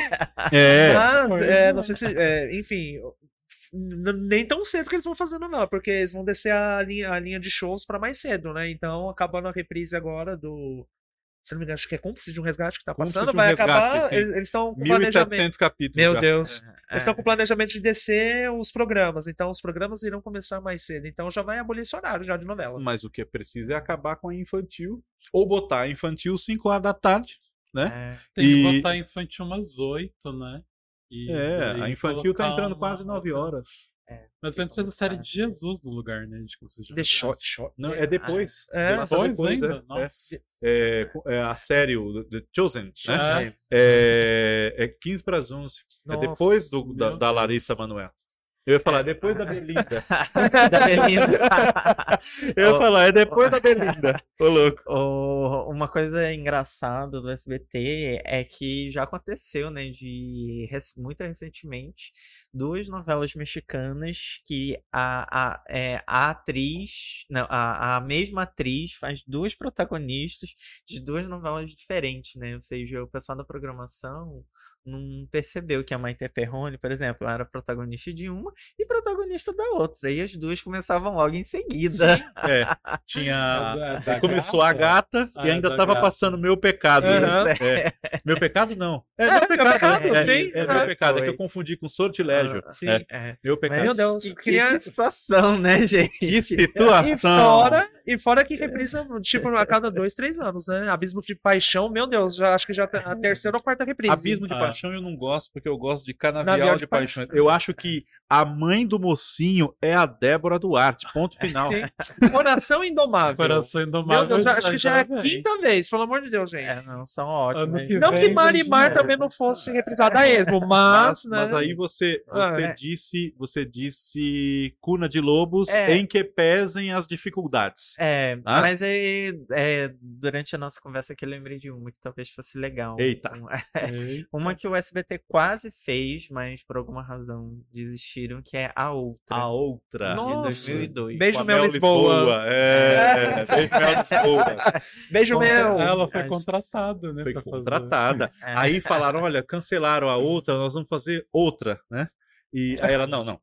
É. (laughs) É, é. não sei se. é, enfim. Nem tão cedo que eles vão fazer novela, porque eles vão descer a linha, a linha de shows pra mais cedo, né? Então, acabando a reprise agora do. Se não me engano, acho que é Cúmplice de um Resgate que tá Cúmplices passando, um vai Resgate, acabar. sim. Eles eles estão com planejamento. 1.700 capítulos. Meu já. Deus. Eles É. estão com planejamento de descer os programas, então os programas irão começar mais cedo. Então já vai abolir esse horário já de novela. Mas o que é preciso é acabar com a infantil. Ou botar a infantil 5 horas da tarde. É. Tem que E- botar infantil umas oito, né? E É, daí a infantil tá entrando quase 9 outra- horas. Mas vai trazer a série de Jesus no lugar, né? De como você já The. Shot, Shot. Não, é depois. É, Vai lançar Depois ainda? é. É, é, é a série, o The Chosen, né? É. É, é 15 para as 11. é Nossa, depois do, da, da. Larissa Manoela. Eu ia falar, depois da Belinda. Da Belinda. Eu ia falar, é depois da Belinda. Ô, louco. (laughs) O- uma coisa engraçada do SBT é que já aconteceu, né, de muito recentemente, duas novelas mexicanas que a, a, é, a atriz, não, a, a mesma atriz faz duas protagonistas de duas novelas diferentes, né? Ou seja, o pessoal da programação não percebeu que a Maite Perrone, por exemplo, era protagonista de uma e protagonista da outra. E as duas começavam logo em seguida. É, tinha. (laughs) Da- da (laughs) Começou a gata Ah, e ainda da tava gata. passando meu pecado. Aham. É. Meu pecado não. É, É, meu pecado. é, sim, é, é. meu pecado. É que eu confundi com sortilégio. Ah, Sim. É, É. meu pecado. Meu Deus. Que, que- que situação, né, (laughs) gente? Que E situação. fora, e fora que reprisa, tipo, a cada dois, três anos, né? Abismo de Paixão, meu Deus, já acho que já tá a terceira ou quarta reprise. Abismo de Ah. Paixão eu não gosto, porque eu gosto de Canavial Navial de, de Paixão. Paixão. Eu acho que a mãe do mocinho é a Débora Duarte. Ponto final. Sim. Coração Indomável. Coração Meu Indomável. Deus, já- acho que já é a quinta vez, pelo amor de Deus, gente. É, não, são ótimos. que Não que Marimar também não fosse reprisada a esmo, mas, Mas, né? mas aí você, Ah, você é. disse, você disse cuna de lobos É. em que pesem as dificuldades. É, Ah? mas aí, é, durante a nossa conversa aqui, eu lembrei de uma que talvez fosse legal. Eita. (laughs) Um- Ei, Uma que o SBT quase fez, mas por alguma razão desistiram, que é A Outra. A outra. de Nossa. 2002. Beijo, Com a Mel Lisboa. É, beijo, Mel Lisboa. (laughs) Beijo, contra- meu! Ela foi contratada, né? Foi contratada. É. Aí falaram, olha, cancelaram a outra, nós vamos fazer outra, né? E aí ela, não, não.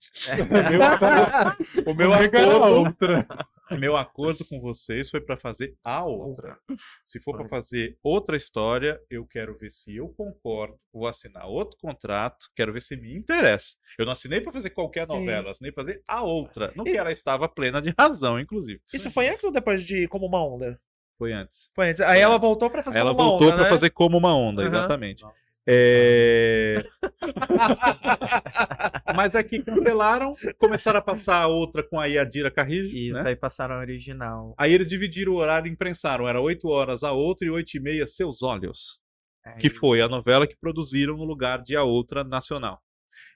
O meu, o meu acordo, outra. o meu acordo com vocês foi para fazer a outra. Se for para fazer outra história, eu quero ver se eu concordo, vou assinar outro contrato, quero ver se me interessa. Eu não assinei para fazer qualquer Sim. novela, assinei para fazer a outra, no que ela estava plena de razão, inclusive. Isso foi antes ou depois de Como Uma Onda? Foi antes. Foi antes. Aí ela voltou pra fazer Ela Como Uma voltou Onda, para né? fazer como uma onda, Aham. exatamente. É... (laughs) Mas aqui cancelaram, começaram a passar a outra com a Yadira Carrijo, Isso, né? aí passaram a original. Aí eles dividiram o horário e imprensaram. Era 8 horas a outra e 8 e meia Seus Olhos. É Que isso. foi a novela que produziram no lugar de A Outra Nacional.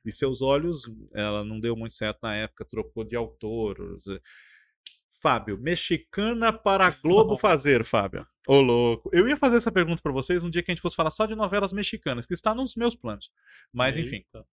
E Seus Olhos, ela não deu muito certo na época, trocou de autor. Fábio, mexicana para a Globo fazer, Fábio. Ô, louco. Eu ia fazer essa pergunta pra vocês um dia que a gente fosse falar só de novelas mexicanas, que está nos meus planos. Mas, enfim. Eita.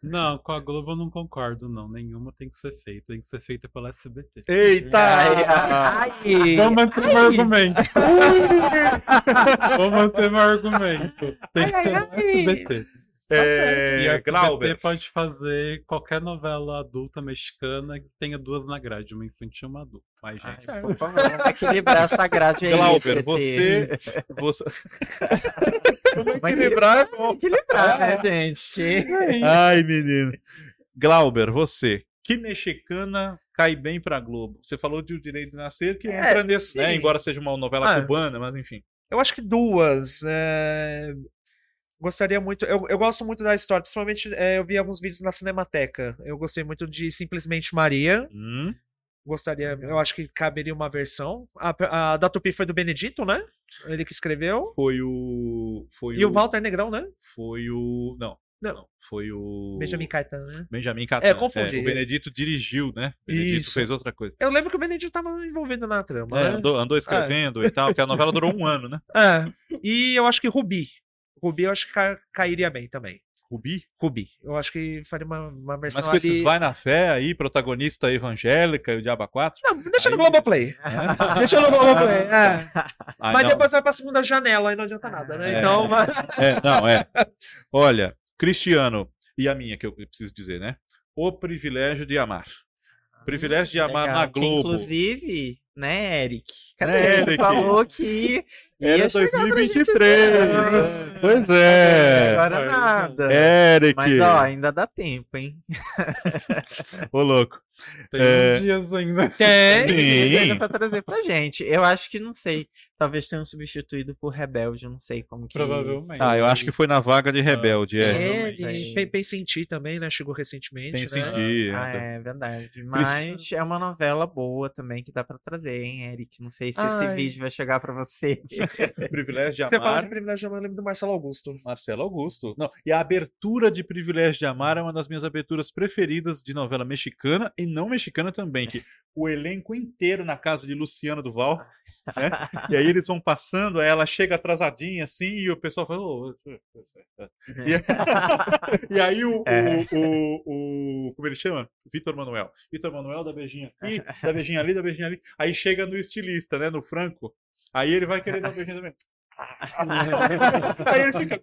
Não, com a Globo eu não concordo, não. Nenhuma tem que ser feita. Tem que ser feita pela SBT. Eita! Ai, ai, ai. Vou manter meu argumento. (laughs) Vou manter meu argumento. Tem que Ai, ser ai, pela ai. SBT. E É, a SBT Glauber. pode fazer qualquer novela adulta mexicana que tenha duas na grade, uma infantil e uma adulta. Mas, Ai, gente, por favor, vamos equilibrar essa grade aí. Glauber, você. você... Vai equilibrar é bom. equilibrar, né, gente? Ai, menino. Glauber, você. Que mexicana cai bem pra Globo? Você falou de O Direito de Nascer, que É, entra nesse, né? Embora seja uma novela Ah. cubana, mas enfim. Eu acho que duas. é, Gostaria muito. Eu, eu gosto muito da história, principalmente é, eu vi alguns vídeos na Cinemateca. Eu gostei muito de Simplesmente Maria. Hum, Gostaria, eu acho que caberia uma versão. A, a da Tupi foi do Benedito, né? Ele que escreveu. foi o. Foi E o Walter Negrão, né? Foi o. Não. Não. Não. Foi o. Benjamin Caetano, né? Benjamin Catan. É, confundi. o Benedito dirigiu, né? O Benedito Isso. fez outra coisa. Eu lembro que o Benedito tava envolvido na trama, É, né? andou, andou escrevendo e tal, porque a novela durou um ano, né? É. E eu acho que Rubi. Rubi eu acho que ca- cairia bem também. Rubi. Rubi. Eu acho que faria uma, uma versão Mas com esses ali... vai na fé aí, protagonista evangélica e o Diaba 4. Não, deixa no Aí- Globoplay. (laughs) É. Deixa no Globoplay. É. Ah, Mas não. depois vai pra segunda janela, aí não adianta nada, né? É. Então, vai... (laughs) É, não, é. Olha, Cristiano, e a minha que eu preciso dizer, né? O privilégio de amar. Privilégio de amar Legal, na que, Globo. inclusive, né, Eric? Cadê Né, ele? Eric? Falou que Era chegar pra gente 2023. ver. Pois é. Agora Pois é. nada. Eric. Mas, ó, ainda dá tempo, hein? (laughs) Ô, louco. Tem É. uns dias ainda. Tem. Sim. Ainda pra trazer pra gente. Eu acho que, não sei, talvez tenham substituído por Rebelde, não sei como que... Provavelmente. Ah, eu acho que foi na vaga de rebelde, é. É, Provavelmente. e Pe- Pense em Ti também, né? Chegou recentemente, Pense né? em Ti. Ah, é. é verdade. Mas é uma novela boa também que dá pra trazer, hein, Eric? Não sei se esse Ai. vídeo vai chegar pra você. (laughs) (laughs) Privilégio de Você fala amar. de privilégio de amar, eu lembro do Marcelo Augusto. Marcelo Augusto. Não, e a abertura de Privilégio de Amar é uma das minhas aberturas preferidas de novela mexicana e não mexicana também, que o elenco inteiro na casa de Luciana Duval, né? E aí eles vão passando, aí ela chega atrasadinha assim e o pessoal fala. "Ô, E, (laughs) e aí o, É. o, o, o- Como ele chama? Vitor Manuel. Vitor Manuel dá beijinho aqui, dá beijinho ali, dá beijinho ali. Aí chega no estilista, né? No Franco. Aí ele vai querer dar um beijinho também. (laughs) Aí ele fica.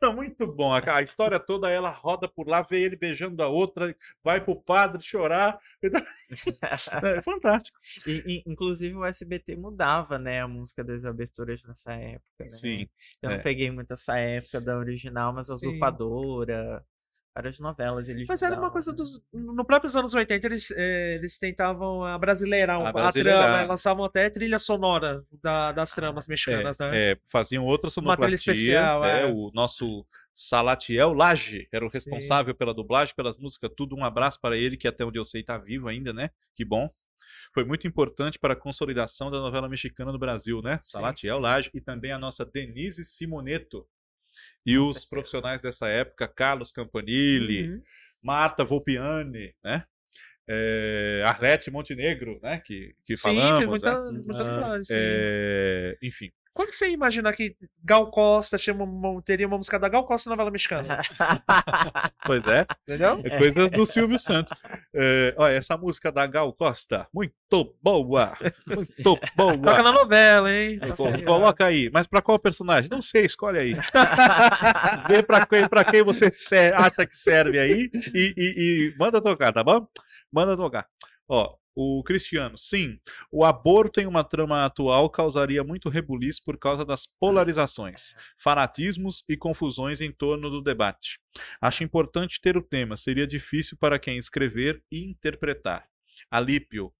Não, muito bom. A, história toda, ela roda por lá, vê ele beijando a outra, vai pro padre chorar. (laughs) É fantástico. E- e, inclusive o SBT mudava, né, a música das aberturas nessa época, né? Sim. Eu é. não peguei muito essa época da original, mas a Sim. Usurpadora, várias novelas eles Mas era uma coisa né? dos. No próprios anos 80, eles, eh, eles tentavam abrasileirar um- a, Abrasileirar. trama, lançavam até trilha sonora da- das tramas mexicanas, né? É, é, faziam outra Uma trilha sonoplastia. especial, é, é. O nosso Salatiel Laje era o responsável pela dublagem, pelas músicas, tudo. Um abraço para ele, que até onde eu sei tá vivo ainda, né? Que bom. Foi muito importante para a consolidação da novela mexicana no Brasil, né? Salatiel Laje e também a nossa Denise Simoneto. E Com os certeza. profissionais dessa época, Carlos Campanile, Uhum. Marta Volpiani, né? É, Arlete Montenegro, né? Que, que Sim, falamos. muita, né? muita Ah. É, enfim. Quando que você ia imaginar que Gal Costa tinha uma- teria uma música da Gal Costa na novela mexicana? (laughs) Pois é. Entendeu? É coisas do Silvio Santos. É, olha, essa música da Gal Costa, muito boa. Muito Toca boa. na novela, hein? Co- Coloca aí. Mas pra qual personagem? Não sei, escolhe aí. (laughs) Vê pra quem, pra quem você acha que serve aí e, e- e manda tocar, tá bom? Manda tocar. Ó, o Cristiano, sim, o aborto em uma trama atual causaria muito rebuliço por causa das polarizações, fanatismos e confusões em torno do debate. Acho importante ter o tema, seria difícil para quem escrever e interpretar. Alípio.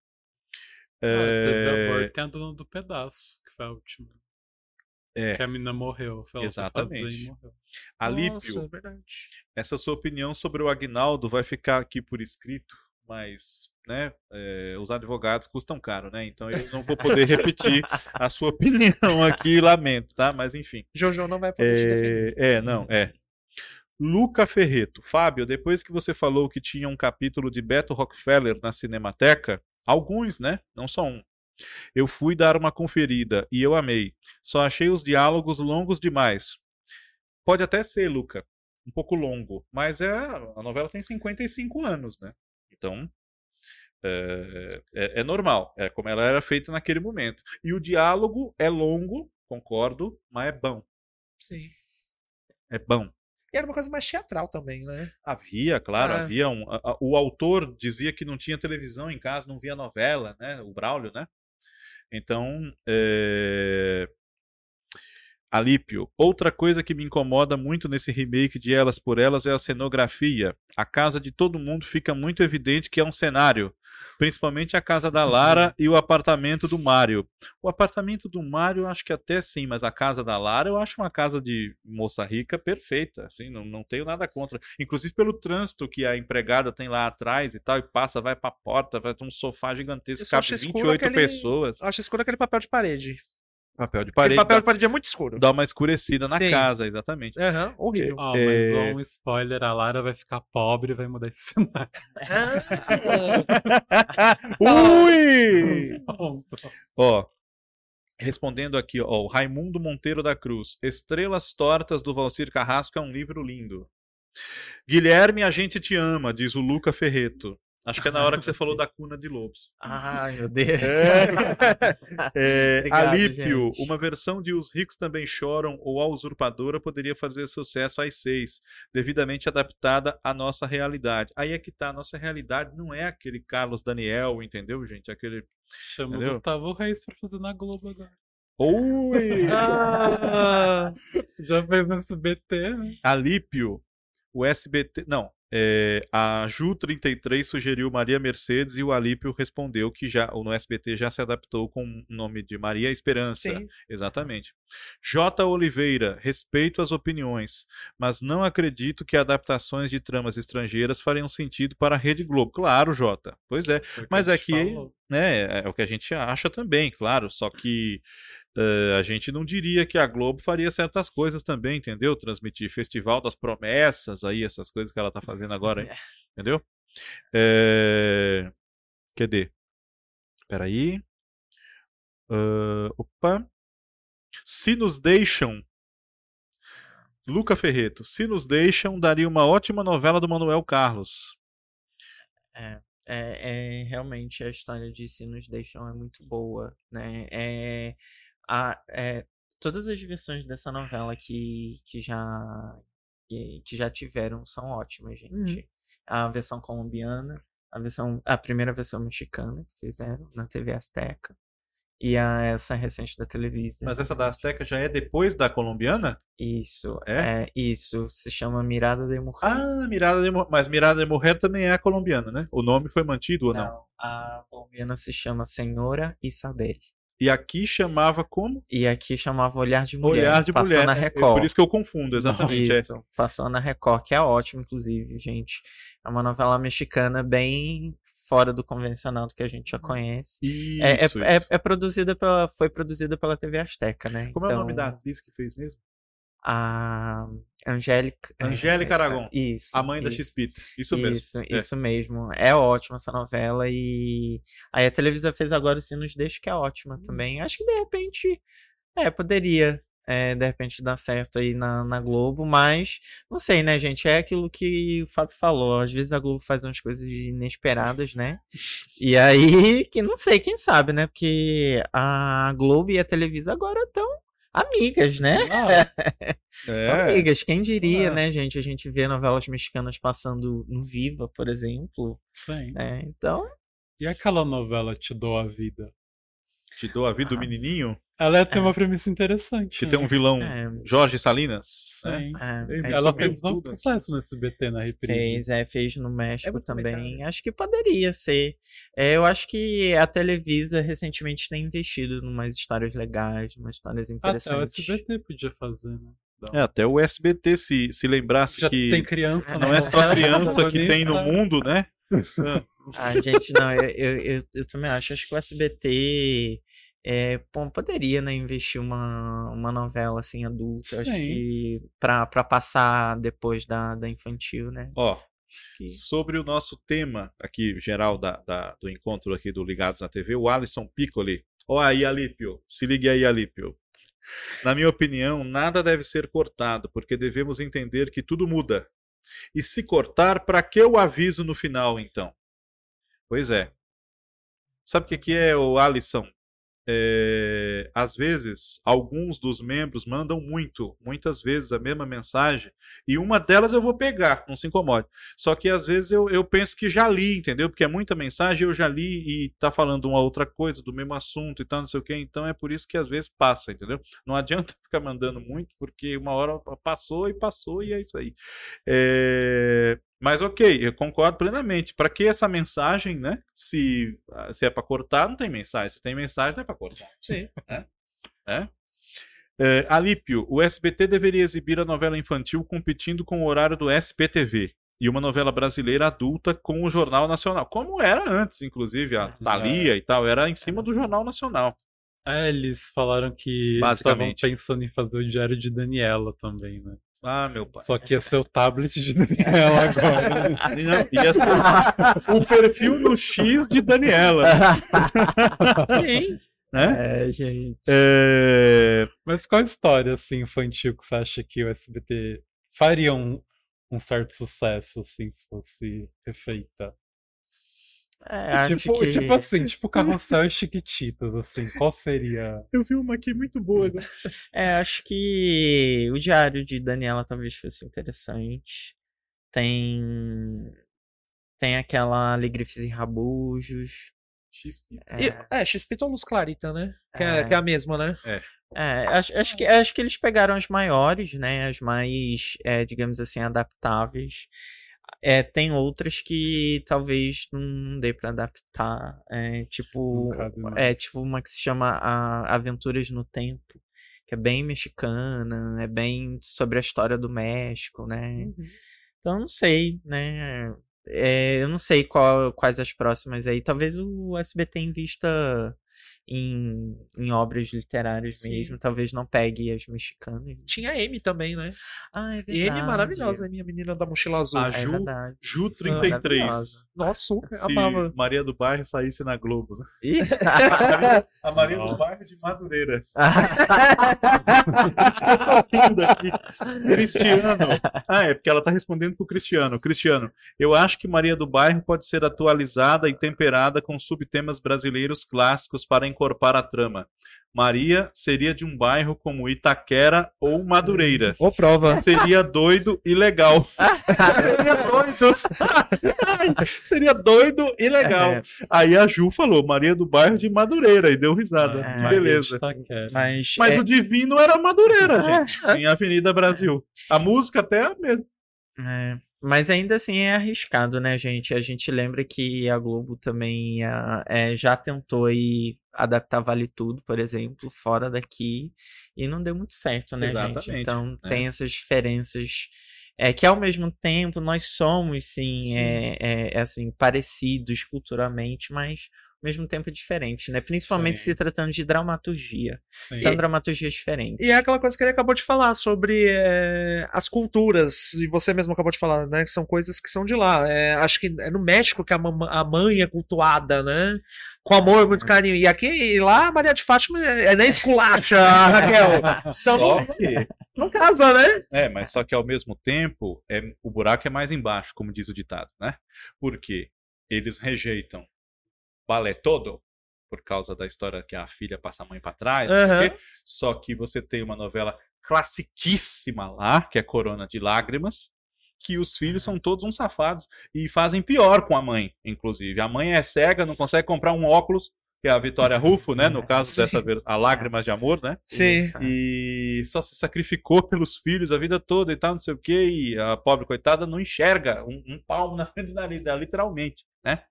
Ah, teve É, aborto tem a dona do pedaço, que foi a última. É. Que a menina morreu. Foi Exatamente. morreu. Alípio. Nossa, é essa sua opinião sobre o Agnaldo vai ficar aqui por escrito, mas né, é, os advogados custam caro, né? Então eu não vou poder repetir a sua (laughs) opinião aqui, lamento, tá? Mas enfim. Jojo não vai poder te defender. É, é, não, é. Luca Ferreto. Fábio, depois que você falou que tinha um capítulo de Beto Rockefeller na Cinemateca, alguns, né? Não só um. Eu fui dar uma conferida e eu amei. Só achei os diálogos longos demais. Pode até ser, Luca, um pouco longo, mas é a novela tem 55 anos, né? Então é, é- é normal, é como ela era feita naquele momento. E o diálogo é longo, concordo, mas é bom. Sim. É bom. E era uma coisa mais teatral também, né? Havia, claro, Ah. havia um. a- a- o autor dizia que não tinha televisão em casa, não via novela, né? O Braulio, né? Então, é... Alípio. Outra coisa que me incomoda muito nesse remake de Elas por Elas é a cenografia. A casa de todo mundo fica muito evidente que é um cenário. Principalmente a casa da Lara e o apartamento do Mário. O apartamento do Mário eu acho que até sim, mas a casa da Lara eu acho uma casa de moça rica perfeita. Assim, não, não tenho nada contra. Inclusive pelo trânsito que a empregada tem lá atrás e tal, e passa, vai pra porta, vai ter um sofá gigantesco, cabe acho escuro 28 aquele- pessoas. Acho escuro aquele papel de parede. Papel de parede papel dá, de parede é muito escuro. dá uma escurecida na Sim. casa, exatamente. Aham, horrível. Ó, É. mas ó, um spoiler, a Lara vai ficar pobre e vai mudar esse cenário. (laughs) Ui! (laughs) Pronto. Ó, respondendo aqui, ó, o Raimundo Monteiro da Cruz. Estrelas Tortas do Valcir Carrasco é um livro lindo. Guilherme, a gente te ama, diz o Luca Ferreto. Acho que é na hora que você falou (laughs) da cuna de lobos. Ai, meu Deus. (laughs) É, Obrigado, Alípio, gente. uma versão de Os Ricos Também Choram ou A Usurpadora poderia fazer sucesso às seis, devidamente adaptada à nossa realidade. Aí é que tá, a nossa realidade não é aquele Carlos Daniel, entendeu, gente? Aquele. Chama Entendeu? o Gustavo Reis pra fazer na Globo agora. Ui! (laughs) Ah, Já fez no SBT, né? Alípio, o SBT. Não, é, a Ju33 sugeriu Maria Mercedes e o Alípio respondeu que já no SBT já se adaptou com o nome de Maria Esperança. sim. Exatamente. J. Oliveira, respeito as opiniões, mas não acredito que adaptações de tramas estrangeiras fariam sentido para a Rede Globo. Claro, Jota. Pois é. Mas é que né, é o que a gente acha também, claro. Só que eh, a gente não diria que a Globo faria certas coisas também, entendeu? Transmitir Festival das Promessas, aí, essas coisas que ela tá fazendo agora, hein? (laughs) entendeu? É... Cadê? Peraí. Ah, opa. Se nos deixam. Luca Ferreto, se nos deixam, daria uma ótima novela do Manuel Carlos. É, é, realmente a história de Se Nos Deixam é muito boa, né? É, a, é, todas as versões dessa novela que, que, já, que, que já tiveram são ótimas, gente. A versão colombiana, a versão, a primeira versão mexicana que fizeram na TV Azteca e a, essa recente da televisão. Mas essa da Azteca já é depois da colombiana? Isso, É? é isso, se chama Mirada de Mujer. Ah, Mirada de Mas Mirada de Morrer também é a colombiana, né? O nome foi mantido ou não? a colombiana se chama Senhora Isabel. E aqui chamava como? E aqui chamava Olhar de Mulher. Olhar de passou Mulher. na É- é Record. por isso que eu confundo, exatamente. é. Isso, passou na Record, que é ótimo, inclusive, gente. É uma novela mexicana bem fora do convencional do que a gente já conhece. Isso, É, é, isso. é- é produzida pela, foi produzida pela TV Azteca, né? Como é o Então, nome da atriz que fez mesmo? A, Angélica. é, Angélica é, Aragon, Isso. A mãe da isso. X-Pita. Isso mesmo. Isso, É. isso mesmo. É ótima essa novela e aí a televisão fez agora o Sino nos Deixa, que é ótima Hum. também. Acho que de repente, é, poderia, é, de repente dar certo aí na, na Globo, mas não sei, né, gente? É aquilo que o Fábio falou. Às vezes a Globo faz umas coisas inesperadas, né? E aí, que não sei, quem sabe, né? Porque a Globo e a Televisa agora estão amigas, né? Ah, (laughs) É. Amigas, quem diria, Ah. né, gente? A gente vê novelas mexicanas passando no Viva, por exemplo, sim. né? Então, E aquela novela Te Dou a Vida? Te dou a vida do Ah. menininho, Ela tem uma premissa interessante. que né? tem um vilão, é, Jorge Salinas. né? Sim. é, Ele é Ela fez um sucesso no SBT na reprise. Fez, é, fez no México muito também. legal, Acho que poderia ser. É, eu acho que a Televisa recentemente tem investido em umas histórias legais, umas histórias Até o interessantes. SBT podia fazer, né? É, até o SBT se, se lembrasse Já que tem criança, não né? é só criança que tem no mundo, né? (laughs) Ah, gente, não, eu, eu, eu, eu também acho. Acho que o SBT é, bom, poderia, né, investir uma, uma novela assim adulta. Acho Sim. que pra, pra passar depois da, da infantil, né? Ó, Acho que- sobre o nosso tema aqui, geral da, da- do encontro aqui do Ligados na TV, o Alisson Piccoli. Ó aí, Alípio. Se ligue aí, Alípio. Na minha opinião, nada deve ser cortado, porque devemos entender que tudo muda. E se cortar, para que o aviso no final, então? Pois é. Sabe o que, que é, o Alisson? É, às vezes, alguns dos membros mandam muito, muitas vezes a mesma mensagem, e uma delas eu vou pegar, não se incomode. Só que às vezes eu, eu penso que já li, entendeu? Porque é muita mensagem, eu já li e tá falando uma outra coisa do mesmo assunto e tal, não sei o que. Então é por isso que às vezes passa, entendeu? Não adianta (laughs) ficar mandando muito, porque uma hora passou e passou e é isso aí. É, Mas ok, eu concordo plenamente. Para que essa mensagem, né? Se, se é para cortar, não tem mensagem. Se tem mensagem, não é para cortar. Sim. É? É, Alípio, o SBT deveria exibir a novela infantil competindo com o horário do SPTV e uma novela brasileira adulta com o Jornal Nacional. Como era antes, inclusive, a Thalia e tal, era em cima do Jornal Nacional. É, eles falaram que eles estavam Basicamente. pensando em fazer o Diário de Daniela também, né? Ah, meu pai. Só que ia ser o tablet de Daniela agora. né? (laughs) Não, ia ser o perfil no X de Daniela, Sim. né? É, gente. É, Mas qual história assim infantil que você acha que o SBT faria um, um certo sucesso assim se fosse refeita? É, Tipo, que... tipo assim, tipo Carrossel e Chiquititas, assim, qual seria? Eu vi uma aqui muito boa. Né? (laughs) É, acho que o diário de Daniela talvez fosse interessante. Tem. Tem aquela Alegrifes e Rabujos. E- É, É, XP ou Luz Clarita, né? Que é, É. que é a mesma, né? é, acho, acho, que, acho que eles pegaram as maiores, né? As mais, é, digamos assim, adaptáveis. É, tem outras que talvez não dê pra adaptar. É, tipo, é tipo uma que se chama a Aventuras no Tempo, que é bem mexicana, é bem sobre a história do México, né? Então, não sei, né? É, eu não sei qual- quais as próximas aí. Talvez o SBT invista em, em obras literárias Sim. mesmo. Talvez não pegue as mexicanas. Tinha a Amy também, né? Ah, é verdade. Amy maravilhosa, a minha menina da mochila azul. A É Ju, verdade. Ju 33. Maravilhosa. Nossa, Se amava. Maria do Bairro saísse na Globo. né? Ih. (laughs) A Maria do. Bairro de Madureira. (laughs) Isso que eu tô rindo aqui. Cristiano. Ah, é porque ela tá respondendo pro Cristiano. Cristiano, eu acho que Maria do Bairro pode ser atualizada e temperada com subtemas brasileiros clássicos para encorpar a trama. Maria seria de um bairro como Itaquera ou Madureira. Ô, prova. (laughs) Seria doido e legal. (laughs) Seria doido. (laughs) Seria doido e legal. É, Aí a Ju falou, Maria do Bairro de Madureira, e deu risada. É. Beleza. Mas Mas é, o Divino era Madureira, gente, em Avenida Brasil. A música até é a mesma. É, mas ainda assim é arriscado, né, gente? A gente lembra que a Globo também ah, é, já tentou aí adaptar Vale Tudo, por exemplo, fora daqui, e não deu muito certo, né, gente? Exatamente, Então é. tem essas diferenças. É que ao mesmo tempo nós somos, sim, Sim. É, é, é, assim, parecidos culturalmente, mas mesmo tempo diferente, né? Principalmente Sim. se tratando de dramaturgia. Sim. São dramaturgias diferentes. E é aquela coisa que ele acabou de falar sobre é, as culturas, e você mesmo acabou de falar, né? Que são coisas que são de lá. É, acho que é no México que a, a mãe é cultuada, né? Com amor, muito carinho. E aqui, e lá, a Maria de Fátima é, é nem esculacha, (laughs) Raquel. Então, Só não, que, não casa, né? é, mas só que ao mesmo tempo, é, o buraco é mais embaixo, como diz o ditado, né? Porque eles rejeitam balé todo, por causa da história que a filha passa a mãe pra trás, quê. só que você tem uma novela classiquíssima lá, que é Corona de Lágrimas, que os filhos são todos uns safados e fazem pior com a mãe, inclusive. A mãe é cega, não consegue comprar um óculos, que é a Vitória Rufo, né? No caso (laughs) dessa vez, a Lágrimas de Amor, né? Sim. E só se sacrificou pelos filhos a vida toda e tal, não sei o quê, e a pobre coitada não enxerga um, um palmo na frente do nariz literalmente, né?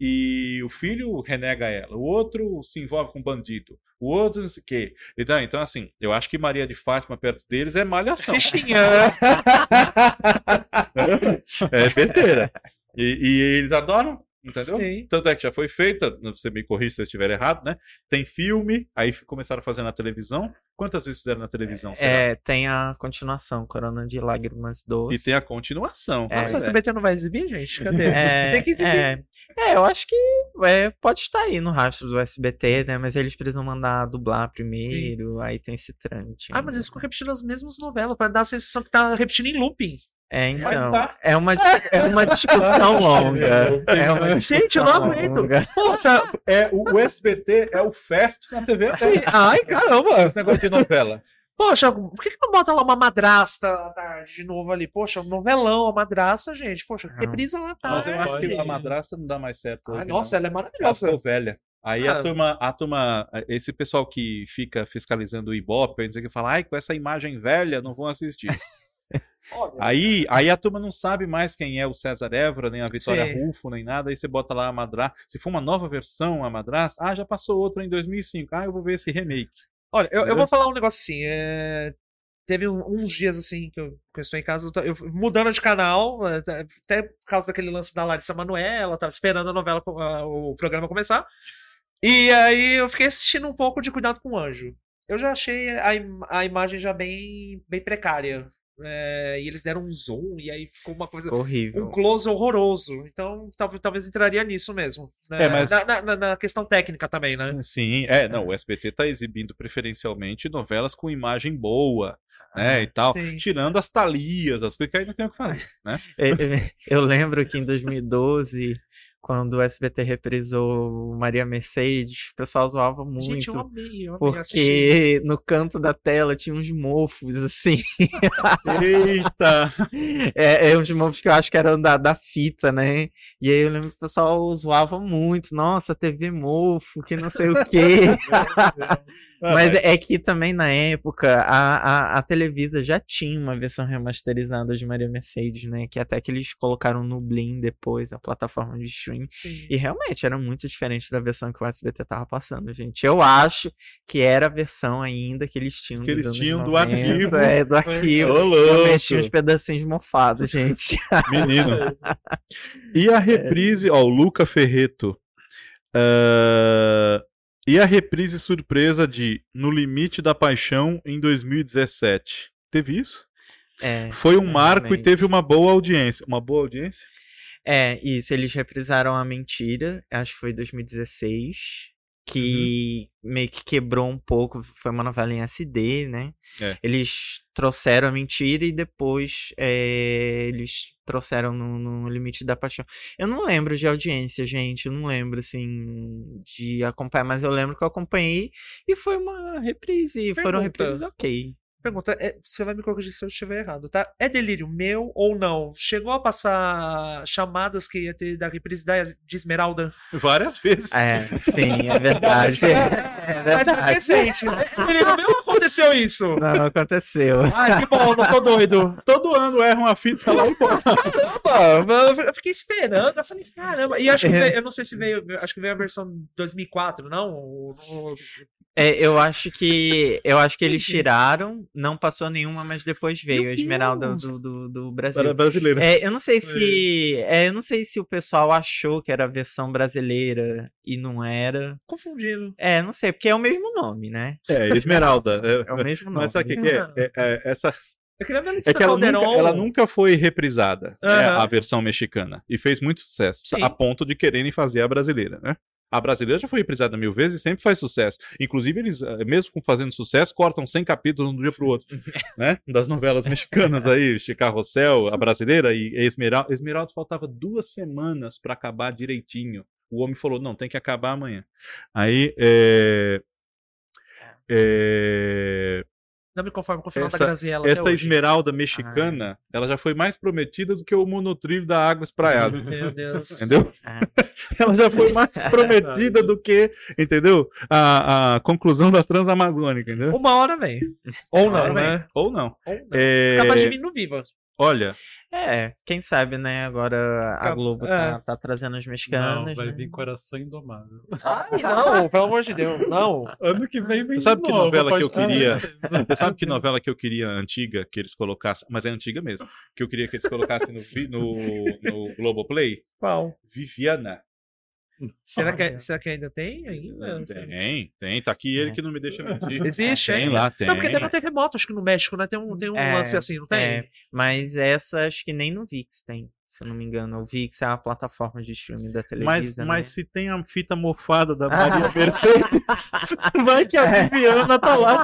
E o filho renega ela, o outro se envolve com bandido, o outro não sei o quê. Então, então, assim, eu acho que Maria de Fátima perto deles é malhação. (laughs) É besteira. E, e eles adoram, entendeu? Sim. Tanto é que já foi feita, você me corrija se eu estiver errado, né? Tem filme, aí começaram a fazer na televisão. Quantas vezes fizeram na televisão? será? É, tem a continuação, Corona de Lágrimas 2. E tem a continuação. É, Nossa, o É. SBT não vai exibir, gente? Cadê? (laughs) É, Tem que exibir. é, é, eu acho que é, pode estar aí no rastro do SBT, né? Mas eles precisam mandar dublar primeiro, aí tem esse trâmite. Ah, mas eles ficam repetindo as mesmas novelas, pra dar a sensação que tá repetindo em looping. É, então. tá. É uma, é uma discussão longa. É uma Gente, eu não discussão aguento. longa. Poxa, É, o, o SBT é o Fest na TV. assim, ai, caramba. Esse negócio de novela. Poxa, por que, que não bota lá uma madrasta de novo ali? Poxa, um novelão, a madrasta, gente. Poxa, Não. reprisa lá à Mas eu acho que a madrasta não dá mais certo. Ai, hoje, nossa, ela é não. Ela maravilhosa. ficou velha. Aí Ah. a turma, a turma, esse pessoal que fica fiscalizando o Ibope, não sei o que, fala, ai, com essa imagem velha, não vão assistir. (laughs) Aí, aí a turma não sabe mais quem é o César Évora, nem a Vitória Sim. Rufo, nem nada. Aí você bota lá a Madrasta. Se for uma nova versão, a Madrasta, ah, já passou outra em 2005. Ah, eu vou ver esse remake. Olha, eu, eu vou falar um negócio assim. é, Teve um- uns dias assim que eu, que eu estou em casa, eu, tô- eu mudando de canal, até por causa daquele lance da Larissa Manoela, tava esperando a novela, o programa começar. E aí eu fiquei assistindo um pouco de Cuidado com o Anjo. Eu já achei a, im- a imagem já bem, bem precária. É, e eles deram um zoom, e aí ficou uma coisa. Ficou horrível. Um close horroroso. Então, talvez, talvez entraria nisso mesmo. né? É, mas- na, na- na- questão técnica também, né? Sim, é, não, o SBT tá exibindo preferencialmente novelas com imagem boa, né, e tal. Sim. Tirando as talias, as coisas que aí não tem o que fazer, né? Eu, (laughs) eu- eu lembro que em 2012, quando o SBT reprisou Maria Mercedes, o pessoal zoava muito. Gente, eu amei, eu amei assistir. Porque no canto da tela tinha uns mofos, assim. Eita! (laughs) É, é uns mofos que eu acho que eram da, da fita, né? E aí eu lembro que o pessoal zoava muito. Nossa, TV mofo, que não sei o quê. (laughs) Mas é que também na época a, a, a Televisa já tinha uma versão remasterizada de Maria Mercedes, né? Que até que eles colocaram no Blim depois, a plataforma de stream. Sim. E realmente era muito diferente da versão que o SBT tava passando, gente. Eu acho que era a versão ainda que eles tinham Que eles tinham do 90, arquivo. É, do arquivo. Realmente tinha uns pedacinhos mofados, gente. Menino. (laughs) E a reprise, ó, o Luca Ferreto. ah, e a reprise surpresa de No Limite da Paixão em 2017. Teve isso? É, Foi um marco e teve uma boa audiência. Uma boa audiência? É, isso, eles reprisaram a mentira, acho que foi 2016, que meio que quebrou um pouco, foi uma novela em SD, né? É. Eles trouxeram a mentira e depois é, eles trouxeram no, no Limite da Paixão. Eu não lembro de audiência, gente, eu não lembro, assim, de acompanhar, mas eu lembro que eu acompanhei e foi uma reprise, foram Pergunta. reprises ok. Pergunta, é, você vai me corrigir se eu estiver errado, tá? É delírio meu ou não? Chegou a passar chamadas que ia ter da reprise da, de Esmeralda? Várias vezes. É, sim, é verdade. É Mas é verdade. recente. É delírio meu ou aconteceu isso? Não, aconteceu. Ai, que bom, não tô doido. Todo ano erra uma fita lá e bota. Caramba, eu fiquei esperando. Eu falei, caramba. E acho que veio, eu não sei se veio, acho que veio a versão 2004, não? O- o- É, eu acho que eu acho que eles tiraram, não passou nenhuma, mas depois veio a Esmeralda do, do, do Brasil. Era brasileira. É, eu não sei se é, eu não sei se o pessoal achou que era a versão brasileira e não era. Confundindo. É, não sei, porque é o mesmo nome, né? É, Esmeralda. (laughs) É o mesmo nome. Mas sabe o que, que é? É- é- essa, Eu queria ver a é que ela nunca, ela nunca foi reprisada, né, Aham. a versão mexicana. E fez muito sucesso. Sim. A ponto de quererem fazer a brasileira, né? A brasileira já foi reprisada mil vezes e sempre faz sucesso. Inclusive, eles, eh, mesmo fazendo sucesso, cortam 100 capítulos de um dia pro outro. (laughs) né? Das novelas mexicanas aí, Chicarrossel, a brasileira e Esmeralda. Esmeralda faltava duas semanas pra acabar direitinho. O homem falou: não, tem que acabar amanhã. Aí, é. é, Não me conformo com o final Essa- da Graziella essa esmeralda mexicana, ela já foi mais prometida do que o monotrilho da água espraiada. (laughs) Meu Deus. Entendeu? Ah. (laughs) Ela já foi mais (laughs) prometida do que, entendeu? A, a conclusão da Transamazônica, entendeu? Uma hora vem. Ou hora não, né? Ou não. Ou não. É, Capaz de vir no Viva. Olha, É, quem sabe, né? Agora a Globo é. tá, tá trazendo as Não, mexicanas. vai né? vir Coração Indomável. Ai, não, pelo amor de Deus. Não. Ano que vem vem Você sabe que novo, novela que eu queria? (laughs) você sabe que novela que eu queria antiga que eles colocassem, mas é antiga mesmo, que eu queria que eles colocassem no, no, no Globoplay? Qual? Viviana. Será que, será que ainda tem ainda? Tem, tem. Tá aqui ele que não me deixa mentir. (laughs) Existe, Tem hein? lá, tem. Não, porque teve um terremoto, acho que no México, né? Tem um, tem um É, lance assim, não tem? É, mas essa acho que nem no VIX tem, se eu não me engano. O VIX é a plataforma de streaming da televisão. Mas, né? mas se tem a fita mofada da (laughs) Maria Mercedes, (laughs) vai que a É. Viviana tá lá.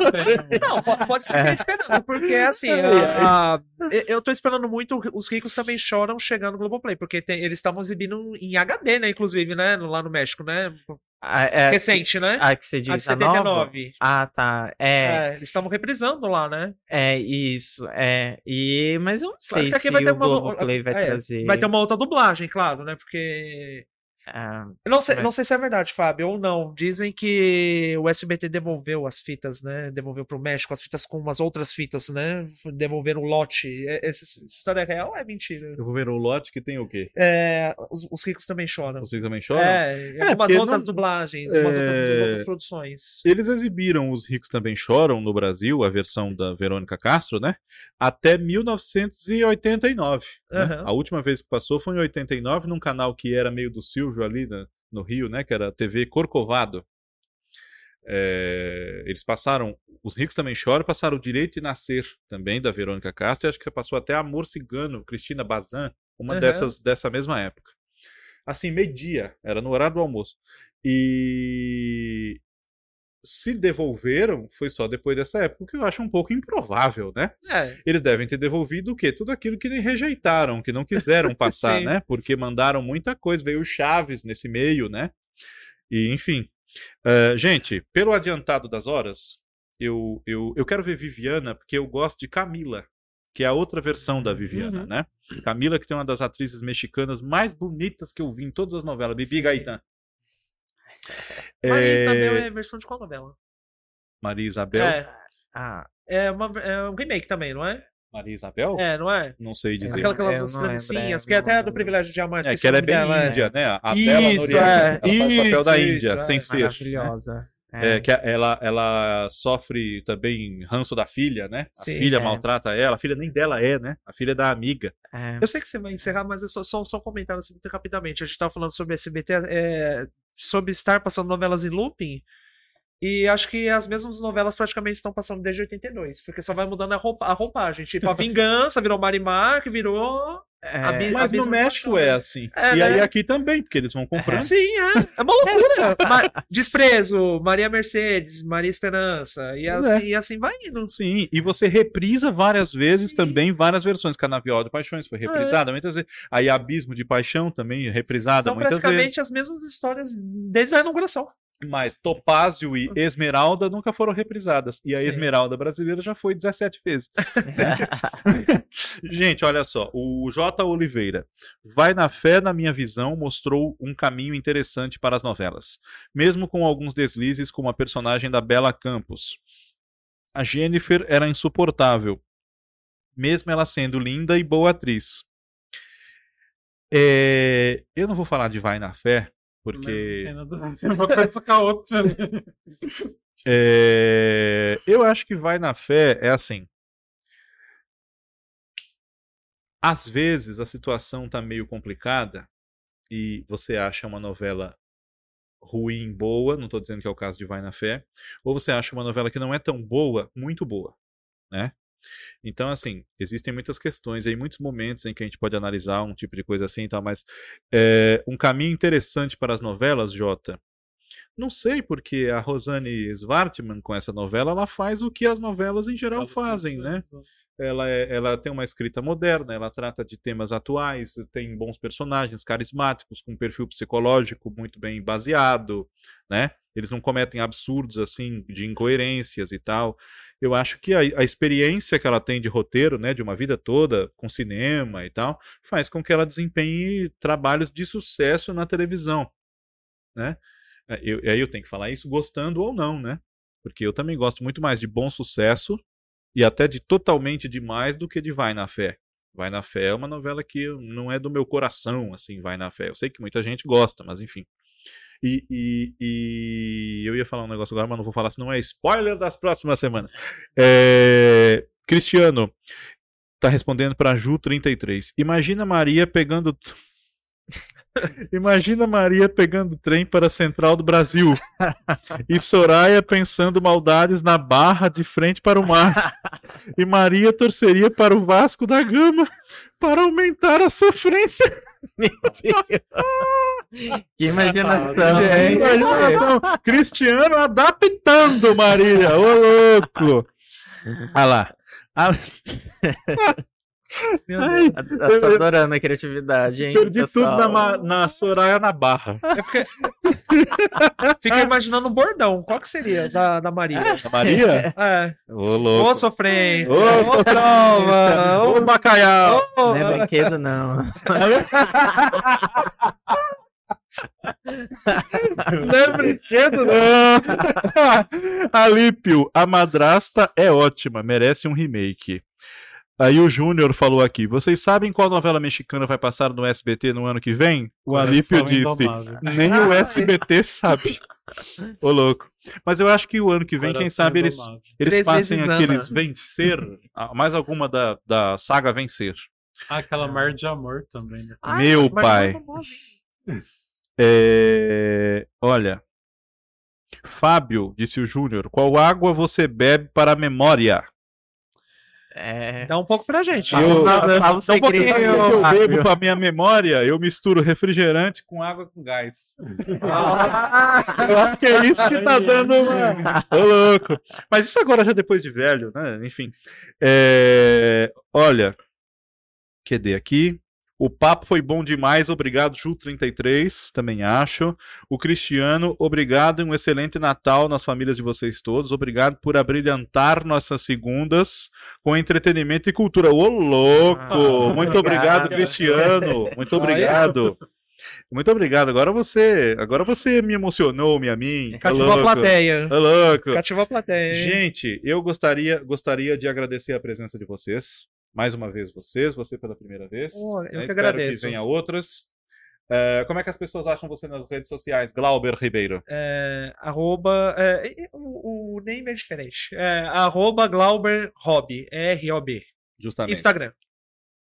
Não, po- pode ser que É. eu esperando, porque assim, a- a- eu- eu tô esperando muito, os ricos também choram chegando no Globoplay, porque tem- eles estavam exibindo em HD, né, inclusive, né, lá no México, né, Ah, é, recente, né, a que você a de diz a nova? 79. Ah, tá. É, É, eles estavam reprisando lá, né? é isso. É. E, mas eu não Claro sei aqui se vai ter o uma- Globoplay vai é, trazer. Vai ter uma outra dublagem, claro, né, porque... ah, Eu não sei, Vai. não sei se é verdade, Fábio, ou não. Dizem que o SBT devolveu as fitas, né? Devolveu pro México as fitas com umas outras fitas, né? Devolveram o lote. É- Essa história é real ou é mentira? Ver o lote que tem o quê? É, os, os ricos também choram. Vocês também choram? É, É, algumas outras não- dublagens, algumas outras, é, outras produções. Eles exibiram Os Ricos Também Choram no Brasil, a versão da Verônica Castro, né? Até 1989. né? Aham. A última vez que passou foi em 89, num canal que era meio do Silvio ali no Rio, né? Que era a TV Corcovado. É, eles passaram. Os Ricos Também Choram, passaram o Direito de Nascer também, da Verônica Castro, e acho que passou até Amor Cigano, Cristina Bazan, uma Aham. dessas dessa mesma época. Assim, meio-dia, era no horário do almoço. E se devolveram, foi só depois dessa época, o que eu acho um pouco improvável, né? É, Eles devem ter devolvido o quê? Tudo aquilo que rejeitaram, que não quiseram (laughs) passar, né? Porque mandaram muita coisa, veio Chaves nesse meio, né? E, enfim. Eh, gente, pelo adiantado das horas, eu, eu, eu quero ver Viviana, porque eu gosto de Camila, que é a outra versão da Viviana, Uhum. né? Camila, que tem uma das atrizes mexicanas mais bonitas que eu vi em todas as novelas, Bibi Sim. Gaetan. (laughs) Maria Eh, Isabel é a versão de qual novela? Maria Isabel. É, ah, é, uma, é um remake também, não é? Maria Isabel? É, não é? Não sei dizer. Aquela que ela usa é, que é até do privilégio de amar. É, esqueci que o ela é bem dela, índia, né? A Isso, Bela é. Noriega. Ela faz o papel da Isso, Índia, isso, sem é. ser. né? Maravilhosa. É, que ela, ela sofre também ranço da filha, né? A Sim, filha é. maltrata ela. A filha nem dela é, né? A filha é da amiga. É. Eu sei que você vai encerrar, mas é só, só, só um comentário assim, muito rapidamente. A gente tava falando sobre SBT, é, sobre estar passando novelas em looping. E acho que as mesmas novelas praticamente estão passando desde 82, porque só vai mudando a, roupa, a roupagem. Tipo, a (laughs) Vingança virou Marimar, que virou. É, Mas no México é assim. É, e aí né? aqui também, porque eles vão comprando. Sim, é. É uma (laughs) loucura. Ma- Desprezo, Maria Mercedes, Maria Esperança. E assim, e assim vai indo. Sim, e você reprisa várias vezes também várias versões. Canavial de Paixões foi reprisada muitas vezes. Aí Abismo de Paixão também reprisada São muitas vezes. praticamente as mesmas histórias desde a inauguração. Mas Topázio e Esmeralda nunca foram reprisadas. E a Sim. Esmeralda brasileira já foi 17 vezes. (laughs) (laughs) Gente, olha só. O J. Oliveira. Vai na fé, na minha visão, mostrou um caminho interessante para as novelas. Mesmo com alguns deslizes, como a personagem da Bela Campos. A Jennifer era insuportável. Mesmo ela sendo linda e boa atriz. É, Eu não vou falar de Vai na Fé, Mas não porque. tem nada a ver (laughs) uma coisa com a outra. né? (laughs) É, eu acho que vai na fé é assim. Às vezes a situação tá meio complicada e você acha uma novela ruim, boa, não tô dizendo que é o caso de Vai na Fé, ou você acha uma novela que não é tão boa, muito boa, né? Então, assim, existem muitas questões aí, muitos momentos em que a gente pode analisar um tipo de coisa assim e tal, mas é, um caminho interessante para as novelas, Jota, não sei porque a Rosane Svartman, com essa novela, ela faz o que as novelas em geral fazem, né? Ela, é, ela tem uma escrita moderna, ela trata de temas atuais, tem bons personagens carismáticos, com um perfil psicológico muito bem baseado, né? Eles não cometem absurdos assim de incoerências e tal. Eu acho que a, a experiência que ela tem de roteiro, né, de uma vida toda com cinema e tal, faz com que ela desempenhe trabalhos de sucesso na televisão, né? É, eu, aí eu tenho que falar isso gostando ou não, né? Porque eu também gosto muito mais de bom sucesso e até de totalmente demais do que de Vai na Fé. Vai na Fé é uma novela que não é do meu coração, assim, Vai na Fé. Eu sei que muita gente gosta, mas enfim. E, e, e eu ia falar um negócio agora, mas não vou falar, senão é spoiler das próximas semanas. É... Cristiano tá respondendo para Ju33. Imagina Maria pegando (laughs) Imagina Maria pegando trem para a Central do Brasil (laughs) e Soraya pensando maldades na barra de frente para o mar. E Maria torceria para o Vasco da Gama para aumentar a sofrência. Meu (laughs) Deus. Que imaginação. É, imaginação. Cristiano adaptando Maria. Ô louco. Olha lá. Meu Deus. Eu tô adorando a criatividade, hein? Perdi pessoal? tudo na, na Soraya na barra. Fiquei... (laughs) Fiquei imaginando um bordão. Qual que seria da, da Maria? A Maria? É. Ô, louco. Ô, sofrência. Ô, Ô, prova. Ô, bacalhau. Ô, Não é brinquedo, não. (laughs) Não é brinquedo, não. (laughs) Alípio, a madrasta é ótima, merece um remake. Aí o Júnior falou aqui: vocês sabem qual novela mexicana vai passar no SBT no ano que vem? O Alípio disse: Indomável. nem o SBT sabe. Ô louco. Mas eu acho que o ano que vem, quem sabe, eles, Indomável. eles Três passem aqueles Ana. vencer, mais alguma da, da saga vencer. Ah, aquela Mar de Amor também, né? Ah, Meu pai. É Olha. Fábio, disse o Júnior, qual água você bebe para a memória? É. Dá um pouco pra gente. Eu- Fala, fala o Então, porque segredo. eu bebo para minha memória, eu misturo refrigerante com água com gás. Eu acho que é isso que tá dando uma... Ô, louco. Mas isso agora já depois de velho, né? Enfim. É, Olha, QD aqui. O papo foi bom demais, obrigado, Ju33, também acho. O Cristiano, obrigado e um excelente Natal nas famílias de vocês todos. Obrigado por abrilhantar nossas segundas com entretenimento e cultura. Ô, louco! Ah, Muito obrigado, obrigado. Cristiano. Muito obrigado. Muito obrigado. Agora você, agora você me emocionou, minha mim. Cativou a louco. plateia. Ô, louco. Cativou a plateia. hein? Gente, eu gostaria, gostaria de agradecer a presença de vocês. Mais uma vez vocês, você pela primeira vez. Pô, eu né? que Espero agradeço. que venha outras. É, como é que as pessoas acham você nas redes sociais, Glauber Ribeiro? É, arroba. é, o, o name é diferente. É, arroba Glauber Hobby. R-O-B. Justamente. Instagram.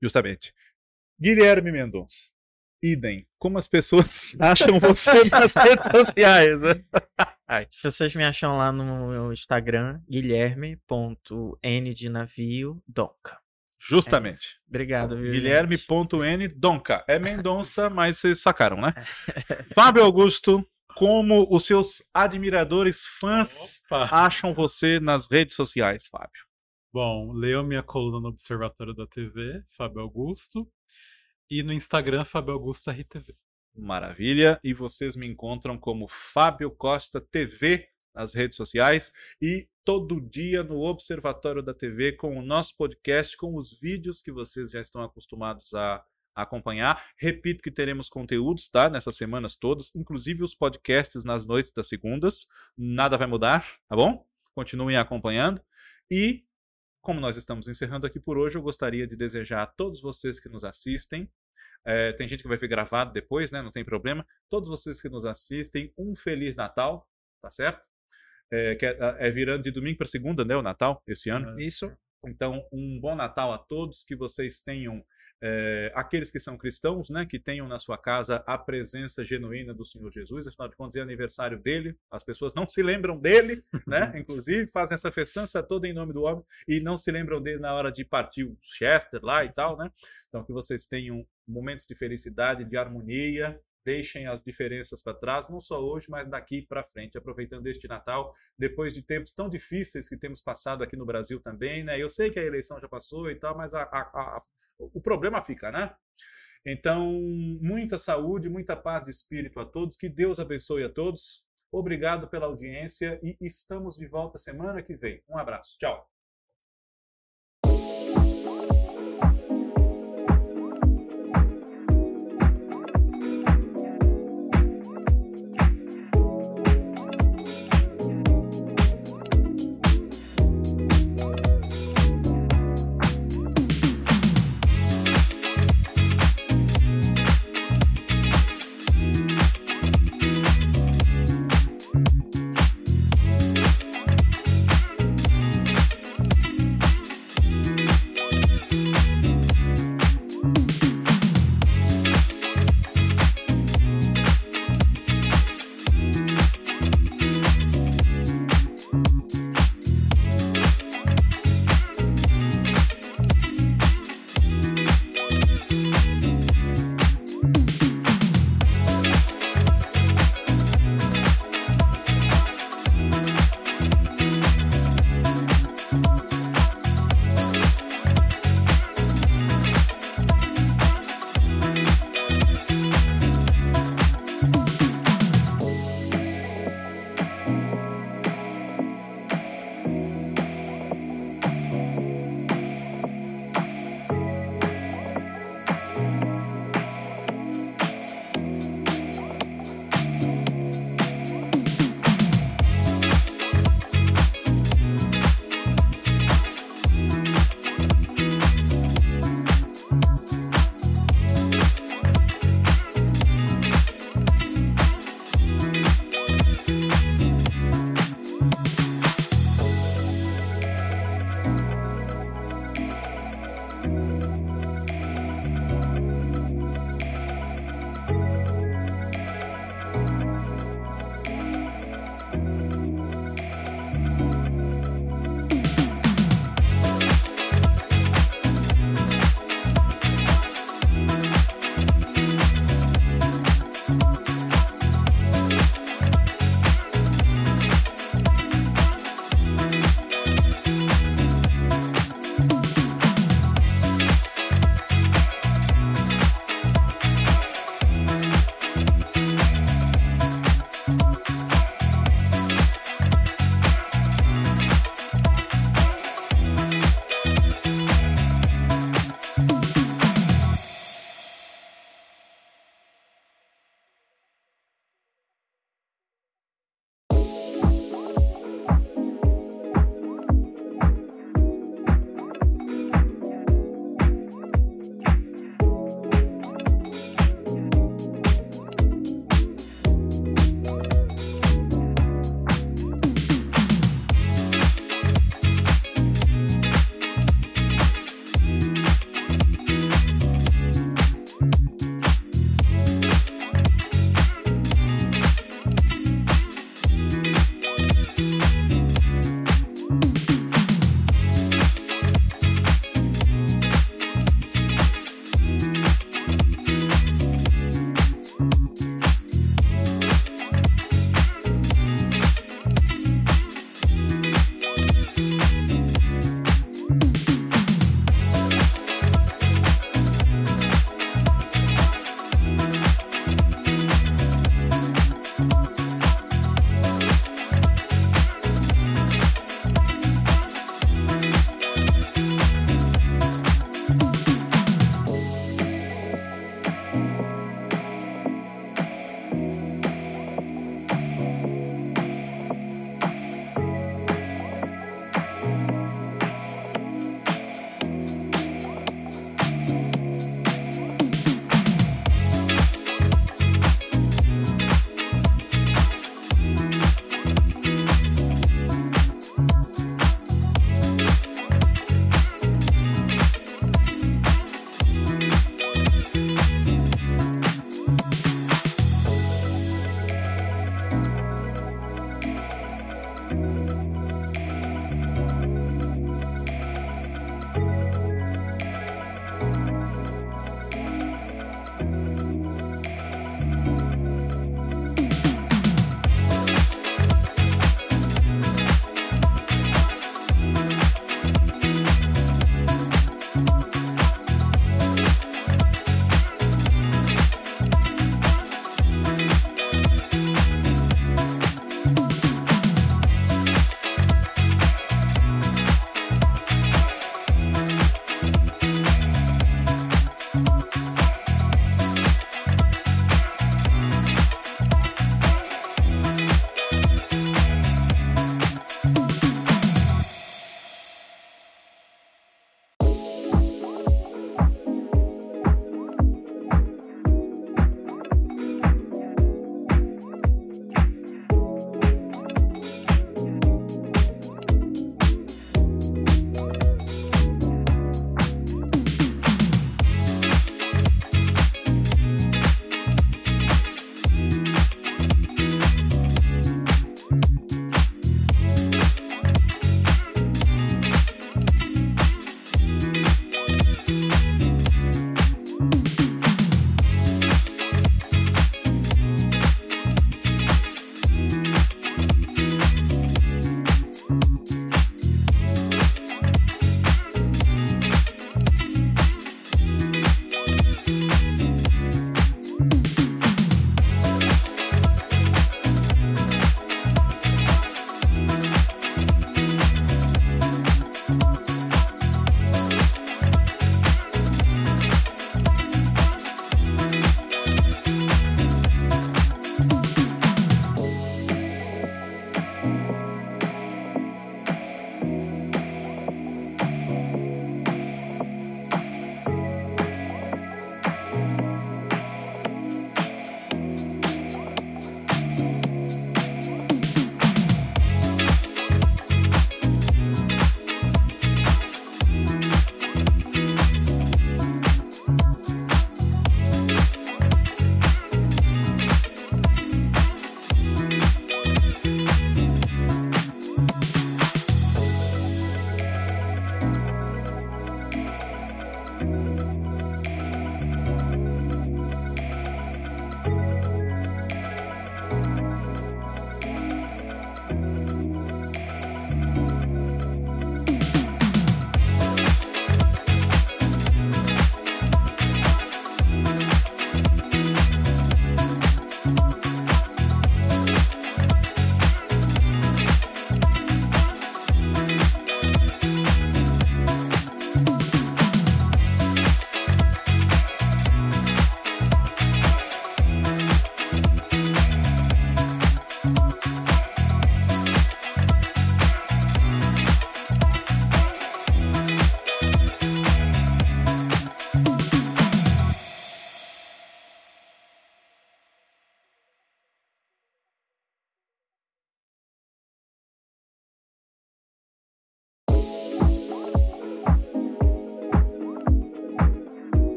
Justamente. Guilherme Mendonça. Idem. Como as pessoas (laughs) acham você nas redes sociais? né? (laughs) As pessoas me acham lá no meu Instagram, guilherme.n de navio, donca. Justamente. Obrigado, viu? Guilherme.n Donca. É Mendonça, (laughs) mas vocês sacaram, né? (laughs) Fábio Augusto, como os seus admiradores, fãs Opa! acham você nas redes sociais, Fábio? Bom, leiam minha coluna no Observatório da TV, Fábio Augusto. E no Instagram, Fábio Augusto RTV. Maravilha. E vocês me encontram como Fábio Costa TV nas redes sociais e todo dia no Observatório da TV com o nosso podcast, com os vídeos que vocês já estão acostumados a acompanhar. Repito que teremos conteúdos, tá? Nessas semanas todas, inclusive os podcasts nas noites das segundas. Nada vai mudar, tá bom? Continuem acompanhando. E, como nós estamos encerrando aqui por hoje, eu gostaria de desejar a todos vocês que nos assistem. é, tem gente que vai ver gravado depois, né? Não tem problema. Todos vocês que nos assistem, um Feliz Natal, tá certo? É, que é, é virando de domingo para segunda, né? O Natal, esse ano. Isso. Então, um bom Natal a todos, que vocês tenham, é, aqueles que são cristãos, né, que tenham na sua casa a presença genuína do Senhor Jesus, afinal de contas é aniversário dele, as pessoas não se lembram dele, né, (laughs) inclusive fazem essa festança toda em nome do homem e não se lembram dele na hora de partir o Chester lá e tal, né, então que vocês tenham momentos de felicidade, de harmonia, deixem as diferenças para trás, não só hoje, mas daqui para frente, aproveitando este Natal, depois de tempos tão difíceis que temos passado aqui no Brasil também, né? Eu sei que a eleição já passou e tal, mas a, a, a, o problema fica, né? Então, muita saúde, muita paz de espírito a todos, que Deus abençoe a todos. Obrigado pela audiência e estamos de volta semana que vem. Um abraço. Tchau.